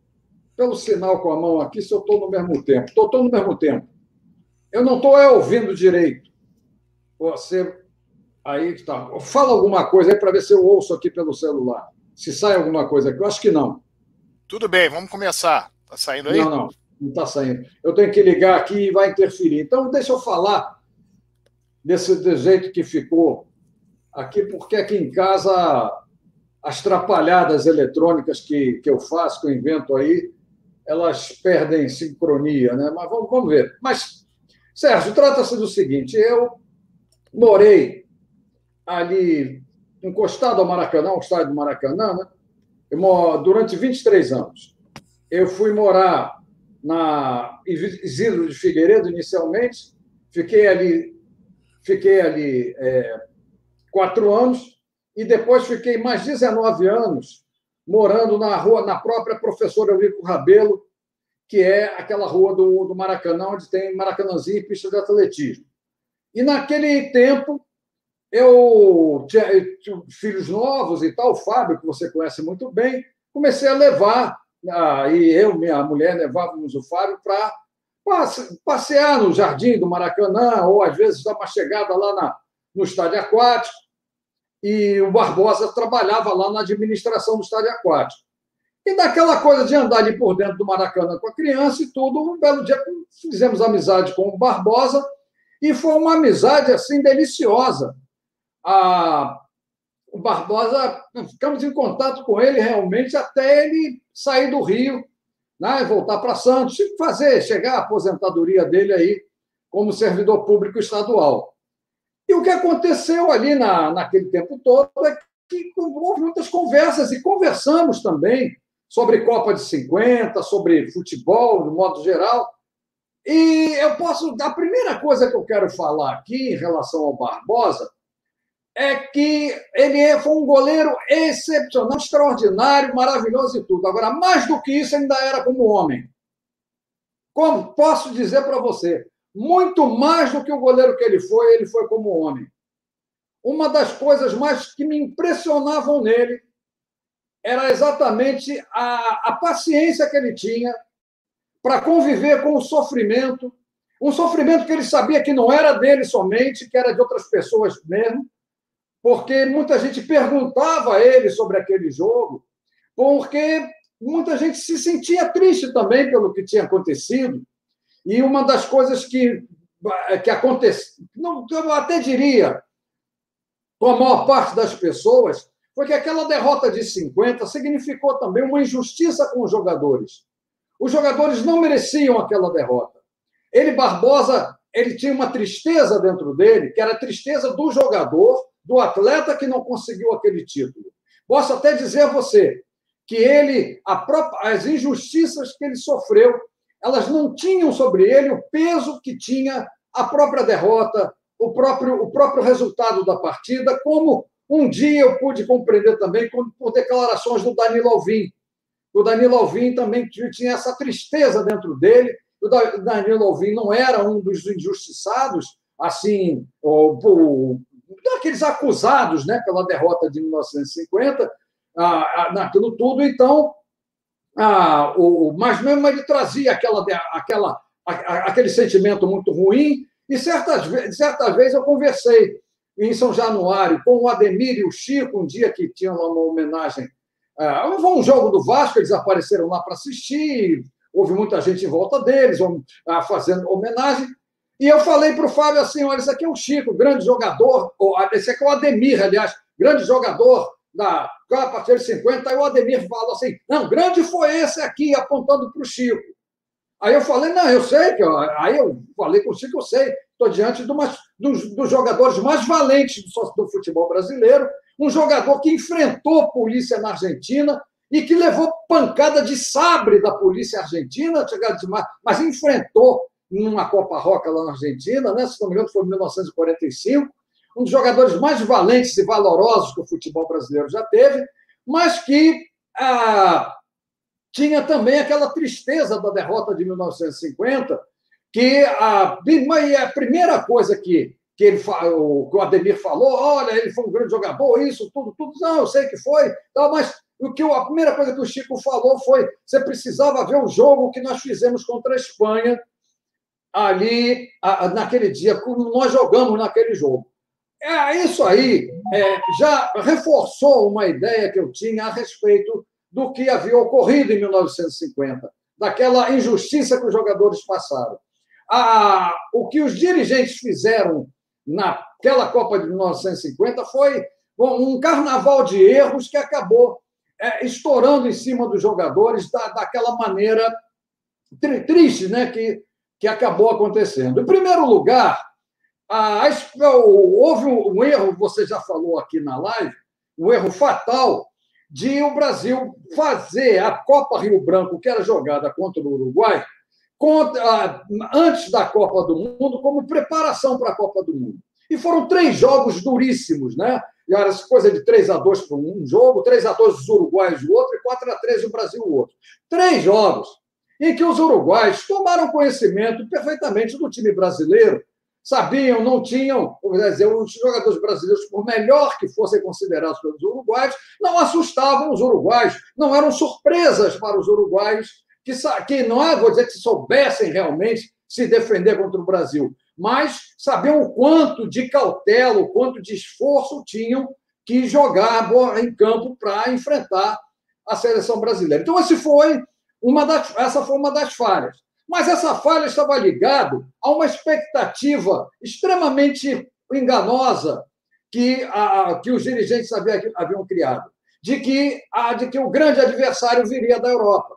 pelo sinal com a mão aqui, se eu estou no mesmo tempo. Estou no mesmo tempo. Eu não estou é, ouvindo direito. Você aí está. Fala alguma coisa aí para ver se eu ouço aqui pelo celular. Se sai alguma coisa aqui. Eu acho que não. Tudo bem, vamos começar. Está saindo aí? Não, não. Não está saindo. Eu tenho que ligar aqui e vai interferir. Então, deixa eu falar desse, jeito que ficou aqui, porque aqui em casa as trapalhadas eletrônicas que, que eu faço, que eu invento aí, elas perdem sincronia, né? Mas vamos, vamos ver. Mas, Sérgio, trata-se do seguinte: eu morei ali, encostado ao Maracanã, ao estádio do Maracanã, né? Durante 23 anos. Eu fui morar na Isidro de Figueiredo, inicialmente, fiquei ali, fiquei ali é, quatro anos, e depois fiquei mais 19 anos morando na rua, na própria professora Eurico Rabelo, que é aquela rua do, do Maracanã, onde tem Maracanãzinho e pista de atletismo. E naquele tempo, eu tinha, eu tinha, filhos novos e tal, o Fábio, que você conhece muito bem, comecei a levar, ah, e eu, minha mulher, levávamos o Fábio para passear no jardim do Maracanã, ou às vezes dar uma chegada lá na, no estádio aquático e o Barbosa trabalhava lá na administração do estádio aquático. E daquela coisa de andar ali por dentro do Maracanã com a criança e tudo, um belo dia fizemos amizade com o Barbosa e foi uma amizade assim deliciosa. A, o Barbosa, ficamos em contato com ele realmente até ele sair do Rio, né, voltar para Santos e fazer, chegar à aposentadoria dele aí como servidor público estadual. E o que aconteceu ali na, naquele tempo todo é que houve muitas conversas, e conversamos também sobre Copa de 50, sobre futebol, de modo geral. E eu posso. A primeira coisa que eu quero falar aqui em relação ao Barbosa é que ele é, foi um goleiro excepcional, extraordinário, maravilhoso e tudo. Agora, mais do que isso, ainda era como homem. Como posso dizer para você? muito mais do que o goleiro que ele foi, ele foi como homem. Uma das coisas mais que me impressionavam nele era exatamente a, a paciência que ele tinha para conviver com o sofrimento, um sofrimento que ele sabia que não era dele somente, que era de outras pessoas mesmo, porque muita gente perguntava a ele sobre aquele jogo, porque muita gente se sentia triste também pelo que tinha acontecido. E uma das coisas que, que aconteceu, eu até diria, com a maior parte das pessoas, foi que aquela derrota de 50 significou também uma injustiça com os jogadores. Os jogadores não mereciam aquela derrota. ele, Barbosa, ele tinha uma tristeza dentro dele, que era a tristeza do jogador, do atleta que não conseguiu aquele título. Posso até dizer a você que ele, própria, as injustiças que ele sofreu, elas não tinham sobre ele o peso que tinha a própria derrota, o próprio, o próprio resultado da partida, como um dia eu pude compreender também por declarações do Danilo Alvim. O Danilo Alvim também tinha essa tristeza dentro dele. O Danilo Alvim não era um dos injustiçados, assim, daqueles acusados né, pela derrota de 1950, ah, naquilo tudo. Então, ah, o, mas mesmo ele trazia aquela, aquela, aquele sentimento muito ruim. E certas, certa vez eu conversei em São Januário com o Ademir e o Chico, um dia que tinha uma homenagem. Ah, um jogo do Vasco, eles apareceram lá para assistir, houve muita gente em volta deles, ah, fazendo homenagem. E eu falei para o Fábio assim: olha, esse aqui é o Chico, grande jogador, esse aqui é o Ademir, aliás, grande jogador da Copa de 50. Aí o Ademir falou assim: não, grande foi esse aqui, apontando para o Chico. Aí eu falei: não, eu sei, que eu... aí eu falei com o Chico, eu sei, estou diante de uma, dos, dos, jogadores mais valentes do, do futebol brasileiro, um jogador que enfrentou a polícia na Argentina, e que levou pancada de sabre da polícia argentina, mas enfrentou numa Copa Roca lá na Argentina, né? se não me engano, foi em 1945, um dos jogadores mais valentes e valorosos que o futebol brasileiro já teve, mas que ah, tinha também aquela tristeza da derrota de 1950, que a, a primeira coisa que, que, ele, que o Ademir falou, olha, ele foi um grande jogador, isso, tudo, tudo, não, eu sei que foi, mas o que a primeira coisa que o Chico falou foi: você precisava ver o jogo que nós fizemos contra a Espanha ali naquele dia, como nós jogamos naquele jogo. É, isso aí é, já reforçou uma ideia que eu tinha a respeito do que havia ocorrido em 1950, daquela injustiça que os jogadores passaram. A, o que os dirigentes fizeram naquela Copa de 1950 foi um carnaval de erros que acabou é, estourando em cima dos jogadores da, daquela maneira triste né, que, que acabou acontecendo. Em primeiro lugar, a, a, houve um erro, você já falou aqui na live, um erro fatal de o Brasil fazer a Copa Rio Branco, que era jogada contra o Uruguai, contra, antes da Copa do Mundo, como preparação para a Copa do Mundo. E foram três jogos duríssimos, né? E era coisa de 3 a 2 para um jogo, 3 a 2 os uruguaios o outro e 4 a 3 o Brasil o outro. Três jogos em que os uruguaios tomaram conhecimento perfeitamente do time brasileiro, sabiam, não tinham, dizer, os jogadores brasileiros, por melhor que fossem considerados pelos uruguaios, não assustavam os uruguaios, não eram surpresas para os uruguaios, que, que não é, vou dizer, que soubessem realmente se defender contra o Brasil, mas sabiam o quanto de cautela, o quanto de esforço tinham que jogar em campo para enfrentar a seleção brasileira. Então, esse foi uma das, essa foi uma das falhas. Mas essa falha estava ligada a uma expectativa extremamente enganosa que, a, que os dirigentes haviam, haviam criado, de que, a, de que o grande adversário viria da Europa.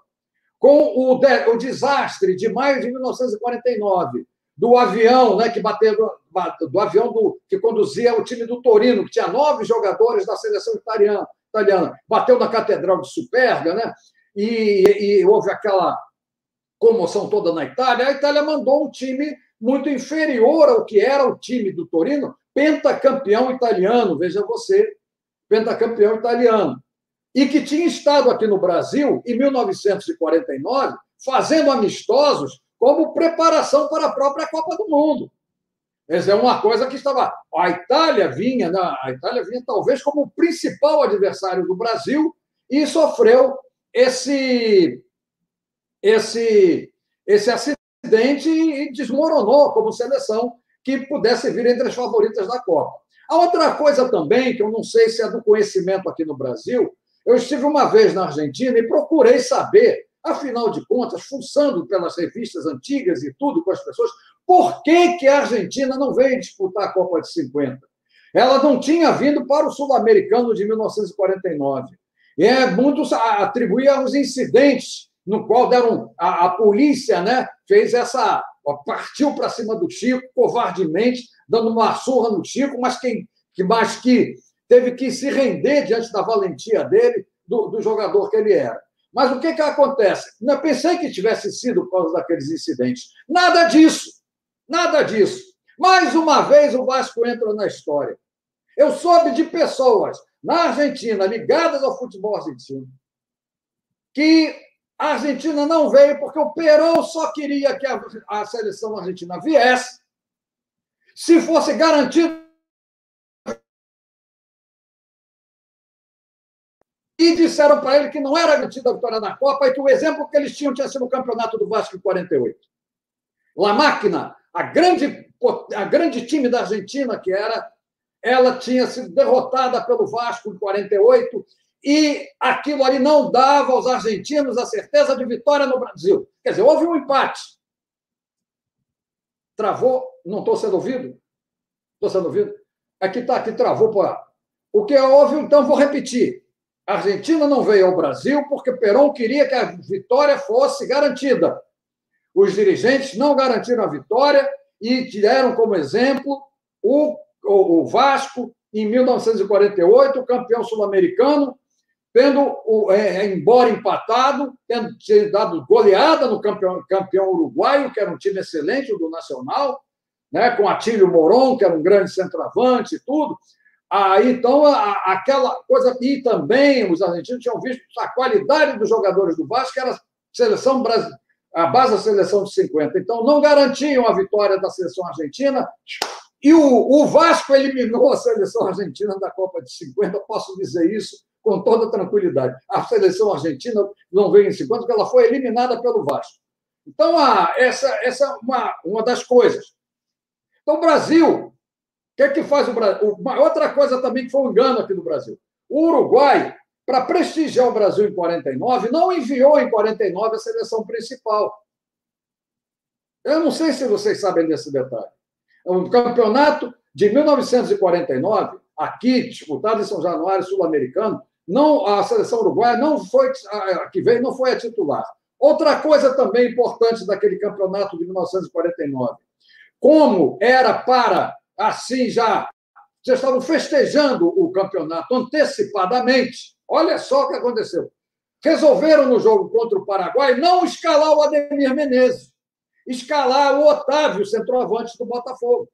Com o, de, o desastre de maio de 1949, do avião, né, que bateu do, do avião do, que conduzia o time do Torino, que tinha nove jogadores da seleção italiana, italiana bateu na Catedral de Superga, né? E, e, houve aquela comoção toda na Itália. A Itália mandou um time muito inferior ao que era o time do Torino, pentacampeão italiano, veja você, pentacampeão italiano. E que tinha estado aqui no Brasil em 1949, fazendo amistosos como preparação para a própria Copa do Mundo. Essa é uma coisa que estava. A Itália vinha, a Itália vinha talvez como o principal adversário do Brasil e sofreu esse esse esse acidente e desmoronou como seleção que pudesse vir entre as favoritas da Copa. A outra coisa também, que eu não sei se é do conhecimento aqui no Brasil, eu estive uma vez na Argentina e procurei saber Afinal de contas, fuçando pelas revistas antigas e tudo com as pessoas, por que, que a Argentina não veio disputar a Copa de 50? Ela não tinha vindo para o Sul-Americano de 1949. É, muitos atribuíam os incidentes no qual deram a, a polícia né, fez essa partiu para cima do Chico, covardemente, dando uma surra no Chico, mas, quem, que, mas que teve que se render diante da valentia dele, do, do jogador que ele era. Mas o que, que acontece? Não pensei que tivesse sido por causa daqueles incidentes. Nada disso. Nada disso. Mais uma vez o Vasco entra na história. Eu soube de pessoas na Argentina ligadas ao futebol argentino que a Argentina não veio porque o Perón só queria que a, a seleção argentina viesse se fosse garantido e disseram para ele que não era garantida a vitória na Copa e que o exemplo que eles tinham tinha sido o campeonato do Vasco em 48. La Máquina, a grande, a grande time da Argentina que era, ela tinha sido derrotada pelo Vasco em 48 e aquilo ali não dava aos argentinos a certeza de vitória no Brasil. Quer dizer, houve um empate. Travou? Não estou sendo ouvido? Estou sendo ouvido? Aqui está, aqui travou. Pô. O que houve, então, vou repetir. A Argentina não veio ao Brasil porque Perón queria que a vitória fosse garantida. Os dirigentes não garantiram a vitória e tiveram como exemplo o, o, o Vasco, em 1948, campeão sul-americano, tendo, é, embora empatado, tendo dado goleada no campeão, campeão uruguaio, que era um time excelente, o do Nacional, né, com Atílio Moron, que era um grande centroavante e tudo. Aí, então, a, aquela coisa. E também os argentinos tinham visto a qualidade dos jogadores do Vasco, que era seleção a base da seleção de 50. Então, não garantiam a vitória da seleção argentina. E o, o Vasco eliminou a seleção argentina da Copa de 50, posso dizer isso com toda tranquilidade. A seleção argentina não veio em 50, porque ela foi eliminada pelo Vasco. Então, a, essa, essa é uma, uma das coisas. Então, o Brasil que é que faz o Brasil? Uma outra coisa também que foi um engano aqui no Brasil. O Uruguai, para prestigiar o Brasil em 49, não enviou em 49 a seleção principal. Eu não sei se vocês sabem desse detalhe. O campeonato de 1949, aqui disputado em São Januário, sul-americano, não a seleção uruguaia não foi a que veio não foi a titular. Outra coisa também importante daquele campeonato de 1949, como era para assim já, já estavam festejando o campeonato antecipadamente. Olha só o que aconteceu. Resolveram no jogo contra o Paraguai não escalar o Ademir Menezes, escalar o Otávio, centroavante do Botafogo,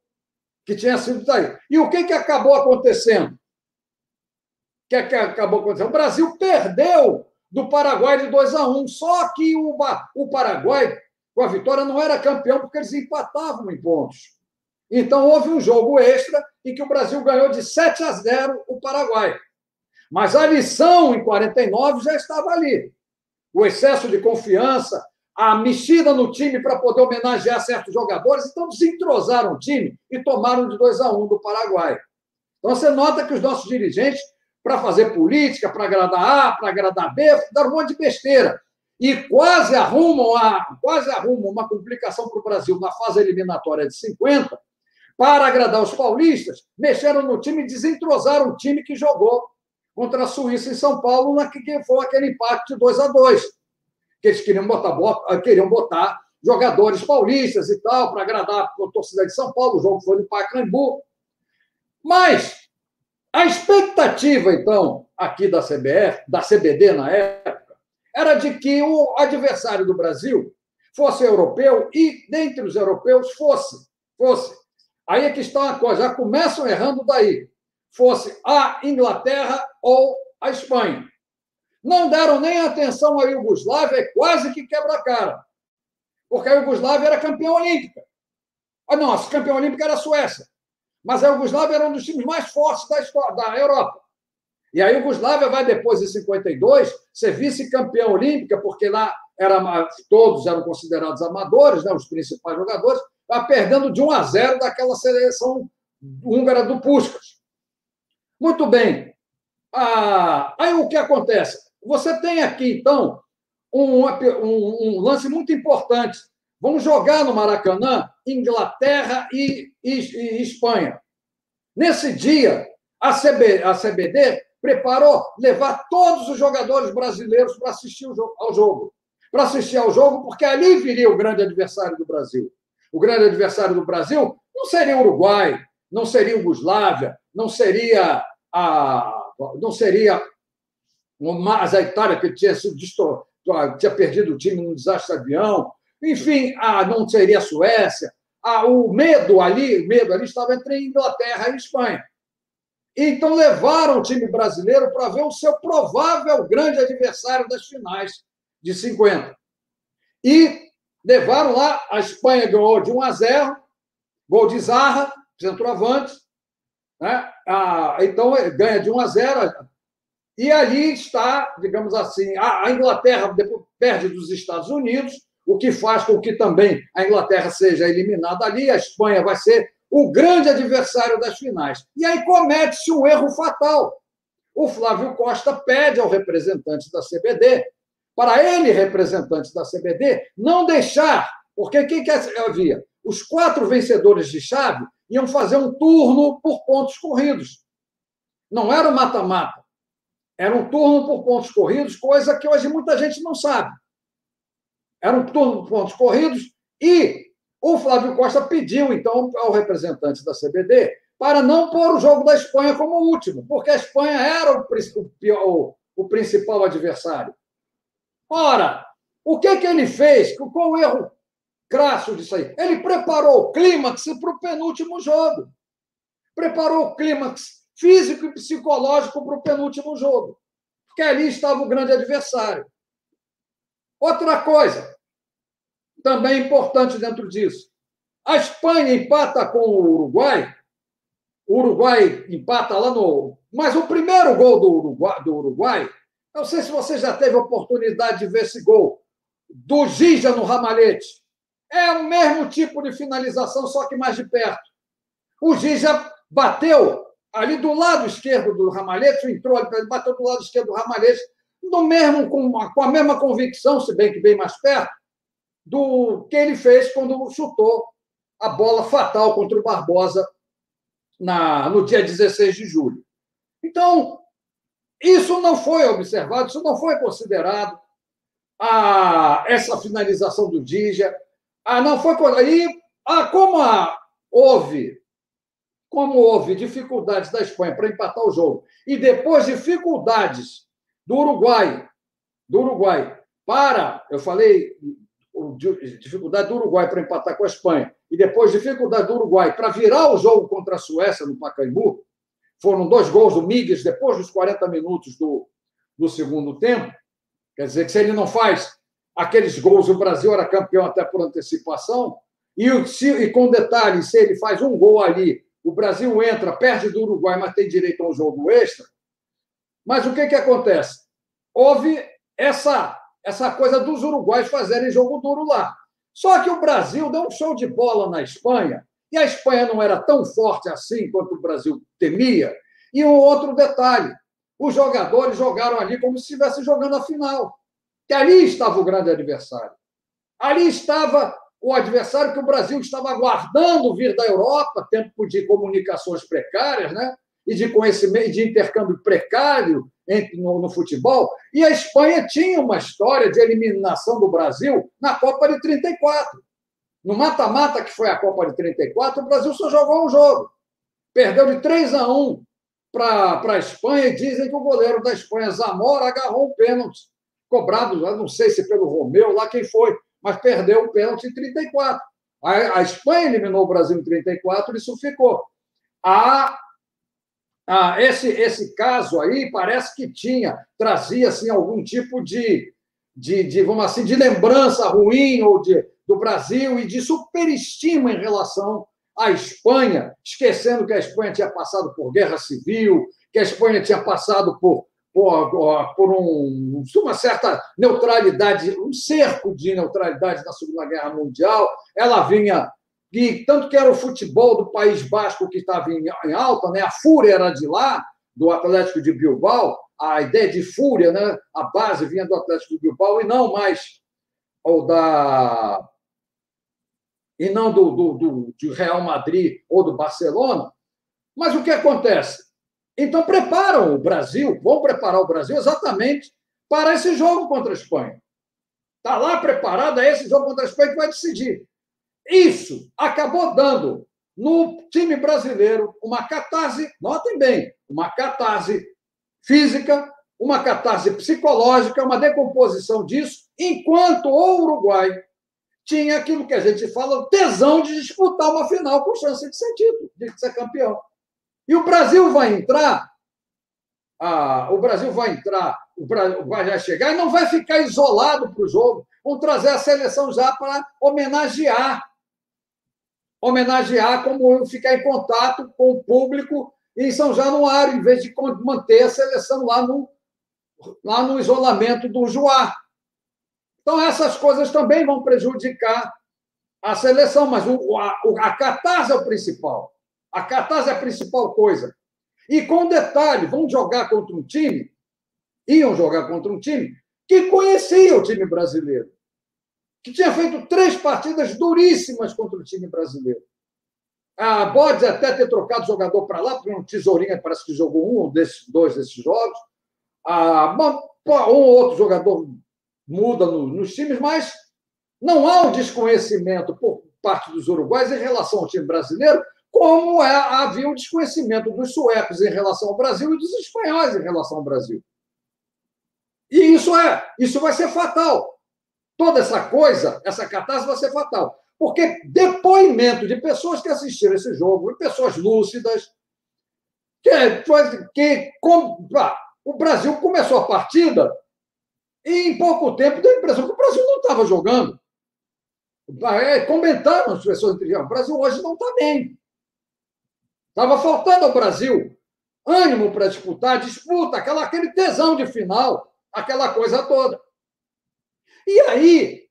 que tinha sido daí. E o que, que acabou acontecendo? O que, que acabou acontecendo? O Brasil perdeu do Paraguai de 2 a 1. Só que o, o Paraguai, com a vitória, não era campeão porque eles empatavam em pontos. Então, houve um jogo extra em que o Brasil ganhou de 7 a 0 o Paraguai. Mas a lição em 49 já estava ali. O excesso de confiança, a mexida no time para poder homenagear certos jogadores, então desentrosaram o time e tomaram de 2 a 1 do Paraguai. Então você nota que os nossos dirigentes, para fazer política, para agradar A, para agradar B, deram um monte de besteira. E quase arrumam, a, quase arrumam uma complicação para o Brasil na fase eliminatória de 50, para agradar os paulistas, mexeram no time e desentrosaram o time que jogou contra a Suíça em São Paulo, na que foi aquele empate de 2 a 2 Que eles queriam botar, queriam botar jogadores paulistas e tal, para agradar a torcida de São Paulo. O jogo foi no Pacaembu. Mas a expectativa, então, aqui da CBF, da CBD na época, era de que o adversário do Brasil fosse europeu e, dentre os europeus, fosse, fosse Aí é que está uma coisa, já começam errando daí. Fosse a Inglaterra ou a Espanha. Não deram nem atenção à Iugoslávia, é quase que quebra a cara. Porque a Iugoslávia era campeã olímpica. Ah, não, a campeã olímpica era a Suécia. Mas a Iugoslávia era um dos times mais fortes da, história, da Europa. E a Iugoslávia vai, depois de 52, ser vice-campeã olímpica, porque lá era, todos eram considerados amadores, né, os principais jogadores, está perdendo de 1 a 0 daquela seleção húngara do Puskas. Muito bem. Ah, aí o que acontece? Você tem aqui, então, um, um, um, lance muito importante. Vamos jogar no Maracanã Inglaterra e, e, e Espanha. Nesse dia, a, CB, a CBD preparou levar todos os jogadores brasileiros para assistir ao jogo. Para assistir ao jogo, porque ali viria o grande adversário do Brasil. o grande adversário do Brasil, não seria o Uruguai, não seria Yugoslávia, não seria a não seria mas a Itália que tinha sido tinha perdido o time num desastre de avião, enfim, a, não seria a Suécia. A, o medo ali, o medo ali estava entre Inglaterra e Espanha. Então levaram o time brasileiro para ver o seu provável grande adversário das finais de 50. E levaram lá, a Espanha ganhou de 1 a 0, gol de Zarra, centroavante. Né? Ah, então ganha de 1 a 0. E ali está, digamos assim, a Inglaterra perde dos Estados Unidos, o que faz com que também a Inglaterra seja eliminada ali, a Espanha vai ser o grande adversário das finais. E aí comete-se um erro fatal. O Flávio Costa pede ao representante da CBD, para ele, representante da CBD, não deixar, porque o que, que havia? Os quatro vencedores de chave iam fazer um turno por pontos corridos. Não era o mata-mata. Era um turno por pontos corridos, coisa que hoje muita gente não sabe. Era um turno por pontos corridos e o Flávio Costa pediu, então, ao representante da CBD para não pôr o jogo da Espanha como último, porque a Espanha era o, o, o principal adversário. Ora, o que, que ele fez? Qual o erro crasso disso aí? Ele preparou o clímax para o penúltimo jogo. Preparou o clímax físico e psicológico para o penúltimo jogo. Porque ali estava o grande adversário. Outra coisa, também importante dentro disso. A Espanha empata com o Uruguai. O Uruguai empata lá no. Mas o primeiro gol do Uruguai, do Uruguai não sei se você já teve oportunidade de ver esse gol do Gija no Ramalhete. É o mesmo tipo de finalização, só que mais de perto. O Gija bateu ali do lado esquerdo do Ramalhete, entrou ali, bateu do lado esquerdo do Ramalhete, no mesmo, com, com a mesma convicção, se bem que bem mais perto, do que ele fez quando chutou a bola fatal contra o Barbosa na, no dia 16 de julho. Então, isso não foi observado, isso não foi considerado. A, essa finalização do Dija, ah, não foi. Aí, ah, como a, houve como houve dificuldades da Espanha para empatar o jogo e depois dificuldades do Uruguai, do Uruguai para, eu falei dificuldade do Uruguai para empatar com a Espanha e depois dificuldade do Uruguai para virar o jogo contra a Suécia no Pacaembu, foram dois gols do Miguel depois dos 40 minutos do, do segundo tempo. Quer dizer que se ele não faz aqueles gols, o Brasil era campeão até por antecipação. E, se, e com detalhe, se ele faz um gol ali, o Brasil entra, perde do Uruguai, mas tem direito a um jogo extra. Mas o que, que acontece? Houve essa essa coisa dos uruguaios fazerem jogo duro lá. Só que o Brasil deu um show de bola na Espanha, e a Espanha não era tão forte assim quanto o Brasil temia. E um outro detalhe: os jogadores jogaram ali como se estivessem jogando a final. Que ali estava o grande adversário. Ali estava o adversário que o Brasil estava aguardando vir da Europa, tempo de comunicações precárias, né? e de conhecimento, de intercâmbio precário entre, no, no, futebol. E a Espanha tinha uma história de eliminação do Brasil na Copa de 34. No mata-mata, que foi a Copa de 34, o Brasil só jogou um jogo. Perdeu de 3 a 1 para a Espanha e dizem que o goleiro da Espanha, Zamora, agarrou um pênalti, cobrado, não sei se pelo Romeu, lá quem foi, mas perdeu o pênalti em 34. A, a Espanha eliminou o Brasil em 34 e isso ficou. A ah, esse, esse caso aí parece que tinha, trazia assim, algum tipo de, de, de, vamos assim, de lembrança ruim ou de, do Brasil e de superestima em relação à Espanha, esquecendo que a Espanha tinha passado por guerra civil, que a Espanha tinha passado por, por, um, uma certa neutralidade, um cerco de neutralidade na Segunda Guerra Mundial. Ela vinha e tanto que era o futebol do País Basco que estava em, em alta, né? a fúria era de lá, do Atlético de Bilbao, a ideia de fúria, né? a base vinha do Atlético de Bilbao e não mais ou da e não do, do, do, do Real Madrid ou do Barcelona. Mas o que acontece? Então preparam o Brasil, vão preparar o Brasil exatamente para esse jogo contra a Espanha. Está lá preparado, é esse jogo contra a Espanha que vai decidir. Isso acabou dando no time brasileiro uma catarse, notem bem, uma catarse física, uma catarse psicológica, uma decomposição disso, enquanto o Uruguai tinha aquilo que a gente fala, o tesão de disputar uma final com chance de ser título, de ser campeão. E o Brasil vai entrar, ah, o Brasil vai entrar, o Brasil vai chegar e não vai ficar isolado para o jogo. Vão trazer a seleção já para homenagear. Homenagear como ficar em contato com o público em São Januário, em vez de manter a seleção lá no, lá no isolamento do Juá. Então, essas coisas também vão prejudicar a seleção, mas o, a, a catarse é o principal. A catarse é a principal coisa. E com detalhe, vão jogar contra um time, iam jogar contra um time que conhecia o time brasileiro, que tinha feito três partidas duríssimas contra o time brasileiro. A pode até ter trocado jogador para lá, porque um Tesourinha parece que jogou um desses dois desses jogos. Ah, um ou outro jogador muda no, nos times, mas não há um desconhecimento por parte dos uruguais em relação ao time brasileiro, como é, havia um desconhecimento dos suecos em relação ao Brasil e dos espanhóis em relação ao Brasil. E isso é, isso vai ser fatal. Toda essa coisa, essa catástrofe vai ser fatal. Porque depoimento de pessoas que assistiram esse jogo, pessoas lúcidas, que, que com, o Brasil começou a partida e em pouco tempo deu a impressão que o Brasil não estava jogando. É, comentando as pessoas o Brasil hoje não está bem. Estava faltando ao Brasil ânimo para disputar, disputa, aquela, aquele tesão de final, aquela coisa toda. E aí,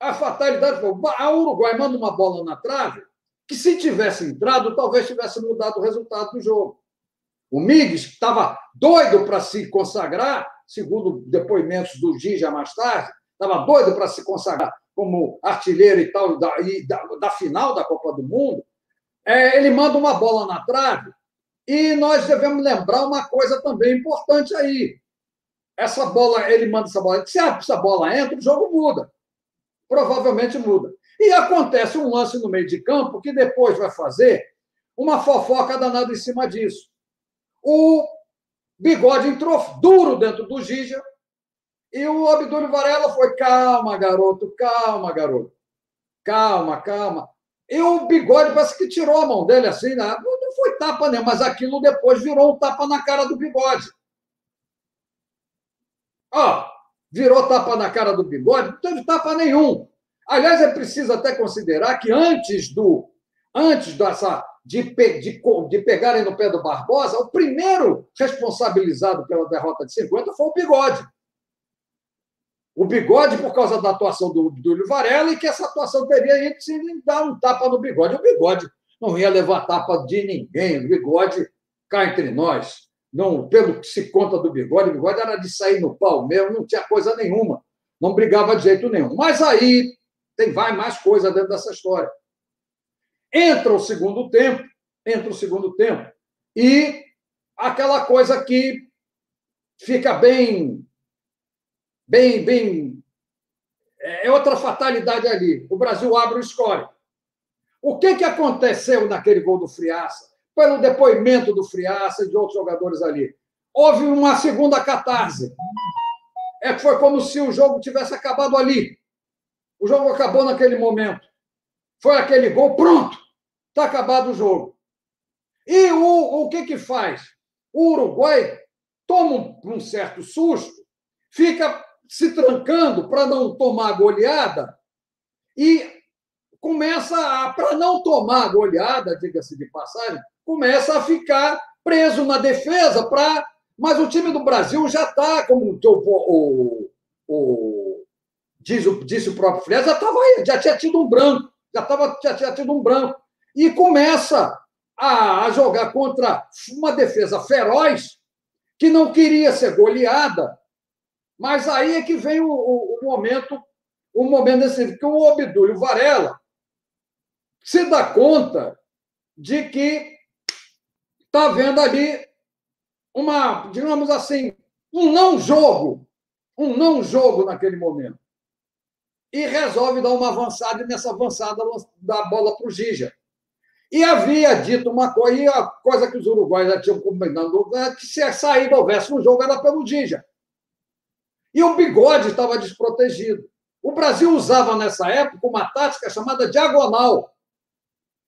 a fatalidade foi: a Uruguai manda uma bola na trave, que se tivesse entrado, talvez tivesse mudado o resultado do jogo. O Migues, que estava doido para se consagrar, segundo depoimentos do Gija mais tarde, estava doido para se consagrar como artilheiro e tal da, e da, da, final da Copa do Mundo, é, ele manda uma bola na trave e nós devemos lembrar uma coisa também importante aí. Essa bola, ele manda essa bola, se essa bola entra, o jogo muda. Provavelmente muda. E acontece um lance no meio de campo que depois vai fazer uma fofoca danada em cima disso. O Bigode entrou duro dentro do Giga e o Abdul Varela foi: calma, garoto, calma, garoto. Calma, calma. E o Bigode parece que tirou a mão dele assim, né? não foi tapa nem, mas aquilo depois virou um tapa na cara do Bigode. Ó, virou tapa na cara do Bigode, não teve tapa nenhum. Aliás, é preciso até considerar que antes do antes dessa de, de, de pegarem no pé do Barbosa, o primeiro responsabilizado pela derrota de 50 foi o Bigode. O Bigode, por causa da atuação do Dúlio Varela, e que essa atuação teria ido se dar um tapa no Bigode. O Bigode não ia levar tapa de ninguém. O Bigode, cá entre nós, não, pelo que se conta do Bigode, o Bigode era de sair no pau mesmo, não tinha coisa nenhuma. Não brigava de jeito nenhum. Mas aí tem vai mais coisa dentro dessa história. Entra o segundo tempo, entra o segundo tempo, e aquela coisa que fica bem, bem, bem. É, é outra fatalidade ali. O Brasil abre o score. O que, que aconteceu naquele gol do Friaça? Pelo depoimento do Friaça e de outros jogadores ali. Houve uma segunda catarse. É que foi como se o jogo tivesse acabado ali. O jogo acabou naquele momento. Foi aquele gol, pronto, está acabado o jogo. E o, o que, que faz? O Uruguai toma um, um certo susto, fica se trancando para não tomar goleada e começa para não tomar goleada, diga-se de passagem, começa a ficar preso na defesa para mas o time do Brasil já está, como o, o, o, diz, o, disse o próprio Fred, já, tava, já tinha tido um branco já, tava, já tinha tido um branco. E começa a, a jogar contra uma defesa feroz que não queria ser goleada. Mas aí é que vem o, o, o momento, o momento decisivo, que o Obdúlio Varela se dá conta de que está vendo ali uma, digamos assim, um não jogo, um não jogo naquele momento. e resolve dar uma avançada, e nessa avançada dá a bola para o Gija. E havia dito uma coisa, e a coisa que os uruguaios já tinham combinado, é que se a saída houvesse no jogo era pelo Gija. E o bigode estava desprotegido. O Brasil usava nessa época uma tática chamada diagonal,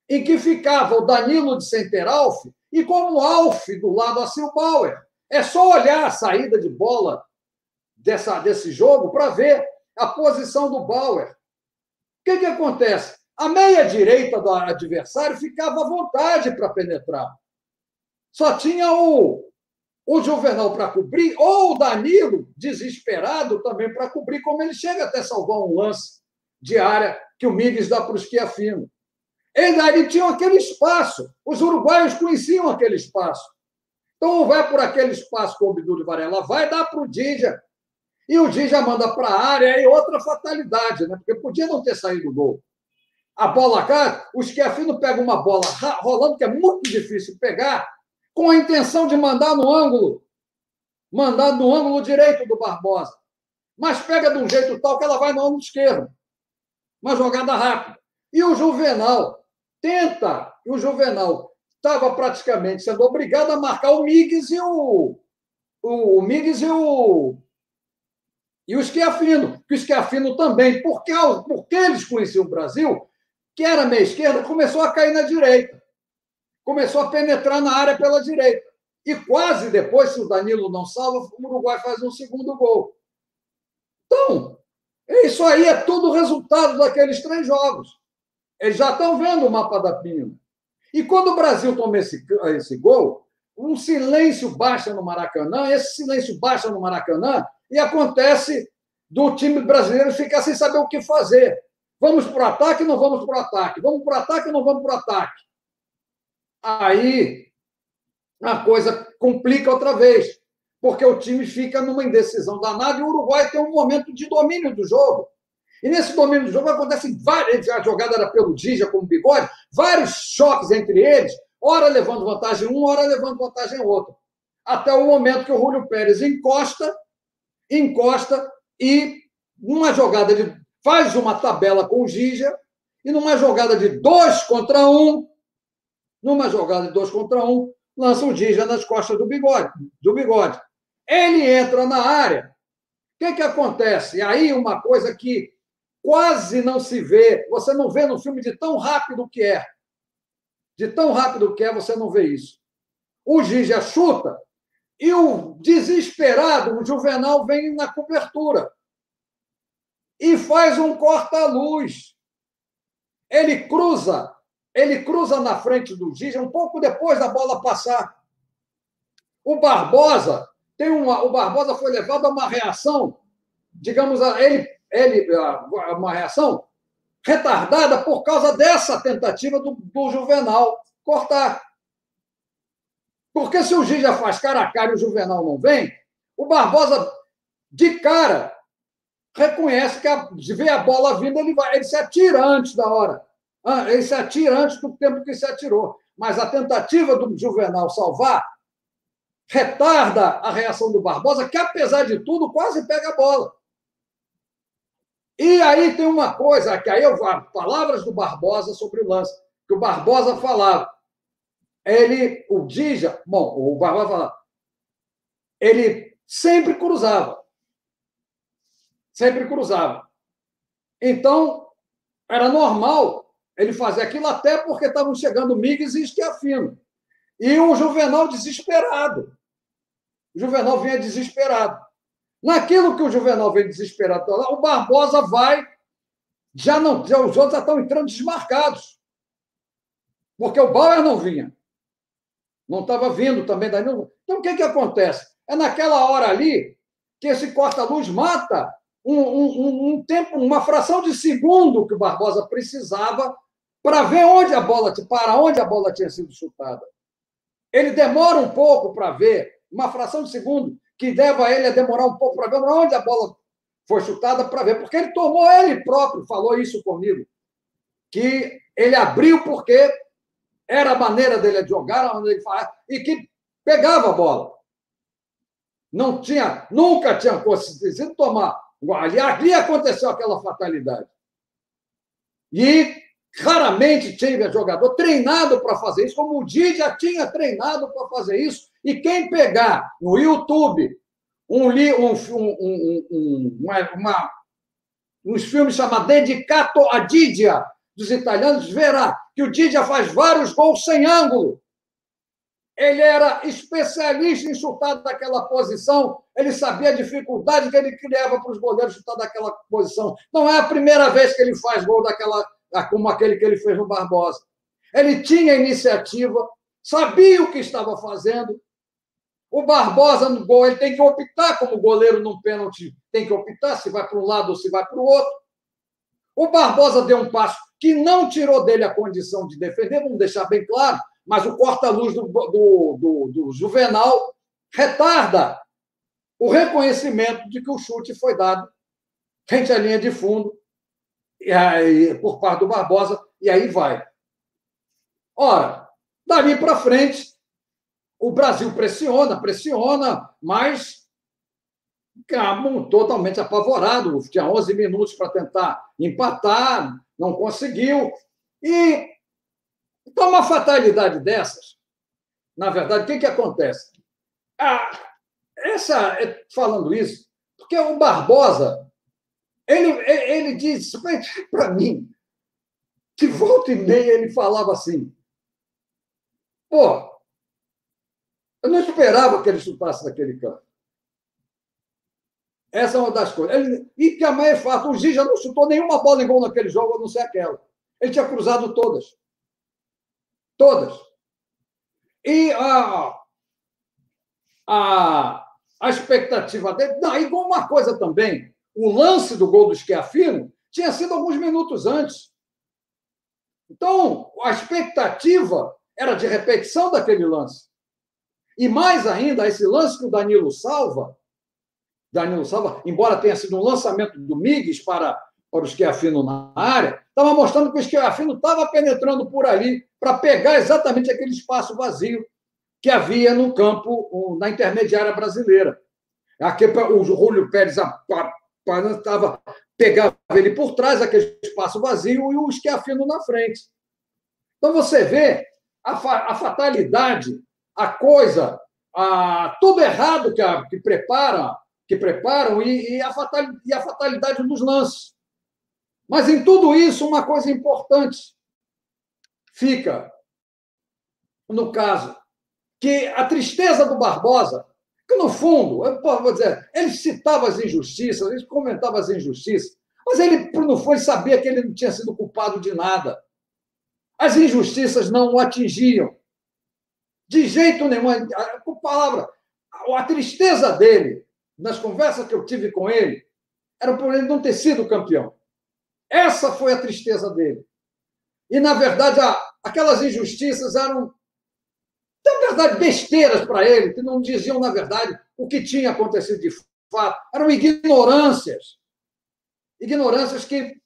em que ficava o Danilo de Centeralf e como Alf do lado assim o Bauer. É só olhar a saída de bola dessa, desse jogo para ver a posição do Bauer. O que, que acontece? A meia-direita do adversário ficava à vontade para penetrar. Só tinha o, o Juvenal para cobrir, ou o Danilo, desesperado também para cobrir, como ele chega até salvar um lance de área que o Miguel dá para o Schiafino. Ele, ele tinha aquele espaço. Os uruguaios conheciam aquele espaço. Então, vai por aquele espaço com o Bidu Varela, vai dar para o Dija. E o Dija manda para a área, e outra fatalidade, né? porque podia não ter saído o gol. A bola cá, o Schiafino pega uma bola rolando, que é muito difícil pegar, com a intenção de mandar no ângulo, mandar no ângulo direito do Barbosa. Mas pega de um jeito tal que ela vai no ângulo esquerdo. Uma jogada rápida. E o Juvenal tenta, e o Juvenal estava praticamente sendo obrigado a marcar o Migues e o. O, o Migues e o. E o Schiafino, que o Schiafino também, porque, porque eles conheciam o Brasil, que era meia esquerda, começou a cair na direita. Começou a penetrar na área pela direita. E quase depois, se o Danilo não salva, o Uruguai faz um segundo gol. Então, isso aí é tudo resultado daqueles três jogos. Eles já estão vendo o mapa da Pina. E quando o Brasil toma esse, esse gol, um silêncio baixa no Maracanã, esse silêncio baixa no Maracanã, e acontece do time brasileiro ficar sem saber o que fazer. Vamos para o ataque, não vamos para o ataque. Vamos para o ataque, não vamos para o ataque. Aí a coisa complica outra vez, porque o time fica numa indecisão danada e o Uruguai tem um momento de domínio do jogo. E nesse domínio do jogo acontecem várias. A jogada era pelo Dija como bigode, vários choques entre eles, hora levando vantagem um, hora levando vantagem outro. Até o momento que o Rúlio Pérez encosta, encosta e numa jogada de. faz uma tabela com o Gija, e numa jogada de dois contra um, numa jogada de dois contra um, lança o Dija nas costas do bigode, do bigode. Ele entra na área. O que, que acontece? E aí uma coisa que quase não se vê, você não vê no filme de tão rápido que é. De tão rápido que é, você não vê isso. O Gija chuta e o desesperado, o Juvenal, vem na cobertura e faz um corta-luz. Ele cruza, ele cruza na frente do Gija um pouco depois da bola passar. O Barbosa tem uma, o Barbosa foi levado a uma reação, digamos, ele ele, uma reação retardada por causa dessa tentativa do, do Juvenal cortar. Porque se o Gija faz cara a cara e o Juvenal não vem, o Barbosa, de cara, reconhece que a, vê a bola vindo, ele, vai, ele se atira antes da hora. Ah, ele se atira antes do tempo que se atirou. Mas a tentativa do Juvenal salvar retarda a reação do Barbosa, que, apesar de tudo, quase pega a bola. E aí tem uma coisa, que aí eu palavras do Barbosa sobre o lance, que o Barbosa falava. Ele, o Dija, bom, o Barbosa falava, ele sempre cruzava. Sempre cruzava. Então, era normal ele fazer aquilo, até porque estavam chegando Migues e Esquiafino. E o Juvenal desesperado. O Juvenal vinha desesperado. Naquilo que o Juvenal vem desesperado, o Barbosa vai, já não, já, os outros já estão entrando desmarcados. Porque o Bauer não vinha. Não estava vindo também Danilo. Então o que, que acontece? É naquela hora ali que esse corta-luz mata um, um, um, tempo, uma fração de segundo que o Barbosa precisava para ver onde a bola, para onde a bola tinha sido chutada. Ele demora um pouco para ver, uma fração de segundo, que leva ele a demorar um pouco para ver onde a bola foi chutada para ver, porque ele tomou ele próprio, falou isso comigo, que ele abriu porque era a maneira dele jogar, a maneira dele falar, e que pegava a bola. Não tinha, nunca tinha conseguido tomar Ali, ali aconteceu aquela fatalidade. E raramente tinha jogador treinado para fazer isso, como o Didi já tinha treinado para fazer isso. E quem pegar no YouTube um, um, um, um uma, uma, uns filmes chamados Dedicato a Didia, dos italianos, verá que o Didia faz vários gols sem ângulo. Ele era especialista em chutar daquela posição, ele sabia a dificuldade que ele criava para os goleiros chutar daquela posição. Não é a primeira vez que ele faz gol daquela, como aquele que ele fez no Barbosa. Ele tinha iniciativa, sabia o que estava fazendo. O Barbosa no gol, ele tem que optar como goleiro num pênalti, tem que optar se vai para um lado ou se vai para o outro. O Barbosa deu um passo que não tirou dele a condição de defender, vamos deixar bem claro, mas o corta-luz do, do, do, do Juvenal retarda o reconhecimento de que o chute foi dado frente à linha de fundo por parte do Barbosa, e aí vai. Ora, dali para frente, o Brasil pressiona, pressiona, mas totalmente apavorado. Tinha 11 minutos para tentar empatar, não conseguiu. E então, uma fatalidade dessas, na verdade, o que, que acontece? Ah, essa, falando isso, porque o Barbosa, ele, ele disse para mim, que volta e meia ele falava assim, pô, eu não esperava que ele chutasse daquele canto. Essa é uma das coisas. Ele, e que a mãe é fato, o Giz já não chutou nenhuma bola em gol naquele jogo, a não ser aquela. Ele tinha cruzado todas. Todas. E a, a, a expectativa dele. Não, igual uma coisa também. O lance do gol do Schiaffino tinha sido alguns minutos antes. Então, a expectativa era de repetição daquele lance. E mais ainda, esse lance que o Danilo salva, Danilo salva, embora tenha sido um lançamento do Migues para para o Schiafino na área, estava mostrando que o Schiafino estava penetrando por ali para pegar exatamente aquele espaço vazio que havia no campo, na intermediária brasileira. Aqui, o Júlio Pérez estava pegava ele por trás, aquele espaço vazio, e o Schiafino na frente. Então você vê a, fa a fatalidade, a coisa, a, tudo errado que, a, que, prepara, que preparam e, e, a e a fatalidade dos lances. Mas em tudo isso, uma coisa importante fica, no caso, que a tristeza do Barbosa, que no fundo, eu vou dizer, ele citava as injustiças, ele comentava as injustiças, mas ele, no fundo, sabia que ele não tinha sido culpado de nada. As injustiças não o atingiam. De jeito nenhum. Por palavra, a tristeza dele, nas conversas que eu tive com ele, era por ele não ter sido campeão. Essa foi a tristeza dele. E, na verdade, aquelas injustiças eram, na verdade, besteiras para ele, que não diziam, na verdade, o que tinha acontecido de fato. Eram ignorâncias. Ignorâncias que,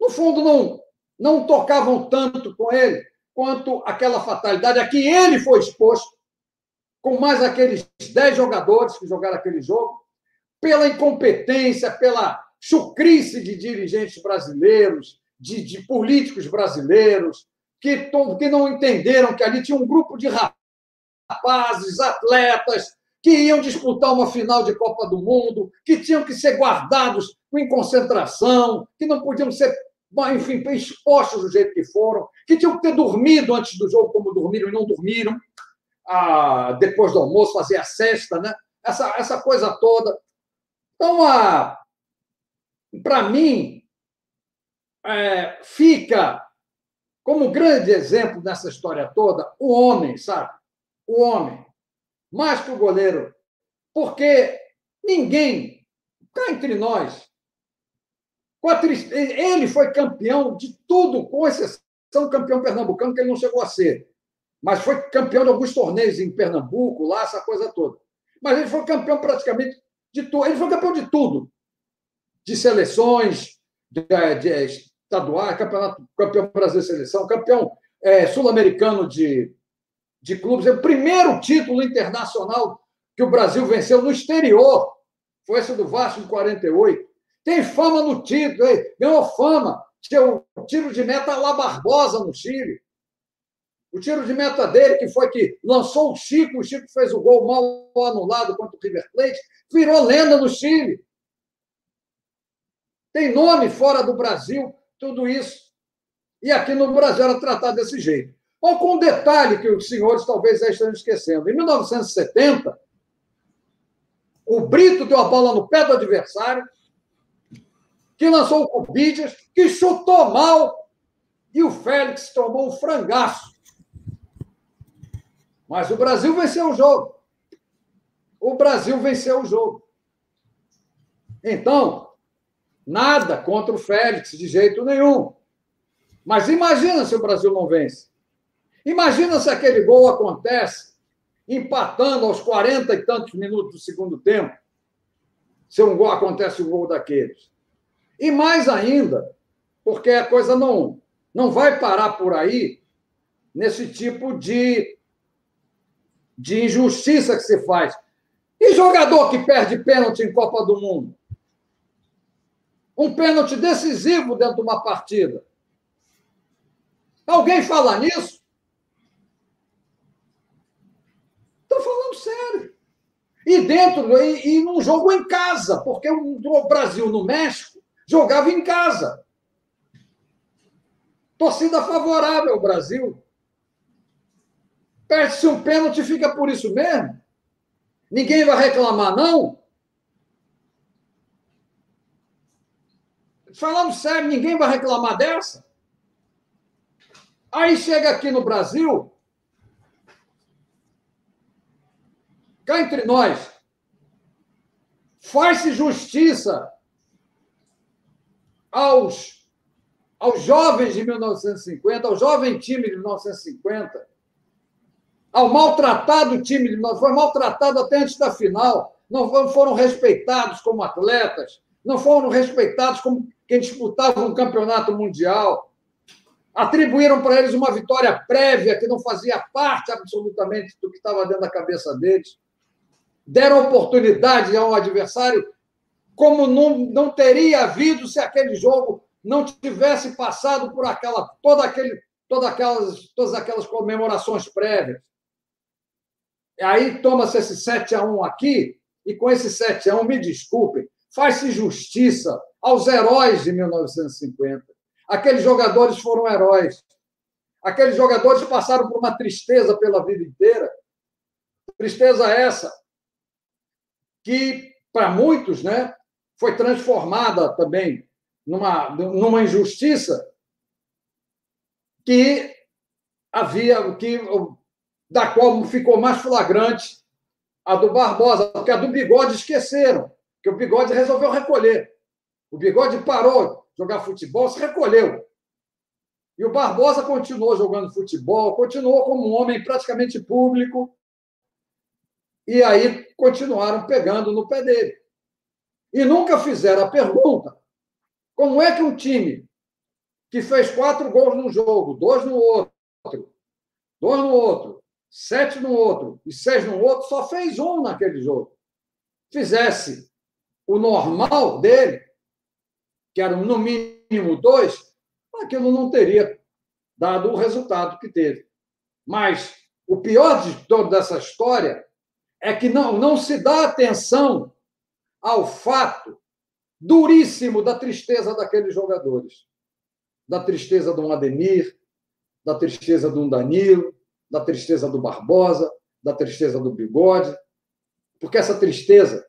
no fundo, não, não tocavam tanto com ele quanto aquela fatalidade a que ele foi exposto, com mais aqueles dez jogadores que jogaram aquele jogo, pela incompetência, pela chucrice de dirigentes brasileiros, de, de políticos brasileiros, que, que não entenderam que ali tinha um grupo de rapazes, atletas, que iam disputar uma final de Copa do Mundo, que tinham que ser guardados em concentração, que não podiam ser, enfim, expostos do jeito que foram, que tinham que ter dormido antes do jogo, como dormiram e não dormiram, ah, depois do almoço, fazer a cesta, né? essa, essa coisa toda. Então, para mim, é, fica como grande exemplo nessa história toda o homem, sabe? O homem. Mais que o goleiro. Porque ninguém, cá entre nós, ele foi campeão de tudo, com exceção campeão pernambucano, que ele não chegou a ser. Mas foi campeão de alguns torneios em Pernambuco, lá, essa coisa toda. Mas ele foi campeão praticamente de tudo. Ele foi campeão de tudo de seleções, de, de estaduais, campeonato, campeão brasileiro de seleção, campeão é, sul-americano de, de clubes. É o primeiro título internacional que o Brasil venceu no exterior foi esse do Vasco em 48. Tem fama no tiro, ganhou fama. Tinha o tiro de meta lá Barbosa no Chile. O tiro de meta dele, que foi que lançou o Chico, o Chico fez o gol mal anulado contra o River Plate, virou lenda no Chile. Tem nome fora do Brasil, tudo isso. E aqui no Brasil era tratado desse jeito. Ou com um detalhe que os senhores talvez já estejam esquecendo. Em 1970, o Brito deu a bola no pé do adversário, que lançou o Cubidias, que chutou mal, e o Félix tomou um frangaço. Mas o Brasil venceu o jogo. O Brasil venceu o jogo. Então, nada contra o Félix, de jeito nenhum. Mas imagina se o Brasil não vence. Imagina se aquele gol acontece empatando aos 40 e tantos minutos do segundo tempo. Se um gol acontece um gol daqueles. E mais ainda, porque a coisa não, não vai parar por aí nesse tipo de, de injustiça que se faz. E jogador que perde pênalti em Copa do Mundo? Um pênalti decisivo dentro de uma partida. Alguém fala nisso? Estou falando sério. E dentro, e, e num jogo em casa, porque o Brasil no México jogava em casa. Torcida favorável ao Brasil. Perde-se um pênalti, fica por isso mesmo. Ninguém vai reclamar, não? Falando sério, ninguém vai reclamar dessa? Aí chega aqui no Brasil, cá entre nós, faz-se justiça aos, aos jovens de 1950, ao jovem time de 1950, ao maltratado time de 1950, foi maltratado até antes da final, não foram respeitados como atletas, não foram respeitados como quem disputava um campeonato mundial. Atribuíram para eles uma vitória prévia que não fazia parte absolutamente do que estava dentro da cabeça deles. Deram oportunidade ao adversário como não, não teria havido se aquele jogo não tivesse passado por aquela toda aquele toda aquelas todas aquelas comemorações prévias. E aí toma-se esse 7 a 1 aqui e com esse 7 a 1, me desculpem, faz-se justiça aos heróis de 1950. Aqueles jogadores foram heróis. Aqueles jogadores passaram por uma tristeza pela vida inteira. Tristeza essa que para muitos, né, foi transformada também numa, numa injustiça que havia, que, da qual ficou mais flagrante a do Barbosa, porque a do Bigode esqueceram, que o Bigode resolveu recolher. O Bigode parou de jogar futebol, se recolheu. E o Barbosa continuou jogando futebol, continuou como um homem praticamente público, e aí continuaram pegando no pé dele e nunca fizeram a pergunta: como é que um time que fez quatro gols num jogo, dois no outro, dois no outro, sete no outro e seis no outro, só fez um naquele jogo, fizesse o normal dele, que era no mínimo dois, aquilo não teria dado o resultado que teve. Mas o pior de toda essa história é que não, não se dá atenção ao fato duríssimo da tristeza daqueles jogadores. Da tristeza do Ademir, da tristeza do Danilo, da tristeza do Barbosa, da tristeza do Bigode. Porque essa tristeza,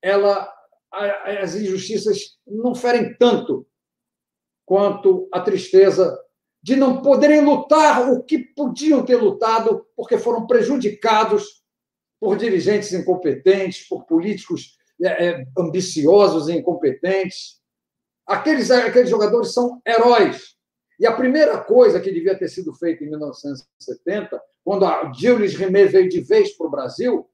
ela as injustiças não ferem tanto quanto a tristeza de não poderem lutar o que podiam ter lutado porque foram prejudicados por dirigentes incompetentes, por políticos é, é, ambiciosos e incompetentes. Aqueles, aqueles jogadores são heróis. E a primeira coisa que devia ter sido feita em 1970, quando a Gilles Rimet veio de vez para o Brasil,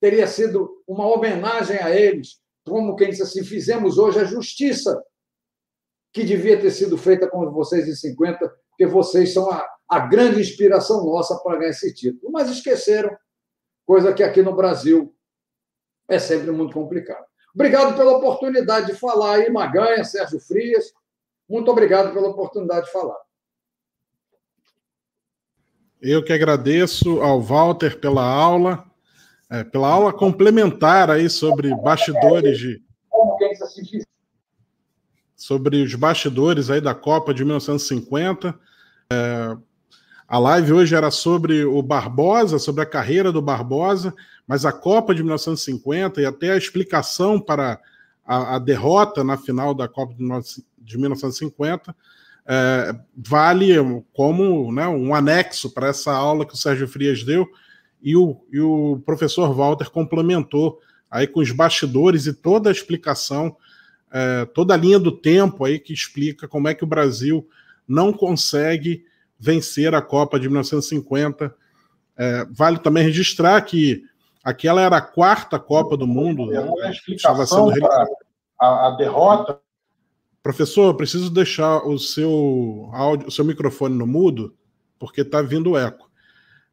teria sido uma homenagem a eles, como quem disse assim, fizemos hoje a justiça que devia ter sido feita com vocês em 50, porque vocês são a, a grande inspiração nossa para ganhar esse título. Mas esqueceram, coisa que aqui no Brasil é sempre muito complicado. Obrigado pela oportunidade de falar aí, Maganha, Sérgio Frias. Muito obrigado pela oportunidade de falar. Eu que agradeço ao Walter pela aula, é, pela aula complementar aí sobre bastidores de. Sobre os bastidores aí da Copa de 1950. É, a live hoje era sobre o Barbosa, sobre a carreira do Barbosa, mas a Copa de 1950 e até a explicação para a, a derrota na final da Copa de 1950 é, vale como né, um anexo para essa aula que o Sérgio Frias deu e o, e o professor Walter complementou aí com os bastidores e toda a explicação, é, toda a linha do tempo aí que explica como é que o Brasil não consegue vencer a Copa de 1950. É, vale também registrar que aquela era a quarta Copa do Mundo. Estava sendo a, a derrota Professor, eu preciso deixar o seu áudio, o seu microfone no mudo, porque está vindo eco.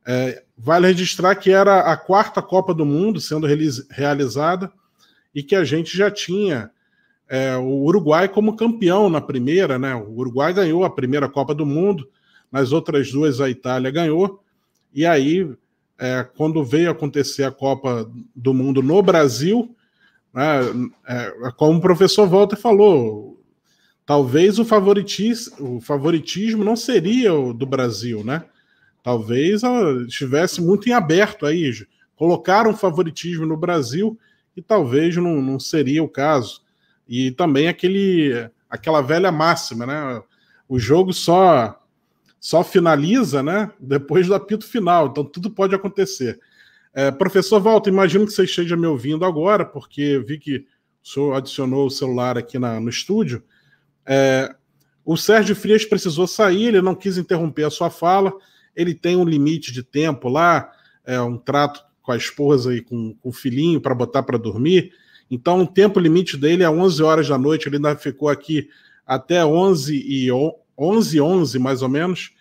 É, vale registrar que era a quarta Copa do Mundo sendo realizada e que a gente já tinha é, o Uruguai como campeão na primeira, né? O Uruguai ganhou a primeira Copa do Mundo, nas outras duas a Itália ganhou, e aí, é, quando veio acontecer a Copa do Mundo no Brasil, né, é, como o professor Walter falou, talvez o favoritismo, o favoritismo não seria o do Brasil, né? Talvez estivesse muito em aberto aí. Colocaram favoritismo no Brasil e talvez não, não seria o caso. E também aquele, aquela velha máxima, né? O jogo só só finaliza, né? Depois do apito final. Então tudo pode acontecer. É, professor Walter, imagino que você esteja me ouvindo agora, porque vi que o senhor adicionou o celular aqui na, no estúdio. É, o Sérgio Frias precisou sair, ele não quis interromper a sua fala, ele tem um limite de tempo lá, é, um trato com a esposa e com, com o filhinho para botar para dormir. Então, o tempo limite dele é 11 horas da noite, ele ainda ficou aqui até 11 e 11, 11 mais ou menos.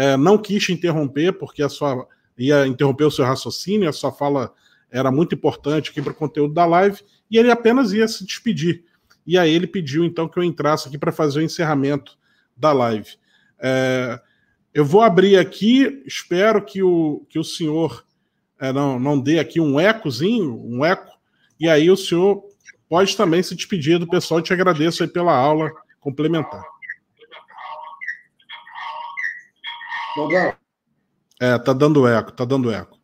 É, não quis interromper, porque a sua ia interromper o seu raciocínio, a sua fala era muito importante aqui para o conteúdo da live, e ele apenas ia se despedir. E aí ele pediu então que eu entrasse aqui para fazer o encerramento da live. É, eu vou abrir aqui, espero que o, que o senhor é, não, não dê aqui um ecozinho, um eco, e aí o senhor pode também se despedir do pessoal. Eu te agradeço aí pela aula complementar. É, tá dando eco, tá dando eco.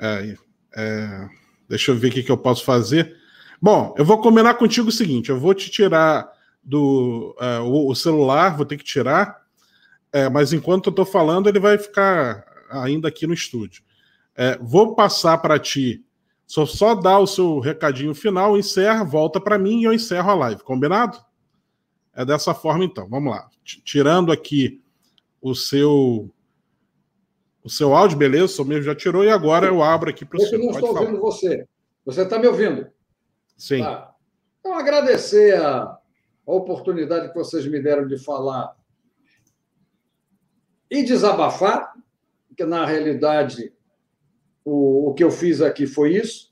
É, é, deixa eu ver o que, que eu posso fazer. Bom, eu vou combinar contigo o seguinte: eu vou te tirar do uh, o, celular, vou ter que tirar, é, mas enquanto eu estou falando, ele vai ficar ainda aqui no estúdio. É, vou passar para ti, só, só dar o seu recadinho final, encerra, volta para mim e eu encerro a live, combinado? É dessa forma então, vamos lá. Tirando aqui o seu o seu áudio, beleza? O meu já tirou e agora eu abro aqui para o senhor. Eu não estou falar. ouvindo você. Você está me ouvindo? Sim. Tá? Então, agradecer a, a oportunidade que vocês me deram de falar e desabafar, que na realidade o, o que eu fiz aqui foi isso,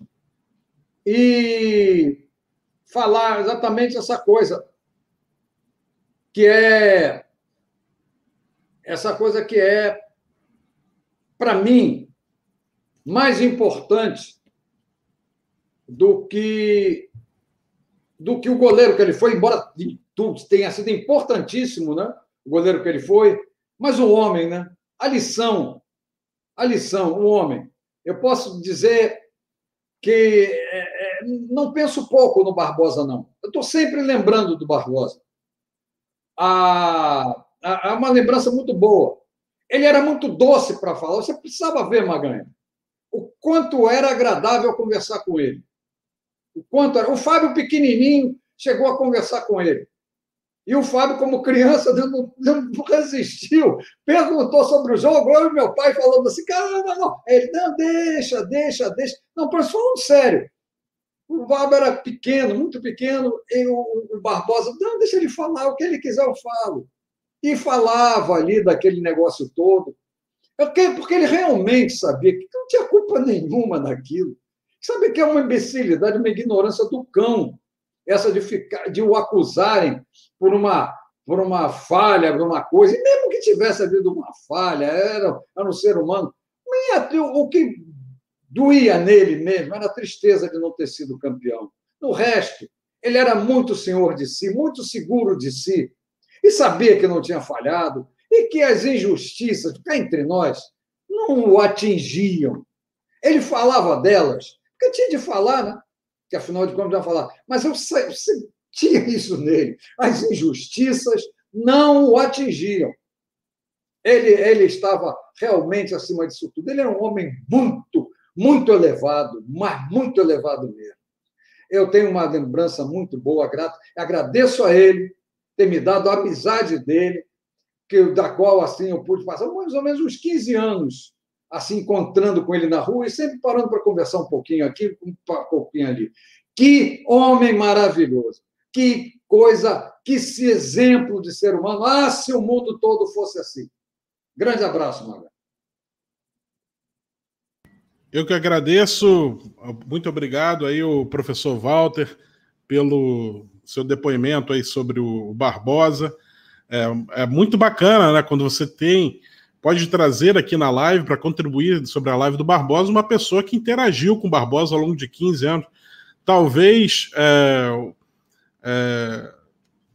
e falar exatamente essa coisa, que é essa coisa que é, para mim, mais importante do que do que o goleiro que ele foi, embora tudo tenha sido importantíssimo, né? O goleiro que ele foi, mas o homem, né? A lição, a lição, o homem. Eu posso dizer que é, é, não penso pouco no Barbosa, não. Eu estou sempre lembrando do Barbosa. Há, há uma lembrança muito boa. Ele era muito doce para falar. Você precisava ver, Maganha, o quanto era agradável conversar com ele. O quanto era. O Fábio pequenininho chegou a conversar com ele. E o Fábio, como criança, não, não resistiu, perguntou sobre o jogo. E meu pai falando assim: caramba, não. Ele, não, deixa, deixa, deixa. Não, mas falando sério. O Fábio era pequeno, muito pequeno, e o, o Barbosa, não, deixa ele falar, o que ele quiser eu falo. E falava ali daquele negócio todo. Porque, porque ele realmente sabia que não tinha culpa nenhuma daquilo Sabe que é uma imbecilidade, uma ignorância do cão, essa de, ficar, de o acusarem por uma, por uma falha, por uma coisa, e mesmo que tivesse havido uma falha, era, era um ser humano, o que doía nele mesmo era a tristeza de não ter sido campeão. No resto, ele era muito senhor de si, muito seguro de si, e sabia que não tinha falhado, e que as injustiças, cá entre nós, não o atingiam. Ele falava delas, porque tinha de falar, né? Que afinal de contas ia falar. Mas eu sentia isso nele. As injustiças não o atingiam. Ele, ele estava realmente acima disso tudo. Ele era um homem muito, muito elevado, mas muito elevado mesmo. Eu tenho uma lembrança muito boa, grato. Agradeço a ele ter me dado a amizade dele, que, da qual assim eu pude passar mais ou menos uns 15 anos assim encontrando com ele na rua e sempre parando para conversar um pouquinho aqui, um pouquinho ali. Que homem maravilhoso! Que coisa, que exemplo de ser humano! Ah, se o mundo todo fosse assim! Grande abraço, Maga. Eu que agradeço, muito obrigado aí o professor Walter pelo seu depoimento aí sobre o Barbosa. É, é muito bacana, né, quando você tem pode trazer aqui na live para contribuir sobre a live do Barbosa uma pessoa que interagiu com o Barbosa ao longo de 15 anos. Talvez é, é,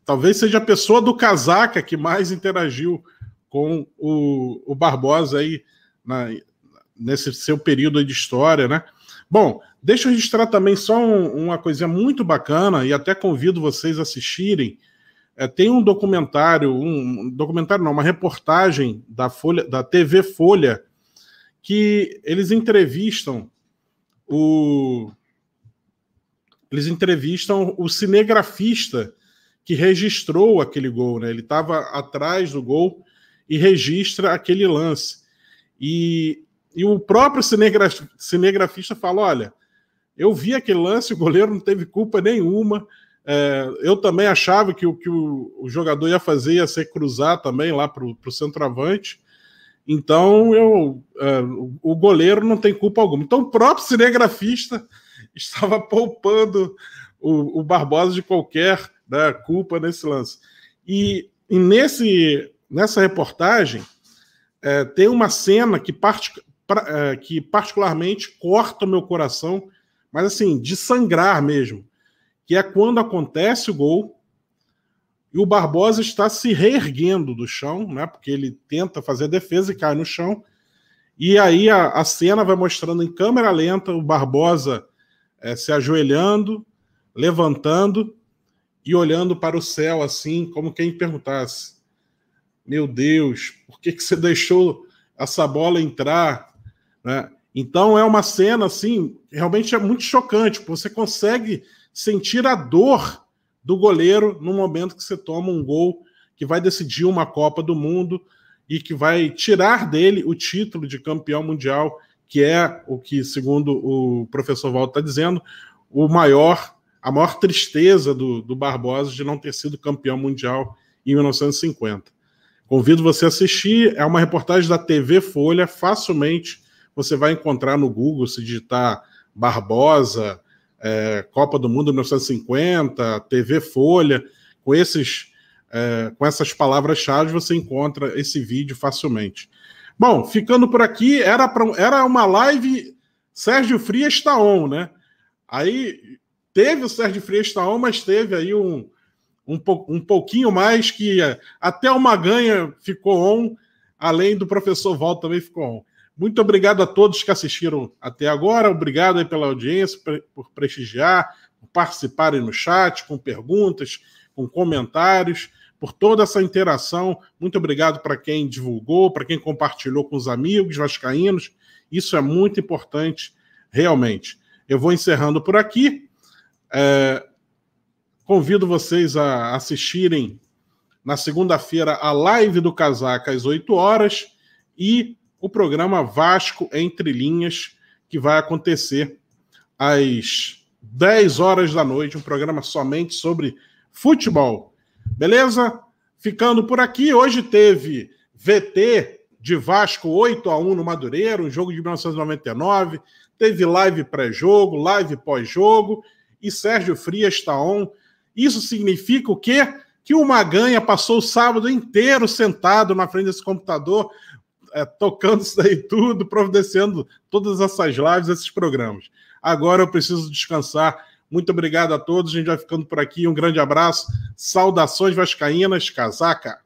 talvez seja a pessoa do casaca que mais interagiu com o, o Barbosa aí na, nesse seu período de história, né? Bom, deixa eu registrar também só um, uma coisinha muito bacana e até convido vocês a assistirem. É, tem um documentário, um, um documentário não, uma reportagem da Folha, da TV Folha, que eles entrevistam o eles entrevistam o cinegrafista que registrou aquele gol, né? Ele estava atrás do gol e registra aquele lance. E, e o próprio cinegraf, cinegrafista fala: olha, eu vi aquele lance, o goleiro não teve culpa nenhuma. É, eu também achava que o que o, o, jogador ia fazer ia ser cruzar também lá para o centroavante. Então eu, é, o goleiro não tem culpa alguma. Então o próprio cinegrafista estava poupando o, o Barbosa de qualquer né, culpa nesse lance. E, e nesse nessa reportagem, é, tem uma cena que, pra, é, que particularmente corta o meu coração, mas assim, de sangrar mesmo, que é quando acontece o gol e o Barbosa está se reerguendo do chão, né? Porque ele tenta fazer a defesa e cai no chão. E aí a, a cena vai mostrando em câmera lenta o Barbosa é, se ajoelhando, levantando e olhando para o céu, assim, como quem perguntasse: meu Deus, por que, que você deixou essa bola entrar? Né? Então é uma cena assim, realmente é muito chocante, você consegue sentir a dor do goleiro no momento que você toma um gol que vai decidir uma Copa do Mundo e que vai tirar dele o título de campeão mundial, que é o que, segundo o professor Walter está dizendo, o maior, a maior tristeza do, do Barbosa de não ter sido campeão mundial em 1950. Convido você a assistir. É uma reportagem da TV Folha. Facilmente você vai encontrar no Google se digitar Barbosa, é, Copa do Mundo 1950, TV Folha. Com esses, é, com essas palavras-chave você encontra esse vídeo facilmente. Bom, ficando por aqui, era, pra, era uma live Sérgio Frias está on, né? Aí teve o Sérgio Frias está on, mas teve aí um, um, um pouquinho mais, que é, até o Maganha ficou on, além do professor Val também ficou on. Muito obrigado a todos que assistiram até agora, obrigado pela audiência, por prestigiar, por participarem no chat, com perguntas, com comentários, por toda essa interação. Muito obrigado para quem divulgou, para quem compartilhou com os amigos vascaínos. Isso é muito importante, realmente. Eu vou encerrando por aqui. É, Convido vocês a assistirem na segunda-feira a live do Casaca às 8 horas e o programa Vasco Entre Linhas, que vai acontecer às 10 horas da noite, um programa somente sobre futebol. Beleza? Ficando por aqui, hoje teve VT de Vasco 8 a 1 no Madureira, um jogo de 1999. Teve live pré-jogo, live pós-jogo e Sérgio Frias está on. Isso significa o quê? Que o Maganha passou o sábado inteiro sentado na frente desse computador, é, tocando isso daí tudo, providenciando todas essas lives, esses programas. Agora eu preciso descansar. Muito obrigado a todos. A gente vai ficando por aqui. Um grande abraço. Saudações vascaínas. Casaca.